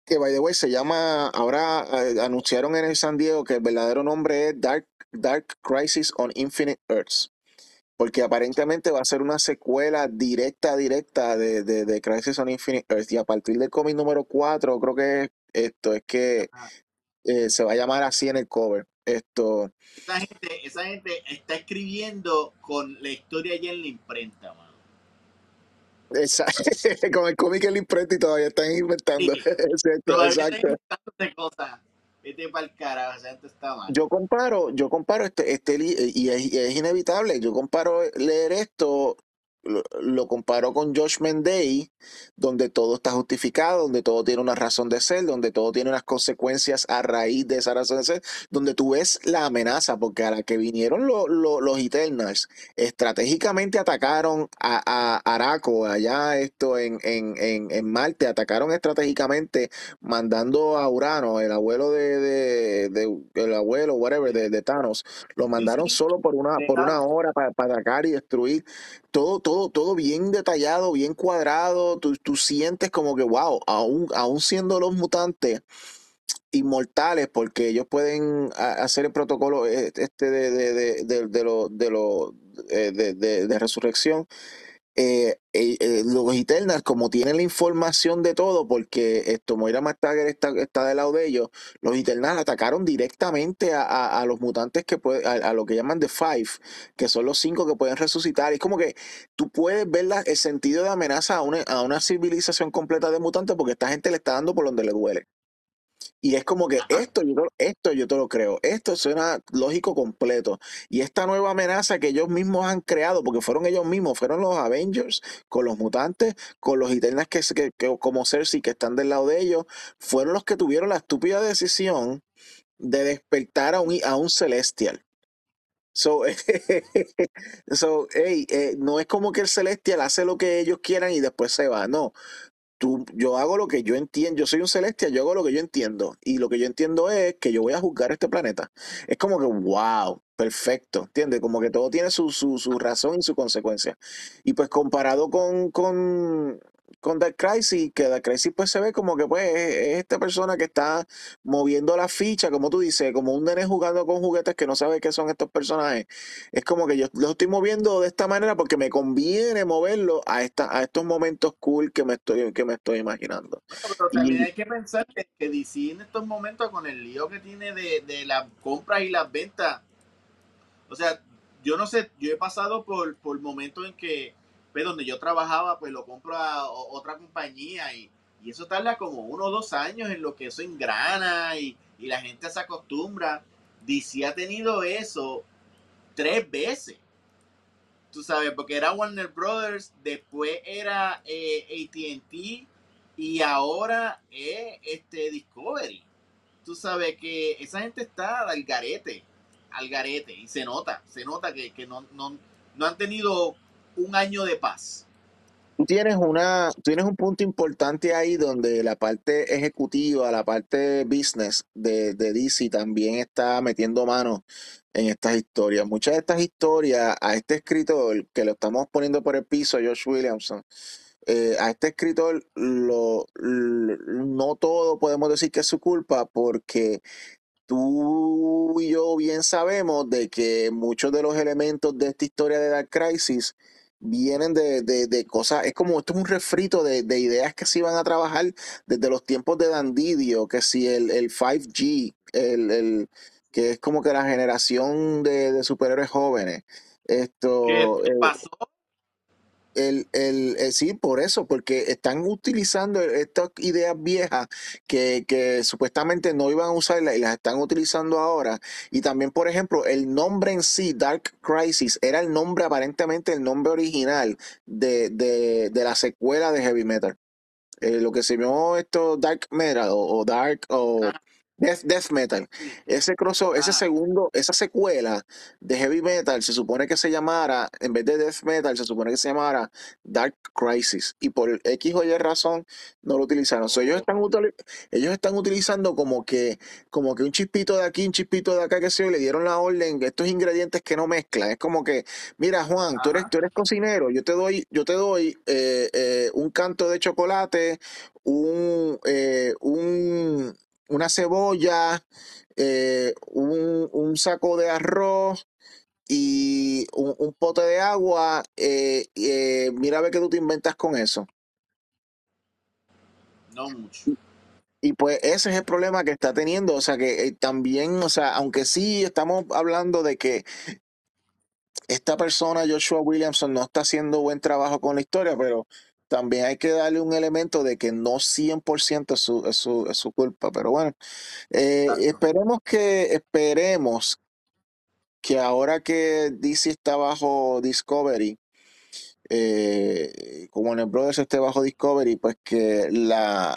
que by the way se llama, ahora eh, anunciaron en el San Diego que el verdadero nombre es Dark, Dark Crisis on Infinite Earths. Porque aparentemente va a ser una secuela directa, directa de, de, de Crisis on Infinite Earths. Y a partir del cómic número 4, creo que es esto, es que eh, se va a llamar así en el cover. Esto, Esa gente, esa gente está escribiendo con la historia ya en la imprenta, mano. esa- con el cómic en la imprenta y todavía están inventando. Sí, Exacto, todavía están exacto. inventando cosas. Yo comparo, yo comparo este, este y es, y es inevitable, yo comparo leer esto lo, lo comparó con Josh Day, donde todo está justificado, donde todo tiene una razón de ser, donde todo tiene unas consecuencias a raíz de esa razón de ser, donde tú ves la amenaza, porque a la que vinieron lo- lo- los Eternals, estratégicamente atacaron a, a Araco, allá esto en, en, en, en Marte, atacaron estratégicamente mandando a Urano, el abuelo de, de, de- el abuelo, whatever, de, de Thanos, lo mandaron solo por una, por una hora para, para atacar y destruir. Todo, todo, todo bien detallado, bien cuadrado. Tú, tú sientes como que, wow, aún, aún siendo los mutantes inmortales, porque ellos pueden hacer el protocolo eh, este de, de, de, de, de lo, de, lo, eh, de, de- de resurrección. Eh, eh, eh, los Eternals, como tienen la información de todo, porque esto Moira está, está del lado de ellos, los Eternals atacaron directamente a, a- los mutantes que puede, a, a lo que llaman The Five, que son los cinco que pueden resucitar. Es como que tú puedes ver la- el sentido de amenaza a una, a una civilización completa de mutantes, porque esta gente le está dando por donde le duele. Y es como que esto yo, te lo- esto yo te lo creo, esto suena lógico completo. Y esta nueva amenaza que ellos mismos han creado, porque fueron ellos mismos, fueron los Avengers con los mutantes, con los Eternals que, que, que- como Cersei que están del lado de ellos, fueron los que tuvieron la estúpida decisión de despertar a un, a un Celestial. So, so hey, eh, no es como que el Celestial hace lo que ellos quieran y después se va, no tú, yo hago lo que yo entiendo, yo soy un celestial, yo hago lo que yo entiendo. Y lo que yo entiendo es que yo voy a juzgar este planeta. Es como que, wow, perfecto, ¿entiendes? Como que todo tiene su, su, su razón y su consecuencia. Y pues comparado con, con, con Dark Crisis, que Dark Crisis pues se ve como que pues es, es esta persona que está moviendo la ficha, como tú dices, como un nene jugando con juguetes que no sabe qué son estos personajes. Es como que yo los estoy moviendo de esta manera porque me conviene moverlo a, esta, a estos momentos cool que me estoy, que me estoy imaginando. Pero también Y hay que pensar que, que DC en estos momentos con el lío que tiene de, de las compras y las ventas, o sea, yo no sé, yo he pasado por, por momentos en que, pues donde yo trabajaba, pues lo compro a otra compañía y, y eso tarda como uno o dos años en lo que eso engrana y, y la gente se acostumbra. DC ha tenido eso tres veces. Tú sabes, porque era Warner Brothers, después era eh, ATT y ahora es este Discovery. Tú sabes que esa gente está al garete, al garete, y se nota, se nota que, que no, no, no han tenido un año de paz. tú tienes una, tienes un punto importante ahí donde la parte ejecutiva, la parte business de, de DC también está metiendo mano en estas historias. Muchas de estas historias a este escritor que lo estamos poniendo por el piso, Josh Williamson, eh, a este escritor lo, lo- no todo podemos decir que es su culpa porque tú y yo bien sabemos de que muchos de los elementos de esta historia de Dark Crisis vienen de, de- de cosas, es como esto es un refrito de, de ideas que se iban a trabajar desde los tiempos de Dandidio, que si el, el 5G, el, el- que es como que la generación de, superhéroes jóvenes. ¿Qué Esto, eh? El, el, eh, sí, por eso, porque están utilizando estas ideas viejas que, que supuestamente no iban a usarlas y las están utilizando ahora. Y también, por ejemplo, el nombre en sí, Dark Crisis, era el nombre, aparentemente el nombre original de, de, de la secuela de Heavy Metal. Eh, lo que se llamó esto Dark Metal o, o Dark o Ajá, Death, Death Metal. Ese crossover, ese Ajá. segundo, esa secuela de Heavy Metal se supone que se llamara, en vez de Death Metal, se supone que se llamara Dark Crisis. Y por X o Y razón no lo utilizaron. So, ellos, están, ellos están utilizando como que, como que un chispito de aquí, un chispito de acá, que se le dieron la orden de estos ingredientes que no mezclan. Es como que, mira, Juan, tú eres, tú eres cocinero, yo te doy, yo te doy eh, eh, un canto de chocolate, un, eh, un, una cebolla, eh, un, un saco de arroz y un, un pote de agua. eh, eh, mira a ver qué tú te inventas con eso. No mucho. Y pues ese es el problema que está teniendo. O sea que también, o sea, aunque sí estamos hablando de que esta persona, Joshua Williamson, no está haciendo buen trabajo con la historia, pero también hay que darle un elemento de que no 100% es su, es su, es su culpa. Pero bueno, eh, esperemos que, esperemos que ahora que DC está bajo Discovery, eh, como Warner Brothers esté bajo Discovery, pues que la,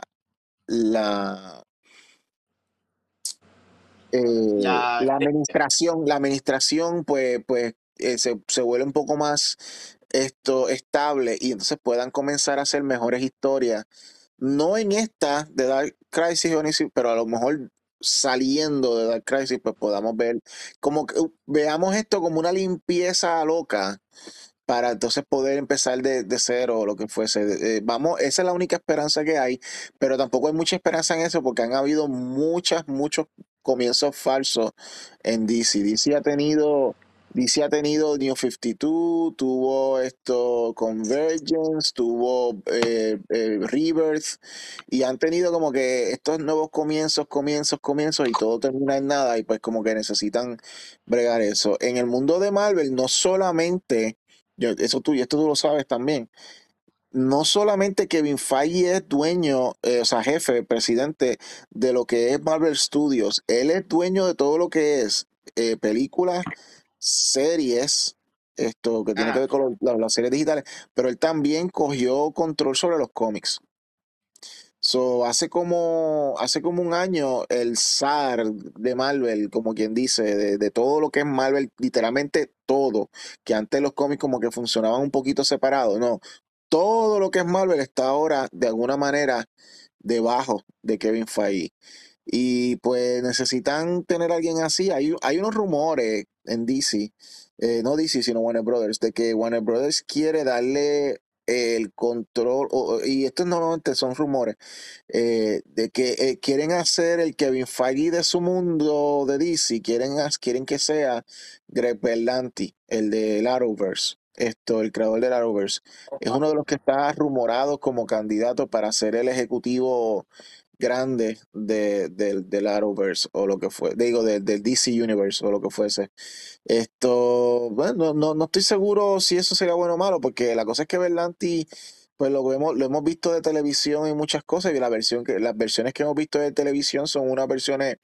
la, eh, La- la administración, la administración, pues, pues eh, se, se vuelve un poco más esto estable y entonces puedan comenzar a hacer mejores historias. No en esta de Dark Crisis, pero a lo mejor saliendo de Dark Crisis, pues podamos ver, como que uh, veamos esto como una limpieza loca para entonces poder empezar de, de cero o lo que fuese. Eh, vamos, esa es la única esperanza que hay, pero tampoco hay mucha esperanza en eso porque han habido muchas, muchos comienzos falsos en DC. DC ha tenido, DC ha tenido New 52, tuvo esto Convergence, tuvo eh, Rebirth y han tenido como que estos nuevos comienzos, comienzos, comienzos y todo termina en nada y pues como que necesitan bregar eso. En el mundo de Marvel no solamente eso tú, y esto tú lo sabes también. No solamente Kevin Feige es dueño, eh, o sea, jefe, presidente de lo que es Marvel Studios, él es dueño de todo lo que es eh, películas, series, esto que tiene que ver con las series digitales, pero él también cogió control sobre los cómics. So, hace como, hace como un año, el zar de Marvel, como quien dice, de, de todo lo que es Marvel, literalmente todo, que antes los cómics como que funcionaban un poquito separados, no, todo lo que es Marvel está ahora de alguna manera debajo de Kevin Feige. Y pues necesitan tener a alguien así. Hay, hay unos rumores en DC, eh, no DC, sino Warner Brothers, de que Warner Brothers quiere darle el control, o- o- y estos normalmente son rumores, eh, de que eh, quieren hacer el Kevin Feige de su mundo de DC, quieren, quieren que sea Greg Berlanti, el de Arrowverse, esto, el creador del Arrowverse. Es uno de los que está rumorado como candidato para ser el ejecutivo grande de, del del Arrowverse o lo que fue, digo, del, del DC Universe o lo que fuese. Esto, bueno, no, no estoy seguro si eso sería bueno o malo, porque la cosa es que Berlanti, pues lo vemos, lo hemos visto de televisión y muchas cosas, y la versión que, las versiones que hemos visto de televisión son unas versiones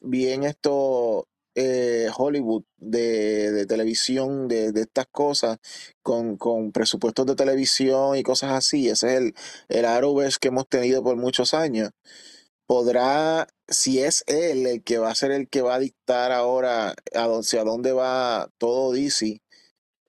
bien esto eh, Hollywood de, de televisión, de, de estas cosas, con, con presupuestos de televisión y cosas así. Ese es el, el Arrowverse que hemos tenido por muchos años. Podrá, si es él el que va a ser el que va a dictar ahora a dónde, dónde va todo DC,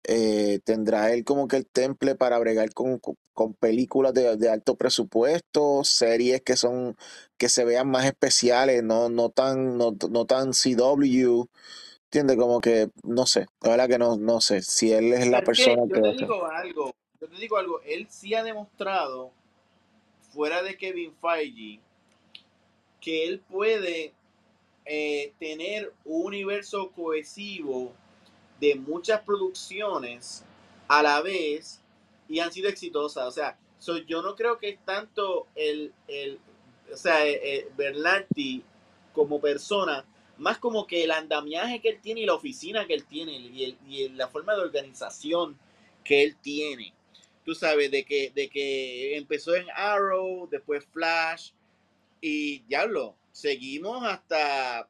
eh, tendrá él como que el temple para bregar con, con- películas de, de alto presupuesto, series que son que se vean más especiales, no, no tan, no, no tan CW, ¿entiendes? Como que, no sé, la verdad que no, no sé si él es la persona que yo te digo algo, yo te digo algo, él sí ha demostrado, fuera de Kevin Feige, que él puede eh, tener un universo cohesivo de muchas producciones a la vez y han sido exitosas. O sea, so, yo no creo que es tanto el, el o sea, eh, eh, Berlanti como persona, más como que el andamiaje que él tiene y la oficina que él tiene y, el- y el- la forma de organización que él tiene. Tú sabes, de que, de que empezó en Arrow, después Flash, y diablo, seguimos hasta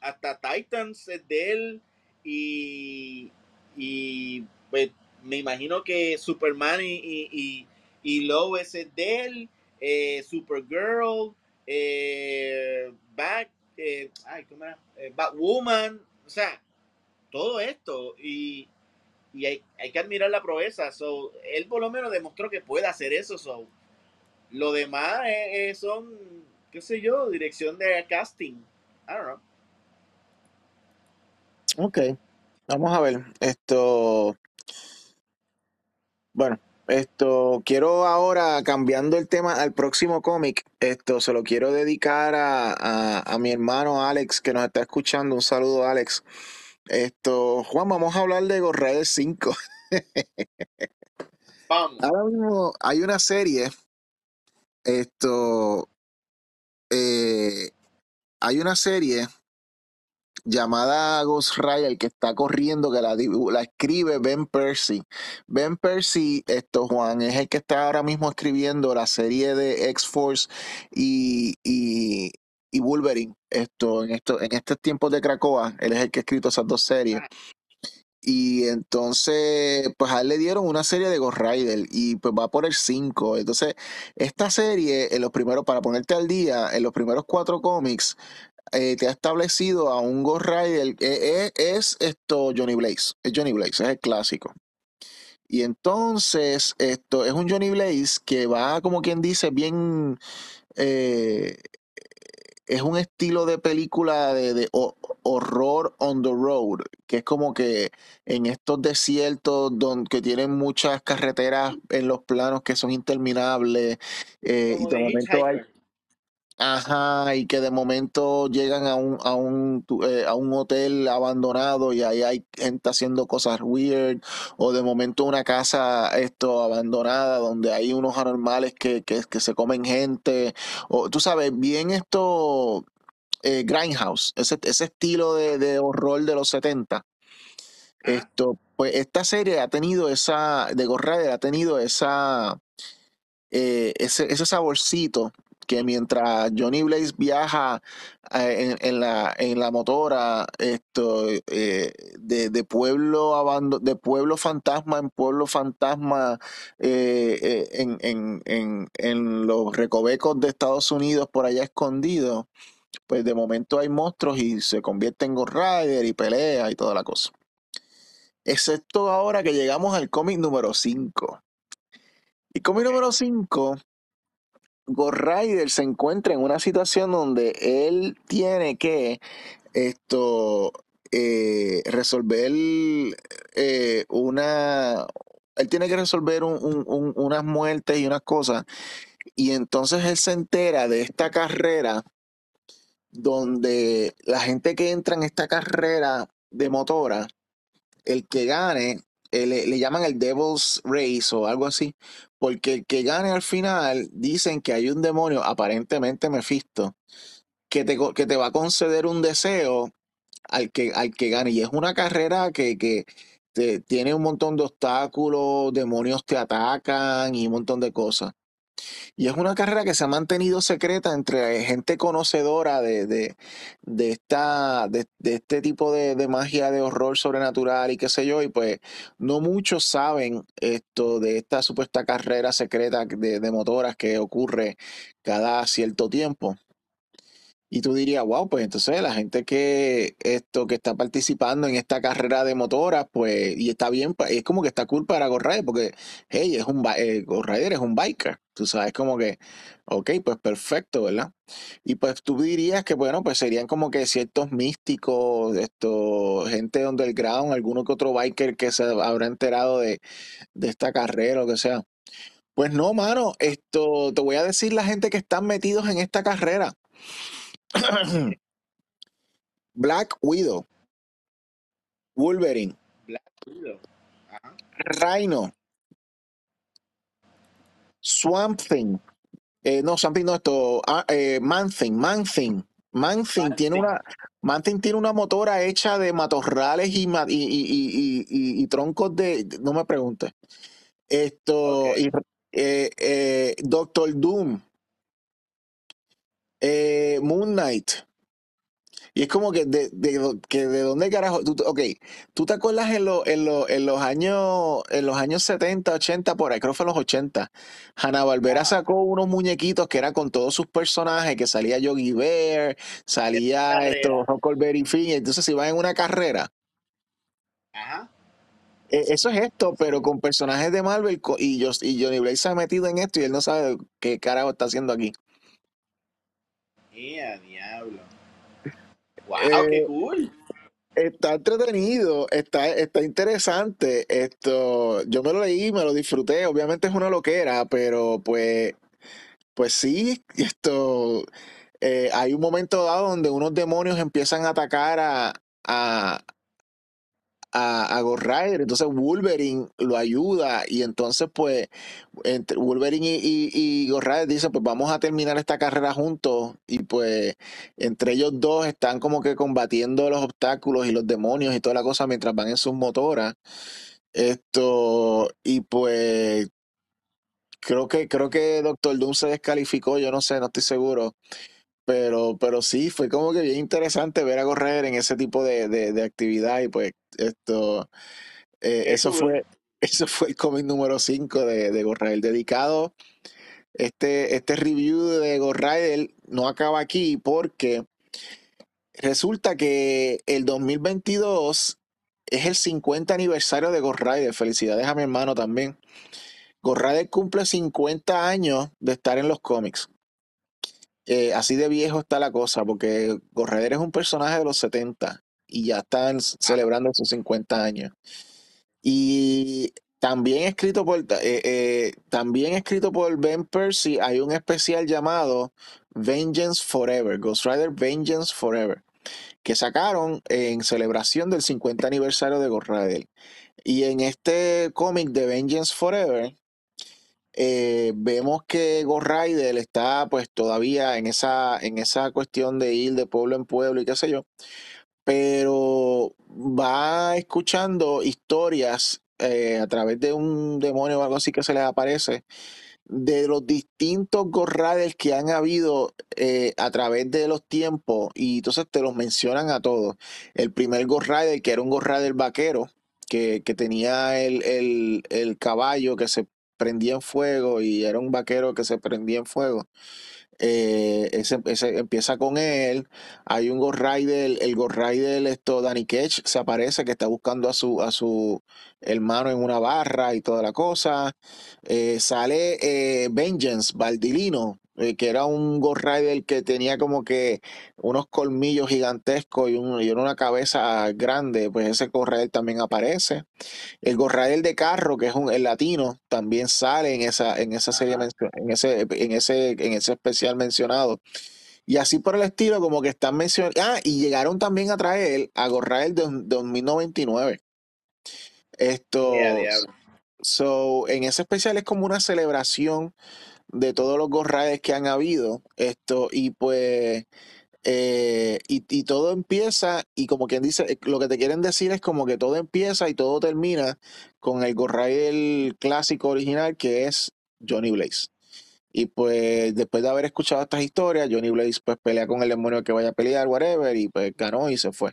hasta Titans de él y, y pues me imagino que Superman y, y, y, y Lois es de él, eh, Supergirl, eh, Bat, eh, ay, ¿cómo era? Eh, Batwoman, o sea, todo esto y, y hay, hay que admirar la proeza. So, él por lo menos demostró que puede hacer eso. So, lo demás son, qué sé yo, dirección de casting. I don't know. Ok, vamos a ver. Esto, bueno, esto, quiero ahora, cambiando el tema al próximo cómic, esto se lo quiero dedicar a, a, a mi hermano Alex, que nos está escuchando. Un saludo, Alex. Esto, Juan, vamos a hablar de Gorrael 5. Vamos. Ahora mismo hay una serie, esto, eh, hay una serie llamada Ghost Rider que está corriendo, que la, escribe Ben Percy. Ben Percy, esto Juan, es el que está ahora mismo escribiendo la serie de X-Force y, y, y Wolverine. Esto, en esto, en estos tiempos de Krakoa, él es el que ha escrito esas dos series. y entonces, pues a él le dieron una serie de Ghost Rider y pues va por el 5. Entonces, esta serie, en los primeros, para ponerte al día, en los primeros cuatro cómics, eh, te ha establecido a un Ghost Rider, eh, eh, es esto Johnny Blaze, es Johnny Blaze, es el clásico. Y entonces, esto es un Johnny Blaze que va, como quien dice, bien eh, es un estilo de película de, de ho- horror on the road, que es como que en estos desiertos donde, que tienen muchas carreteras en los planos que son interminables, eh, y de momento hay. Ajá, y que de momento llegan a un, a un, eh, a un hotel abandonado y ahí hay gente haciendo cosas weird, o de momento una casa esto abandonada donde hay unos anormales que, que, que se comen gente, o tú sabes, bien esto eh, Grindhouse, ese, ese estilo de, de horror de los 70. Ajá. Esto, pues esta serie ha tenido esa, de Ghost Rider ha tenido esa, eh, ese, ese saborcito que mientras Johnny Blaze viaja eh, en, en la, en la motora esto, eh, de, de pueblo abando- de pueblo fantasma en pueblo fantasma eh, en, en, en, en los recovecos de Estados Unidos por allá escondidos, pues de momento hay monstruos y se convierte en Ghost Rider y pelea y toda la cosa. Excepto ahora que llegamos al cómic número 5. Y cómic número 5, Ghost Rider se encuentra en una situación donde él tiene que esto eh, resolver eh, una él tiene que resolver un- un- un- unas muertes y unas cosas. Y entonces él se entera de esta carrera donde la gente que entra en esta carrera de motora el que gane, eh, le, le llaman el Devil's Race o algo así, porque el que gane al final dicen que hay un demonio, aparentemente Mephisto, que te, que te va a conceder un deseo al que, al que gane. Y es una carrera que, que te- tiene un montón de obstáculos, demonios te atacan y un montón de cosas. Y es una carrera que se ha mantenido secreta entre gente conocedora de, de, de esta, de, de este tipo de, magia de horror sobrenatural y qué sé yo, y pues no muchos saben esto de esta supuesta carrera secreta de motoras que ocurre cada cierto tiempo. Y tú dirías, wow, pues entonces la gente que esto que está participando en esta carrera de motoras, pues, y está bien, pa- es como que está cool para Ghost Rider, porque, hey, es un eh, Ghost Rider es un biker, tú sabes, como que, ok, pues perfecto, ¿verdad? Y pues tú dirías que, bueno, pues serían como que ciertos místicos, esto, gente underground, alguno que otro biker que se habrá enterado de, de esta carrera o que sea. Pues no, mano, esto, te voy a decir la gente que están metidos en esta carrera. Black Widow, Wolverine, Black Widow. Ajá. Rhino, Swamp Thing, eh, no, Swamp Thing no, esto, ah, eh, Man Thing, Man Thing. Man Thing Man tiene Thing. una, Man Thing tiene una motora hecha de matorrales y, ma- y, y, y, y- y- y troncos de, no me preguntes. Esto, eh, eh, Doctor Doom, eh, Moon Knight. Y es como que de, de, que de dónde carajo, tú, ok, tú te acuerdas en, lo- en, lo- en los años en los años 70, 80, por ahí, creo que fue en los 80, Hanna Barbera sacó unos muñequitos que eran con todos sus personajes, que salía Yogi Bear, salía esto. Huckleberry Finn, y entonces iban en una carrera. Ajá. Eh, Eso es esto, pero con personajes de Marvel y, yo, y Johnny Blaze se ha metido en esto y él no sabe qué carajo está haciendo aquí. ¡Eh, a diablo! ¡Wow! Eh, ¡Qué cool! Está entretenido, está, está interesante. Esto, yo me lo leí, me lo disfruté. Obviamente es una loquera, pero pues, pues sí, esto, eh, hay un momento dado donde unos demonios empiezan a atacar a, a, a, a Ghost Rider. Entonces Wolverine lo ayuda y entonces pues entre Wolverine y, y, Ghost Rider dicen pues vamos a terminar esta carrera juntos y pues entre ellos dos están como que combatiendo los obstáculos y los demonios y toda la cosa mientras van en sus motoras. Esto, y pues creo que, creo que Doctor Doom se descalificó, yo no sé, no estoy seguro. Pero, pero sí, fue como que bien interesante ver a correr en ese tipo de, de, actividad y pues esto, eh, eso fue, eso fue el cómic número 5 de, de Gorrael, dedicado, este, este review de Gorrael no acaba aquí porque resulta que el 2022 es el 50 aniversario de Ghost Felicidades a mi hermano también. Ghost cumple 50 años de estar en los cómics. Eh, así de viejo está la cosa, porque Ghost es un personaje de los 70 y ya están celebrando sus 50 años. Y también escrito por, eh, eh, también escrito por Ben Percy, hay un especial llamado Vengeance Forever, Ghost Rider Vengeance Forever que sacaron en celebración del 50 aniversario de Ghost Y en este cómic de Vengeance Forever, eh, vemos que Ghost Rider está pues todavía en esa, en esa cuestión de ir de pueblo en pueblo y qué sé yo, pero va escuchando historias eh, a través de un demonio o algo así que se les aparece de los distintos gorrades que han habido eh, a través de los tiempos y entonces te los mencionan a todos. El primer gorrade que era un gorrade vaquero, que, que tenía el, el, el, caballo que se prendía en fuego y era un vaquero que se prendía en fuego. Eh, ese, empieza con él. Hay un Ghost el Ghost esto, Danny Ketch se aparece que está buscando a su, a su hermano en una barra y toda la cosa. Eh, sale eh, Vengeance, Valdilino, que era un Ghost Rider que tenía como que unos colmillos gigantescos y, un, y una cabeza grande, pues ese Ghost Rider también aparece. El Gorrael de Carro, que es un, el latino, también sale en esa, en esa serie, en ese, en ese, en ese especial mencionado. Y así por el estilo, como que están mencionando. Ah, y llegaron también a traer a Gorrael de, 2099. Esto. so, en ese especial es como una celebración de todos los Gorraels que han habido. Esto, y pues eh, y, todo empieza, y como quien dice, eh, lo que te quieren decir es como que todo empieza y todo termina con el Gorrael clásico original que es Johnny Blaze. Y pues después de haber escuchado estas historias, Johnny Blaze pues pelea con el demonio que vaya a pelear, whatever, y pues ganó y se fue.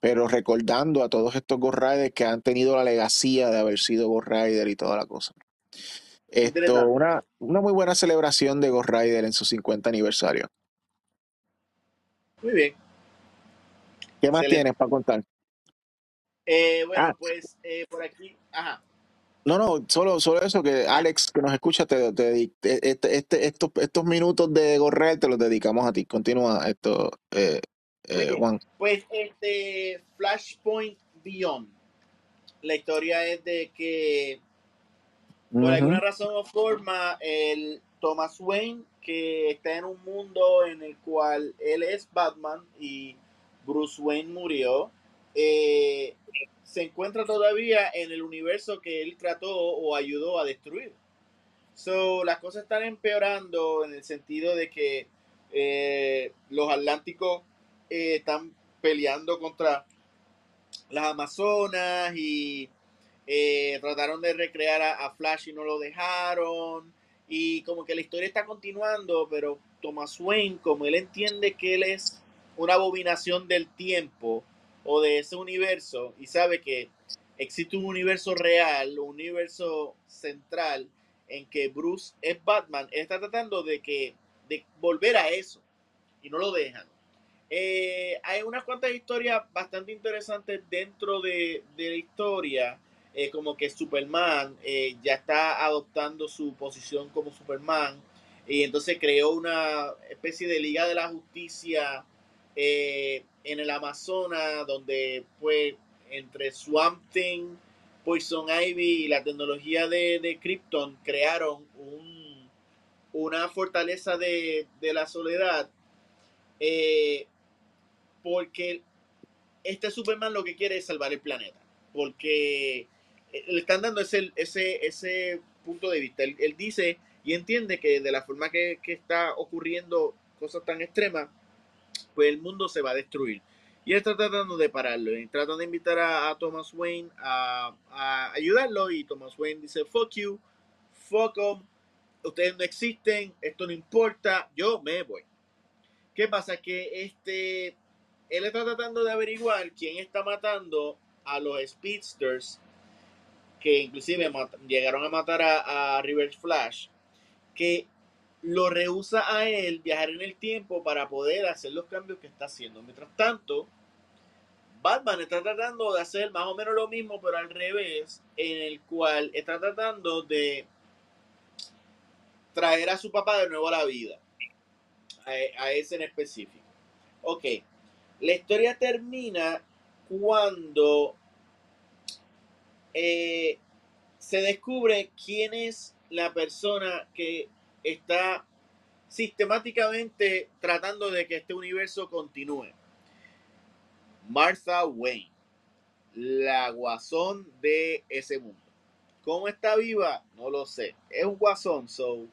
Pero recordando a todos estos Ghost que han tenido la legacía de haber sido Ghost y toda la cosa. Esto, una, una muy buena celebración de Ghost Rider en su 50 aniversario. Muy bien. ¿Qué más tienes para contar? Eh, bueno, ah. pues eh, por aquí, ajá. No, no, solo, solo eso, que Alex, que nos escucha, te, te, este, este, estos, estos minutos de Gorrel te los dedicamos a ti. Continúa esto, eh, eh Juan. Pues este Flashpoint Beyond. La historia es de que por alguna razón o forma el Thomas Wayne que está en un mundo en el cual él es Batman y Bruce Wayne murió, eh, se encuentra todavía en el universo que él trató o ayudó a destruir. So, las cosas están empeorando en el sentido de que eh, los Atlánticos eh, están peleando contra las Amazonas y trataron de recrear a, Flash y no lo dejaron. Y como que la historia está continuando, pero Thomas Wayne, como él entiende que él es una abominación del tiempo o de ese universo y sabe que existe un universo real, un universo central en que Bruce es Batman, él está tratando de que de volver a eso y no lo dejan. Eh, hay unas cuantas historias bastante interesantes dentro de, de la historia eh, como que Superman eh, ya está adoptando su posición como Superman y entonces creó una especie de Liga de la Justicia eh, en el Amazonas donde pues entre Swamp Thing, Poison Ivy y la tecnología de, de Krypton crearon un, una fortaleza de, de la soledad porque este Superman lo que quiere es salvar el planeta porque le están dando ese, ese, ese punto de vista. Él, dice y entiende que de la forma que, está ocurriendo cosas tan extremas, pues el mundo se va a destruir. Y él está tratando de pararlo. Y tratan de invitar a, Thomas Wayne a, ayudarlo. Y Thomas Wayne dice, fuck you, fuck them, ustedes no existen, esto no importa, yo me voy. ¿Qué pasa? Que este, él está tratando de averiguar quién está matando a los Speedsters, que inclusive llegaron a matar a, a River Flash, que lo rehúsa a él viajar en el tiempo para poder hacer los cambios que está haciendo. Mientras tanto, Batman está tratando de hacer más o menos lo mismo, pero al revés, en el cual está tratando de traer a su papá de nuevo a la vida, a, ese en específico. Ok, la historia termina cuando eh, se descubre quién es la persona que está sistemáticamente tratando de que este universo continúe. Martha Wayne, la guasón de ese mundo. ¿Cómo está viva? No lo sé. Es un guasón, so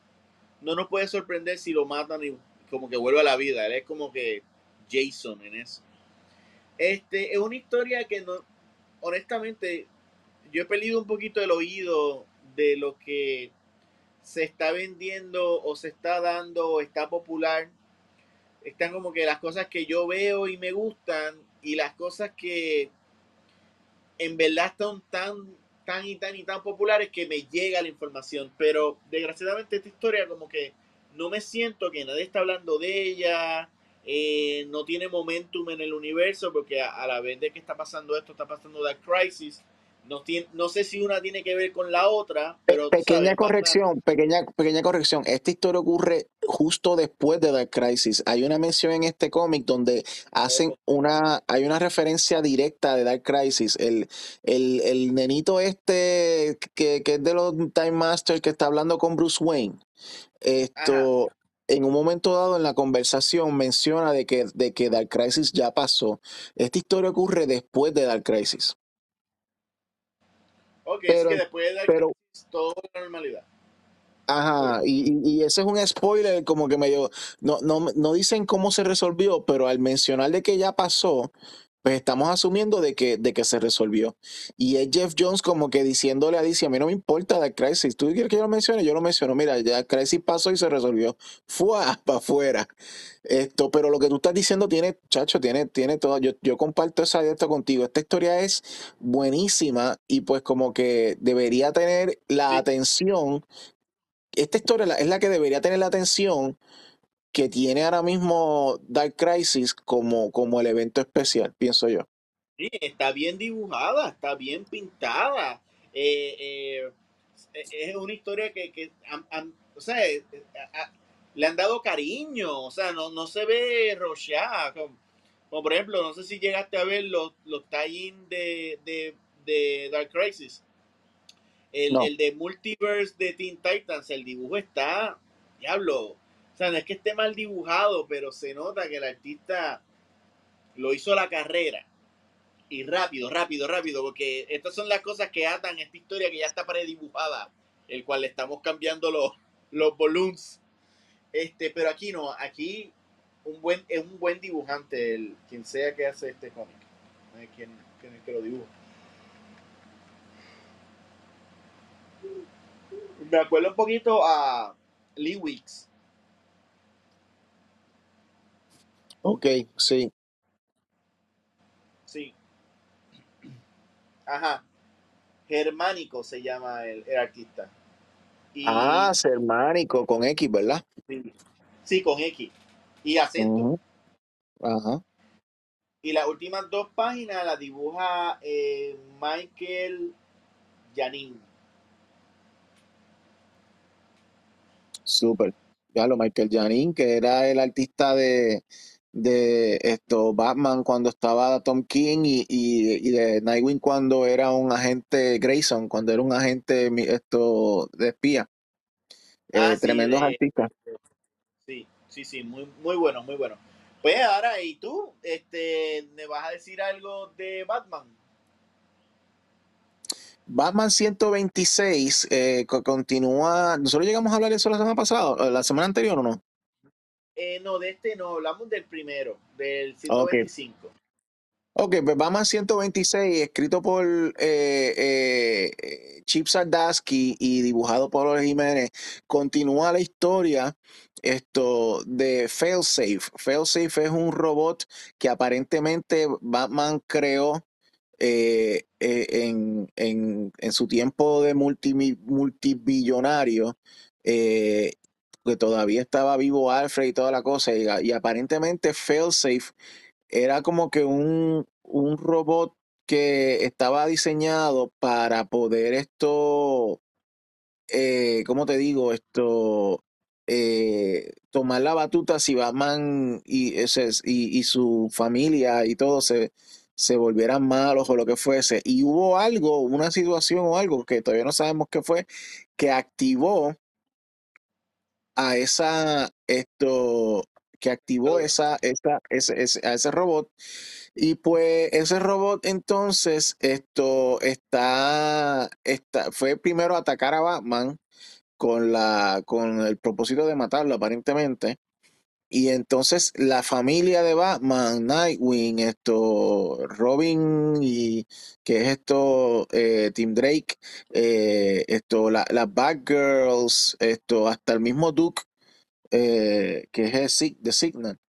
no nos puede sorprender si lo matan y como que vuelve a la vida. Él es como que Jason en eso. Este es una historia que no, honestamente, yo he perdido un poquito el oído de lo que se está vendiendo o se está dando o está popular. Están como que las cosas que yo veo y me gustan y las cosas que en verdad están tan, tan y tan y tan populares que me llega la información. Pero desgraciadamente esta historia como que no me siento que nadie está hablando de ella. Eh, no tiene momentum en el universo porque a, a, la vez de que está pasando esto, está pasando Dark Crisis no, no sé si una tiene que ver con la otra, pero... Pequeña corrección, pequeña, pequeña corrección. Esta historia ocurre justo después de Dark Crisis. Hay una mención en este cómic donde hacen una... Hay una referencia directa de Dark Crisis. El, el, el nenito este que, que, es de los Time Masters que está hablando con Bruce Wayne. Esto... en un momento dado en la conversación menciona de que, de que Dark Crisis ya pasó. Esta historia ocurre después de Dark Crisis. Ok, pero, es que después de pero, todo la normalidad. Ajá, y, y, ese es un spoiler como que medio, no, no, no dicen cómo se resolvió, pero al mencionar de que ya pasó, pues estamos asumiendo de que, de que se resolvió. Y es Jeff Jones como que diciéndole a DC, a mí no me importa la crisis, tú quieres que yo lo mencione, yo lo menciono, mira, ya crisis pasó y se resolvió, fue para afuera. Esto, pero lo que tú estás diciendo tiene, chacho, tiene, tiene todo, yo, yo comparto esa idea contigo, esta historia es buenísima y pues como que debería tener la atención, esta historia es la que debería tener la atención que tiene ahora mismo Dark Crisis como, como el evento especial, pienso yo. Sí, está bien dibujada, está bien pintada. Eh, eh, es una historia que, o sea, eh, le han dado cariño, o sea, no, no se ve rocheada. Como, por ejemplo, no sé si llegaste a ver los, los tie de, de, Dark Crisis. El, el de Multiverse de Teen Titans, el dibujo está, diablo, o sea, no es que esté mal dibujado, pero se nota que el artista lo hizo la carrera. Y rápido, rápido, rápido, porque estas son las cosas que atan esta historia que ya está predibujada, el cual le estamos cambiando los, los balloons. Este, pero aquí no, aquí un buen, es un buen dibujante, el, quien sea que hace este cómic. Quien, quien que lo dibuja. Me acuerdo un poquito a Lee Weeks Ok, sí. Sí. Ajá. Germánico se llama el, artista. ah, Germánico, con X, ¿verdad? Sí, con X. Y acento. Ajá. Y las últimas dos páginas las dibuja eh, Michael Janin. Súper. Ya lo Michael Janin, que era el artista de, de esto Batman cuando estaba Tom King y, de Nightwing cuando era un agente Grayson, cuando era un agente esto de espía. Eh, ah, tremendos artistas. Sí, sí, sí, muy, muy bueno, muy bueno. Pues ahora, ¿y tú? Este, ¿Me vas a decir algo de Batman? Batman 126 eh, continúa. Nosotros llegamos a hablar de eso la semana pasada, la semana anterior o no? Eh, no, de este no, hablamos del primero, del 125. Ok, pues Batman 126, escrito por eh, eh, Chip Sardaski y dibujado por Jorge Jiménez, continúa la historia esto de Failsafe. Failsafe es un robot que aparentemente Batman creó eh, en, en- en su tiempo de multi, multibillonario, que todavía estaba vivo Alfred y toda la cosa, y, aparentemente Failsafe era como que un, un robot que estaba diseñado para poder esto, eh, ¿cómo te digo? Esto, eh, tomar la batuta si Batman y, ese, y, y su familia y todo se, se volvieran malos o lo que fuese. Y hubo algo, una situación o algo que todavía no sabemos qué fue, que activó a esa, esto, que activó esa, esa, ese, ese- a ese robot. Y pues ese robot entonces, esto está, está, fue primero a atacar a Batman con la, con el propósito de matarlo aparentemente. Y entonces la familia de Batman, Nightwing, esto, Robin y que es esto, eh, Tim Drake, eh, esto, la- las Batgirls, esto, hasta el mismo Duke, eh, que es el de Signal.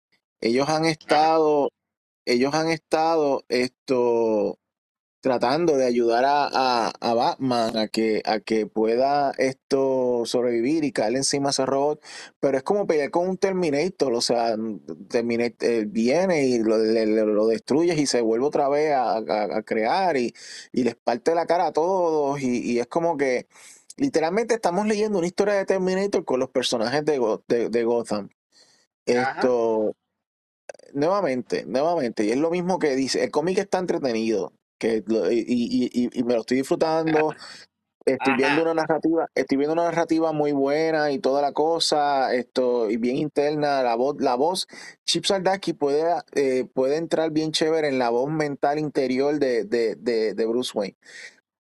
Ellos han estado, ellos han estado esto tratando de ayudar a, a- a Batman a que, a que pueda esto sobrevivir y caerle encima a ese robot, pero es como pelear con un Terminator, o sea, Terminator eh, viene y lo, le- lo destruyes y se vuelve otra vez a, a- a crear y, y les parte la cara a todos y, y es como que literalmente estamos leyendo una historia de Terminator con los personajes de, Go- de, de Gotham. Ajá. Esto, nuevamente, nuevamente, y es lo mismo que dice, el cómic está entretenido, que lo- y, y- y- y me lo estoy disfrutando, estoy viendo una narrativa, estoy viendo una narrativa muy buena y toda la cosa, esto, y bien interna, la voz, la voz, Chip Zdarsky puede, eh, puede entrar bien chévere en la voz mental interior de, de, de, de Bruce Wayne.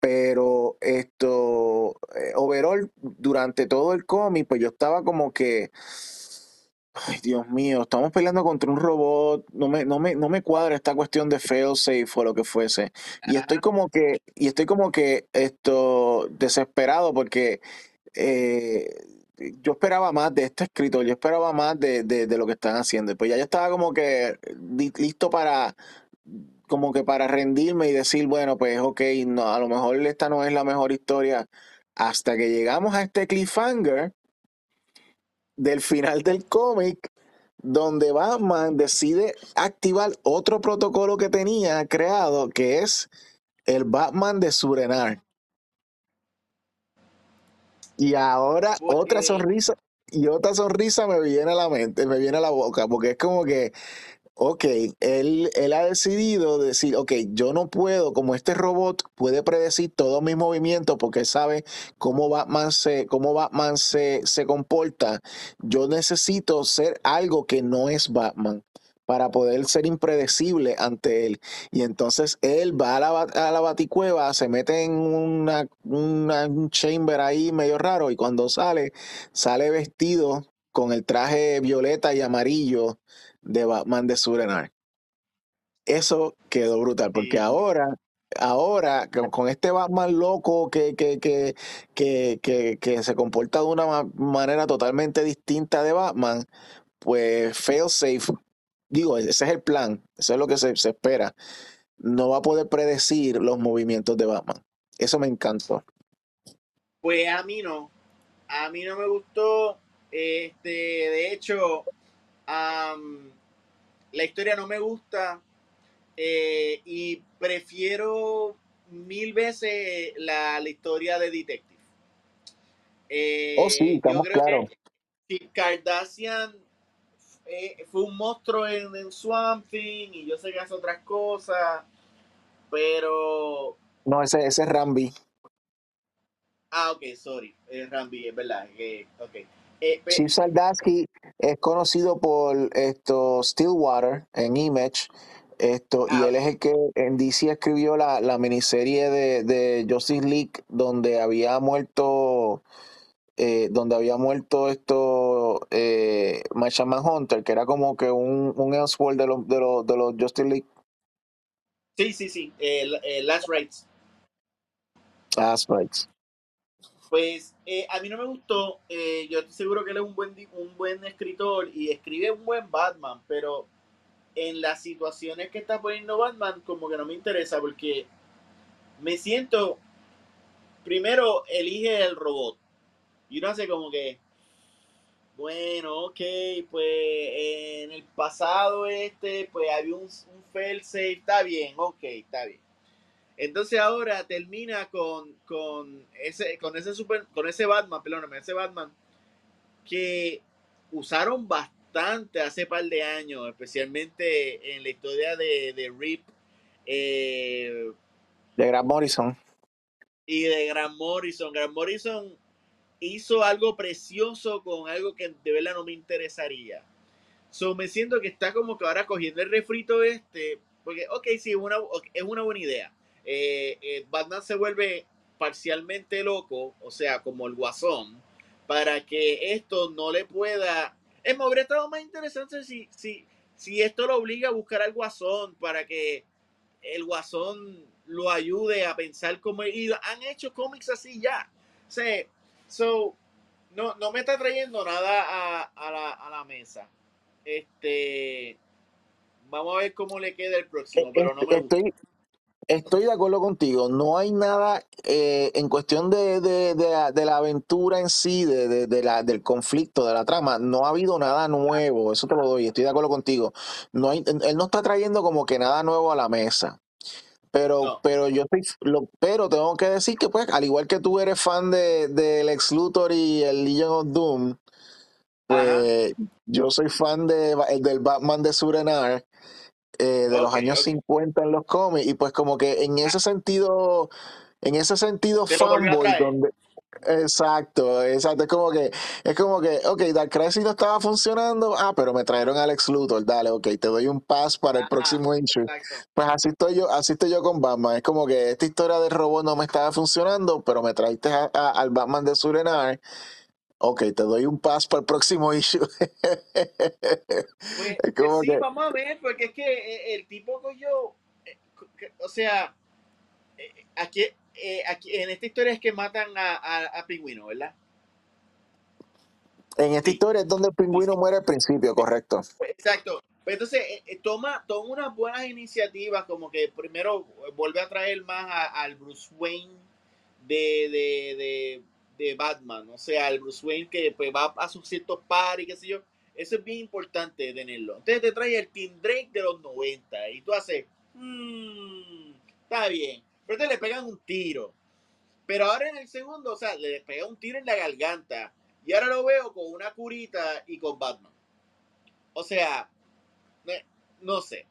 Pero esto, eh, overall, durante todo el cómic, pues yo estaba como que, Ay, Dios mío, estamos peleando contra un robot. No me, no me, no me cuadra esta cuestión de failsafe o lo que fuese. Y estoy como que, y estoy como que esto desesperado porque eh, yo esperaba más de este escritor, yo esperaba más de, de, de lo que están haciendo. Y Pues ya yo estaba como que li- listo para, como que para rendirme y decir, bueno, pues ok, no, a lo mejor esta no es la mejor historia. Hasta que llegamos a este cliffhanger del final del cómic, donde Batman decide activar otro protocolo que tenía creado, que es el Batman de Surenar. Y ahora otra sonrisa, y otra sonrisa me viene a la mente, me viene a la boca, porque es como que, ok, él, él ha decidido decir, ok, yo no puedo, como este robot puede predecir todos mis movimientos porque sabe cómo Batman se, cómo Batman se, se comporta, yo necesito ser algo que no es Batman para poder ser impredecible ante él. Y entonces él va a la, a la baticueva, se mete en una, una- un chamber ahí medio raro y cuando sale, sale vestido con el traje violeta y amarillo de Batman de Surenar. Eso quedó brutal, porque sí. ahora, ahora con, con este Batman loco que, que, que, que, que, se comporta de una ma- manera totalmente distinta de Batman, pues Failsafe, digo, ese es el plan, eso es lo que se, se espera. No va a poder predecir los movimientos de Batman. Eso me encantó. Pues a mí no. A mí no me gustó. Este, de hecho, am, la historia no me gusta. eh, y prefiero mil veces la, la historia de Detective. Oh, sí, Eh, estamos creo claros. que si Kardashian eh, fue un monstruo en, en Swamp Thing y yo sé que hace otras cosas, pero No, ese, ese es Rambi. Ah, ok, sorry. Es Rambi, es verdad. que- ok. Eh, Chip Zdarsky es conocido por esto Stillwater en Image. Esto, y ah, él es el que en DC escribió la, la miniserie de, de Justice League donde había muerto eh, donde había muerto esto eh, Martian Manhunter, que era como que un, un Elseworld de los, de los, de los Justice League. Sí, sí, sí. Last Rights. Last Rights. Pues eh, a mí no me gustó. Eh, yo estoy seguro que él es un buen, un buen escritor y escribe un buen Batman, pero en las situaciones que está poniendo Batman, como que no me interesa porque me siento. Primero, elige el robot. Y uno hace como que. Bueno, ok, pues en el pasado este, pues había un, un fail safe, está bien, ok, está bien. Entonces ahora termina con, con ese, con ese super, con ese Batman, perdóname, ese Batman que usaron bastante hace par de años, especialmente en la historia de, de Rip eh, De Grant Morrison. y de Grant Morrison. Grant Morrison hizo algo precioso con algo que de verdad no me interesaría. So me siento que está como que ahora cogiendo el refrito este, porque ok, sí, es una, es una buena idea. Eh, eh, Batman se vuelve parcialmente loco, o sea, como el guasón, para que esto no le pueda... Es más, habría estado más interesante si, si, si esto lo obliga a buscar al guasón para que el guasón lo ayude a pensar como... Y han hecho cómics así ya. O sea, so, no, no me está trayendo nada a, a la, a la mesa. Este... Vamos a ver cómo le queda el próximo, pero no me gusta. Estoy, estoy de acuerdo contigo. No hay nada eh, en cuestión de, de, de la, de la aventura en sí, de, la, del conflicto, de la trama. No ha habido nada nuevo. Eso te lo doy. Estoy de acuerdo contigo. No hay, él no está trayendo como que nada nuevo a la mesa. Pero, No. pero yo estoy, lo, pero tengo que decir que pues, al igual que tú eres fan de, del Ex Luthor y el Legion of Doom, pues yo soy fan de, del Batman de Surenar eh, de los Ok, años ok. 50 en los cómics y pues como que en ese sentido en ese sentido a fanboy donde exacto exacto es como que es como que ok Dark Crisis no estaba funcionando ah pero me trajeron a Alex Luthor dale ok te doy un pass para el Ajá, próximo issue exacto. pues así estoy yo así estoy yo con Batman es como que esta historia del robot no me estaba funcionando pero me traiste a- a- al Batman de Surenar ok te doy un pass para el próximo issue Pues, es pues como sí, que vamos a ver, porque es que eh, el tipo que yo, eh, que- o sea, eh, aquí, aquí en esta historia es que matan a, a, a Pingüino, ¿verdad? en esta Sí, historia es donde el pingüino sí. muere al principio correcto Pues, Exacto. Pues entonces toma, toma unas buenas iniciativas, como que primero vuelve a traer más al Bruce Wayne de, de, de, de Batman, o sea, al Bruce Wayne que pues, va a sus ciertos paris, qué sé yo. Eso es bien importante tenerlo. Entonces te trae el Team Drake de los 90 y tú haces, "Mm, está bien, pero te le pegan un tiro. Pero ahora en el segundo, o sea, le pega un tiro en la garganta. Y ahora lo veo con una curita y con Batman. O sea, no sé.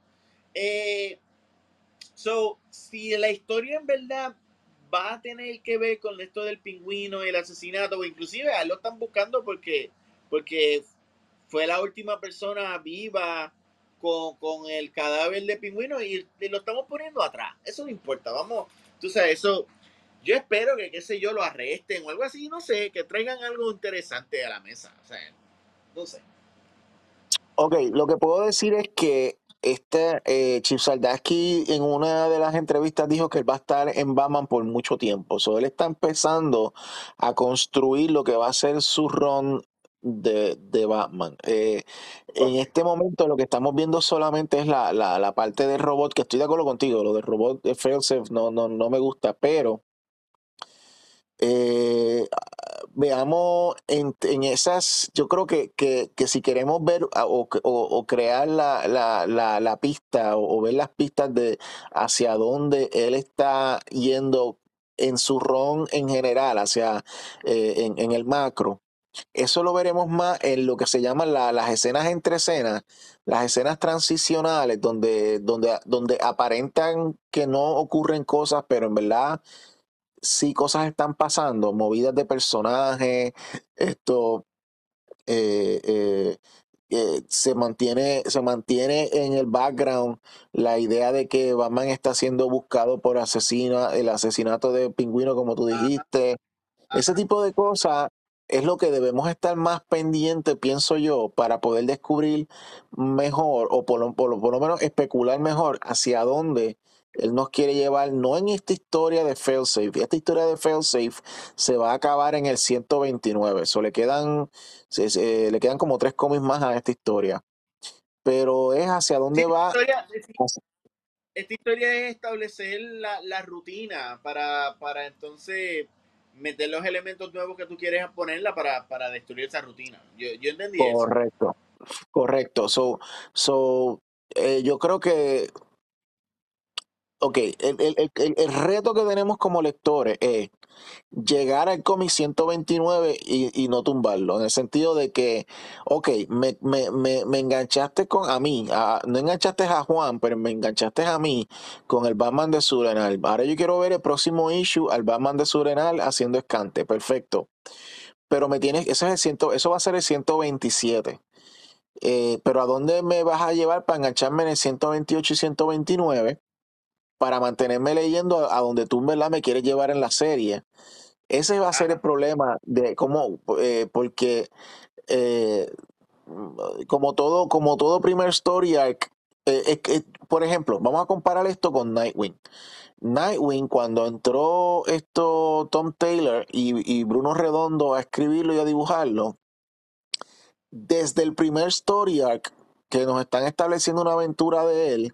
Eh, so, si la historia en verdad va a tener que ver con esto del pingüino y el asesinato, o inclusive a lo están buscando porque, porque fue la última persona viva con, con el cadáver de pingüino y, y lo estamos poniendo atrás. Eso no importa, vamos, tú sabes, eso, yo espero que, qué sé yo, lo arresten o algo así, no sé, que traigan algo interesante a la mesa, o sea, no sé. Ok, lo que puedo decir es que este eh, Chip en una de las entrevistas dijo que él va a estar en Batman por mucho tiempo. So, él está empezando a construir lo que va a ser su run de, de Batman. Eh, en este momento lo que estamos viendo solamente es la, la, la parte del robot, que estoy de acuerdo contigo, lo del robot de Failsafe no, no, no me gusta, pero eh, veamos en, en esas, yo creo que, que, que si queremos ver o, o- crear la, la, la, la pista o, ver las pistas de hacia dónde él está yendo en su ron en general, hacia eh, en, en el macro, eso lo veremos más en lo que se llaman la- las escenas entre escenas, las escenas transicionales, donde, donde, donde aparentan que no ocurren cosas, pero en verdad sí cosas están pasando, movidas de personajes, esto eh, eh, eh, se mantiene, se mantiene en el background la idea de que Batman está siendo buscado por asesina, el asesinato de Pingüino, como tú dijiste. Ese tipo de cosas es lo que debemos estar más pendientes, pienso yo, para poder descubrir mejor o por lo menos especular mejor hacia dónde Él nos quiere llevar no en esta historia de Failsafe. Esta historia de Failsafe se va a acabar en el 129. Eso le quedan, se- se- le quedan como tres cómics más a esta historia. Pero es hacia dónde va. historia, esta historia es establecer la, la rutina para, para entonces meter los elementos nuevos que tú quieres ponerla para, para destruir esa rutina. Yo, yo entendí eso. Correcto, correcto. So, so, eh, yo creo que, ok, el, el- el- el- reto que tenemos como lectores es llegar al cómic 129 y, y no tumbarlo, en el sentido de que, ok, me, me, me, me enganchaste con a mí, no enganchaste a Juan, pero me enganchaste a mí con el Batman de Surenal. Ahora yo quiero ver el próximo issue al Batman de Surenal haciendo escante, perfecto. Pero me tienes, ese es el ciento, eso va a ser el 127. Eh, pero ¿a dónde me vas a llevar para engancharme en el 128 y 129? Para mantenerme leyendo a, a donde tú en verdad me quieres llevar en la serie. Ese va a ser el problema de cómo, eh, porque eh, como todo, como todo primer story arc, eh, por ejemplo, vamos a comparar esto con Nightwing. Nightwing, cuando entró esto Tom Taylor y, y Bruno Redondo a escribirlo y a dibujarlo, desde el primer story arc que nos están estableciendo una aventura de él,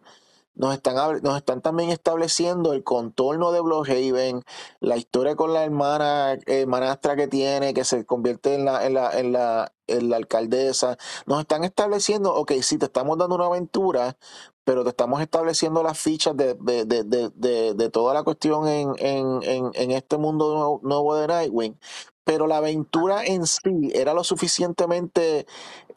nos están, nos están también estableciendo el contorno de Bloodhaven, la historia con la hermana eh, manastra que tiene, que se convierte en la, en la, en la, en la alcaldesa. Nos están estableciendo, ok, sí, te estamos dando una aventura, pero te estamos estableciendo las fichas de, de, de, de, toda la cuestión en, en, en, en este mundo nuevo de Nightwing. Pero la aventura en sí era lo suficientemente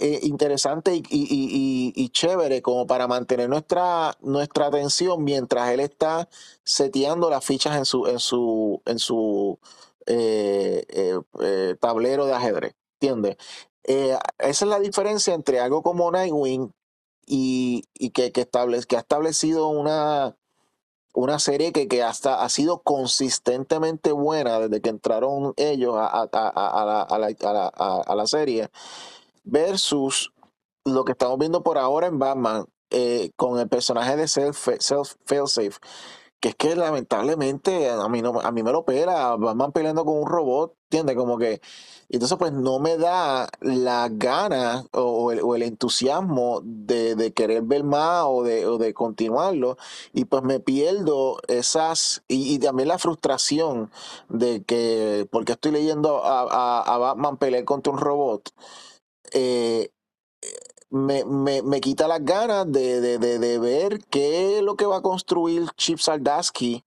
eh, interesante y, chévere como para mantener nuestra, nuestra atención mientras él está seteando las fichas en su, en su, en su eh, eh, tablero de ajedrez. ¿Entiendes? Esa es la diferencia entre algo como Nightwing y que, que, establece, que ha establecido una, una serie que, que hasta ha sido consistentemente buena desde que entraron ellos a, a- a- la, a la- a la serie versus lo que estamos viendo por ahora en Batman eh, con el personaje de Self, Self Failsafe, que es que lamentablemente a mí, no, a mí me lo pela, Batman peleando con un robot, ¿entiendes? Como que, entonces pues no me da la gana o, el, o el entusiasmo de, de querer ver más o de, o de continuarlo, y pues me pierdo esas, y, también la frustración de que, porque estoy leyendo a, a, a Batman pelear contra un robot, eh, me, me, me quita las ganas de, de, de, de ver qué es lo que va a construir Chip Sardaski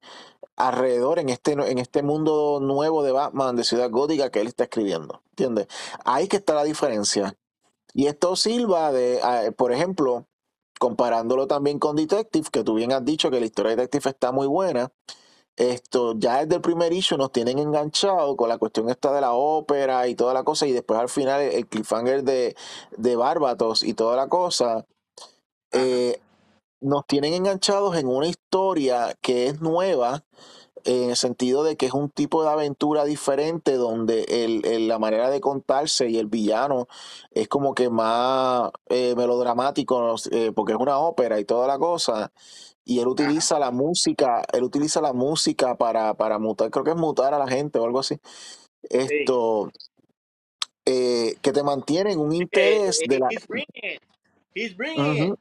alrededor en este, en este mundo nuevo de Batman, de Ciudad Gótica que él está escribiendo. ¿Entiendes? Ahí que está la diferencia. Y esto sirva de, por ejemplo, comparándolo también con Detective, que tú bien has dicho que la historia de Detective está muy buena. Esto ya desde el primer issue nos tienen enganchado con la cuestión esta de la ópera y toda la cosa, y después al final el cliffhanger de, de Barbatos y toda la cosa. eh, nos tienen enganchados en una historia que es nueva, en el sentido de que es un tipo de aventura diferente donde el, el- la manera de contarse y el villano es como que más eh, melodramático. Eh, porque es una ópera y toda la cosa. Y él utiliza la música, él utiliza la música para, para mutar, creo que es mutar a la gente o algo así. Esto, eh, que te mantiene en un interés de la... he's bringing it. He's bringing Ujú. it.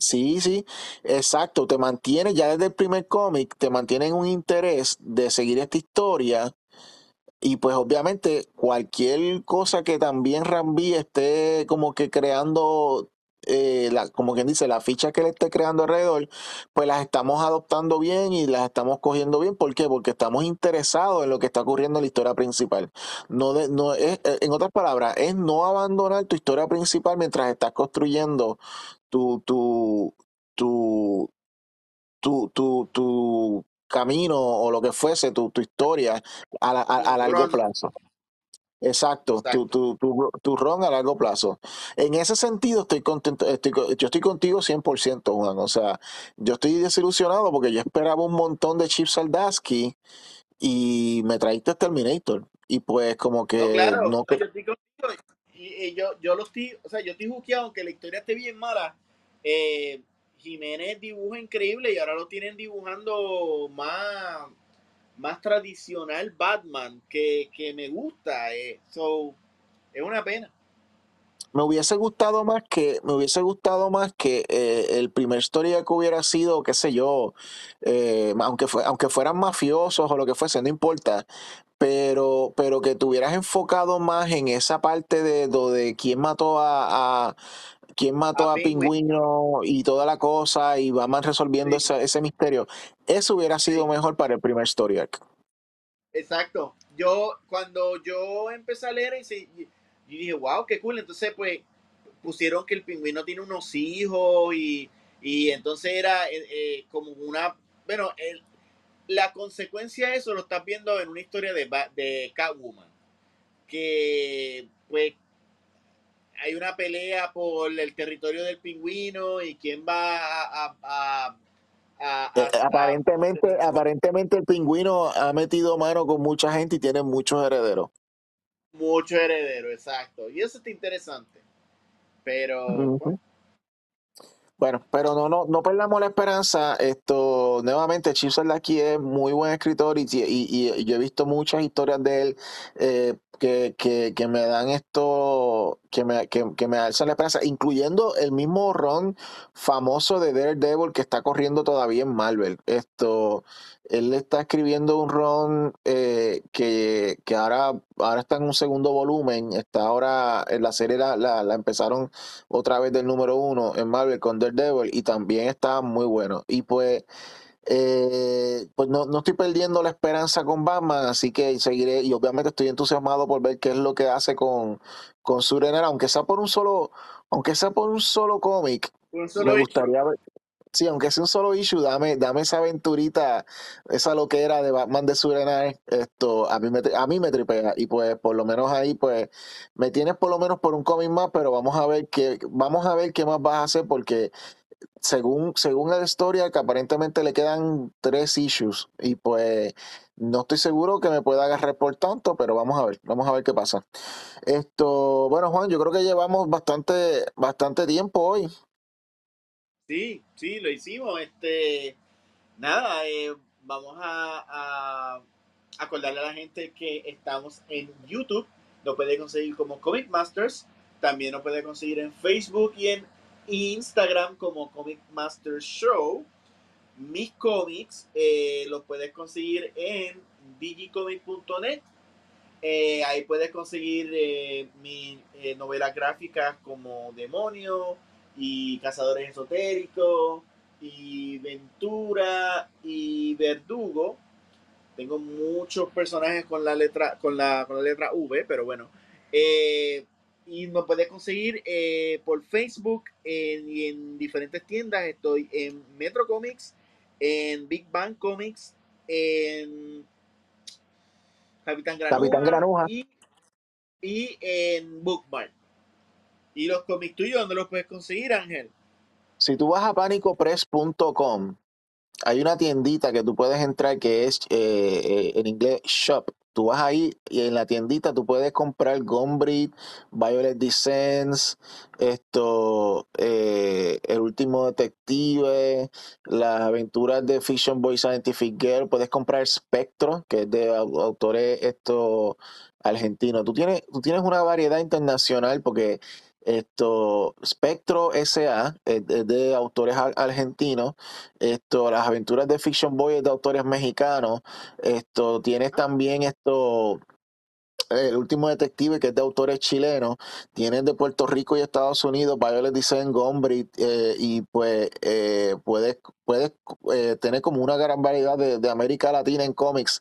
Sí, sí, exacto. Te mantiene ya desde el primer cómic, te mantiene en un interés de seguir esta historia. Y pues obviamente cualquier cosa que también Rambi esté como que creando, eh, la, como quien dice, la ficha que le esté creando alrededor, pues las estamos adoptando bien y las estamos cogiendo bien. ¿Por qué? Porque estamos interesados en lo que está ocurriendo en la historia principal. No de, no es, eh, en otras palabras, es no abandonar tu historia principal mientras estás construyendo tu, tu, tu, tu, tu, tu camino o lo que fuese, tu, tu historia a, la- a, a largo plazo. Exacto, tu, Exacto. tu, tu, tu ron a largo plazo. En ese sentido, estoy contento, estoy, yo estoy contigo 100%, Juan. O sea, yo estoy desilusionado porque yo esperaba un montón de Chip Saldaski y me traíste Terminator. Y pues como No, que claro, no... no, que- yo estoy contigo. Y, y yo, yo lo estoy, o sea, yo estoy juqueado, aunque la historia esté bien mala. Eh, Jiménez dibuja increíble y ahora lo tienen dibujando más, más tradicional Batman que, que me gusta. Eh. So, es una pena. Me hubiese gustado más que, me hubiese gustado más que eh, el primer historia que hubiera sido, qué sé yo, eh, aunque, fue, aunque fueran mafiosos o lo que fuese, no importa, pero, pero que tuvieras enfocado más en esa parte de, de, quién mató a, a quién mató A a. Pingüino y toda la cosa y vamos resolviendo Sí, ese, ese misterio. Eso hubiera sido sí. mejor para el primer story arc. Exacto. Yo, cuando yo empecé a leer y dije, wow, qué cool. Entonces, pues, pusieron que el pingüino tiene unos hijos y, y entonces era eh, eh, como una, bueno, el- la consecuencia de eso lo estás viendo en una historia de, de Catwoman, que pues hay una pelea por el territorio del pingüino y quién va a, a, a, a- Eh, aparentemente, aparentemente el pingüino ha metido mano con mucha gente y tiene muchos herederos. mucho heredero, exacto. Y eso está interesante. Pero, Bueno, pero no, no, no perdamos la esperanza. Esto, nuevamente, Chip aquí es muy buen escritor y, y, y- y yo he visto muchas historias de él eh, que, que, que me dan esto, que me, que, que me alzan la esperanza, incluyendo el mismo Ron famoso de Daredevil que está corriendo todavía en Marvel. Esto, él está escribiendo un Ron eh, que, que ahora, ahora está en un segundo volumen, está ahora en la serie la, la, la empezaron otra vez del número uno en Marvel con Daredevil y también está muy bueno. Y pues, eh, pues no, no estoy perdiendo la esperanza con Batman, así que seguiré y obviamente estoy entusiasmado por ver qué es lo que hace con, con aunque sea por un solo, aunque sea por un solo cómic, me issue. gustaría ver. Sí, aunque sea un solo issue, dame, dame esa aventurita, esa loquera de Batman de Surenar, esto a mí me a mí me tripea y pues por lo menos ahí pues me tienes por lo menos por un cómic más, pero vamos a ver qué vamos a ver qué más vas a hacer porque según según la historia que aparentemente le quedan tres issues y pues no estoy seguro que me pueda agarrar por tanto, pero vamos a ver, vamos a ver qué pasa. Esto, bueno Juan, yo creo que llevamos bastante bastante tiempo hoy. Sí, sí, lo hicimos. Este, nada, eh, vamos a, a acordarle a la gente que estamos en YouTube. Lo puede conseguir como Comic Masters. También lo puede conseguir en Facebook y en Instagram como Comic Masters Show. Mis cómics eh, los puedes conseguir en digicomic.net. Eh, ahí puedes conseguir eh, mis eh, novelas gráficas como Demonio y Cazadores Esotéricos y Ventura y Verdugo. Tengo muchos personajes con la letra con la, con la letra V, pero bueno. Eh, y nos puedes conseguir eh, por Facebook en- y en diferentes tiendas. Estoy en Metro Comics, en Big Bang Comics, en Capitán Capitán Granuja Granuja. y, y en Bookmark. ¿Y los cómics tuyos dónde los puedes conseguir, Ángel? Si tú vas a panicopress.com, hay una tiendita que tú puedes entrar que es eh, eh, en inglés shop. Tú vas ahí y en la tiendita tú puedes comprar Gombrich, Violet Descents, esto, eh, El último detective, las aventuras de Fiction Boy Scientific Girl. Puedes comprar Spectro, que es de au- autores esto argentinos. Tú tienes, tú tienes una variedad internacional porque esto Spectro SA es es de autores ar- argentinos. Esto, las aventuras de Fiction Boy es de autores mexicanos. Esto, tienes también esto, el último detective que es de autores chilenos, tienes de Puerto Rico y Estados Unidos, Violet dicen Gombrich, eh, y pues eh, puedes, puedes eh, tener como una gran variedad de, de América Latina en cómics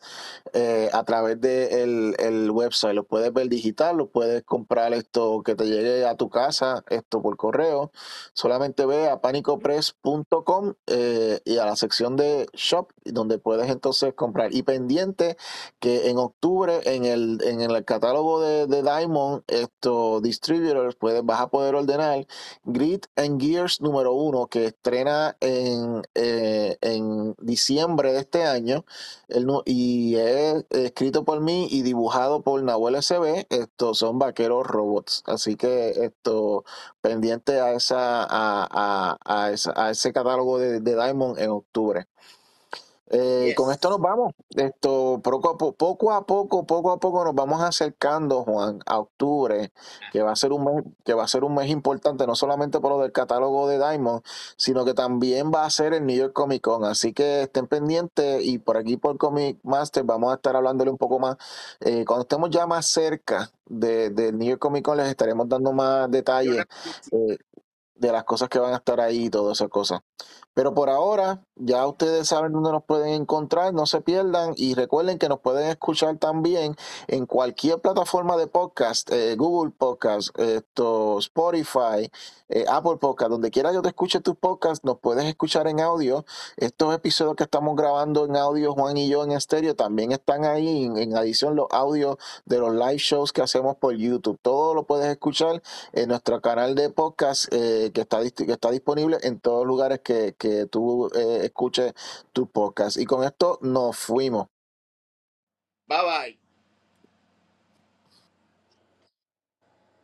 eh, a través del el website. Lo puedes ver digital, lo puedes comprar esto que te llegue a tu casa, esto por correo. Solamente ve a panicopress.com y a la sección de shop, donde puedes entonces comprar. Y pendiente que en octubre, en el, en el el catálogo de, Diamond, esto, Distributors, puedes, vas a poder ordenar Grid and Gears número uno, que estrena en, eh, en diciembre de este año, el y es escrito por mí y dibujado por Nahuel SB. Estos son vaqueros robots, así que esto pendiente a esa, a, a, a esa- a ese catálogo de, de Diamond en octubre. Eh, con esto nos vamos. Esto poco a po- poco a poco, poco a poco nos vamos acercando, Juan, a octubre, que va a ser un mes, que va a ser un mes importante, no solamente por lo del catálogo de Diamond, sino que también va a ser el New York Comic Con. Así que estén pendientes y por aquí por Comic Master vamos a estar hablándole un poco más. Eh, cuando estemos ya más cerca de, del New York Comic Con les estaremos dando más detalles eh, de las cosas que van a estar ahí y todas esas cosas. Pero por ahora, ya ustedes saben dónde nos pueden encontrar, no se pierdan y recuerden que nos pueden escuchar también en cualquier plataforma de podcast, eh, Google Podcast, Spotify, eh, Apple Podcast, donde quiera que te escuches tus podcasts, nos puedes escuchar en audio. Estos episodios que estamos grabando en audio, Juan y yo en estéreo, también están ahí en, en adición los audios de los live shows que hacemos por YouTube. Todo lo puedes escuchar en nuestro canal de podcast eh, que, está, que está disponible en todos los lugares que, que tú eh, escuches tu podcast. Y con esto nos fuimos. Bye bye.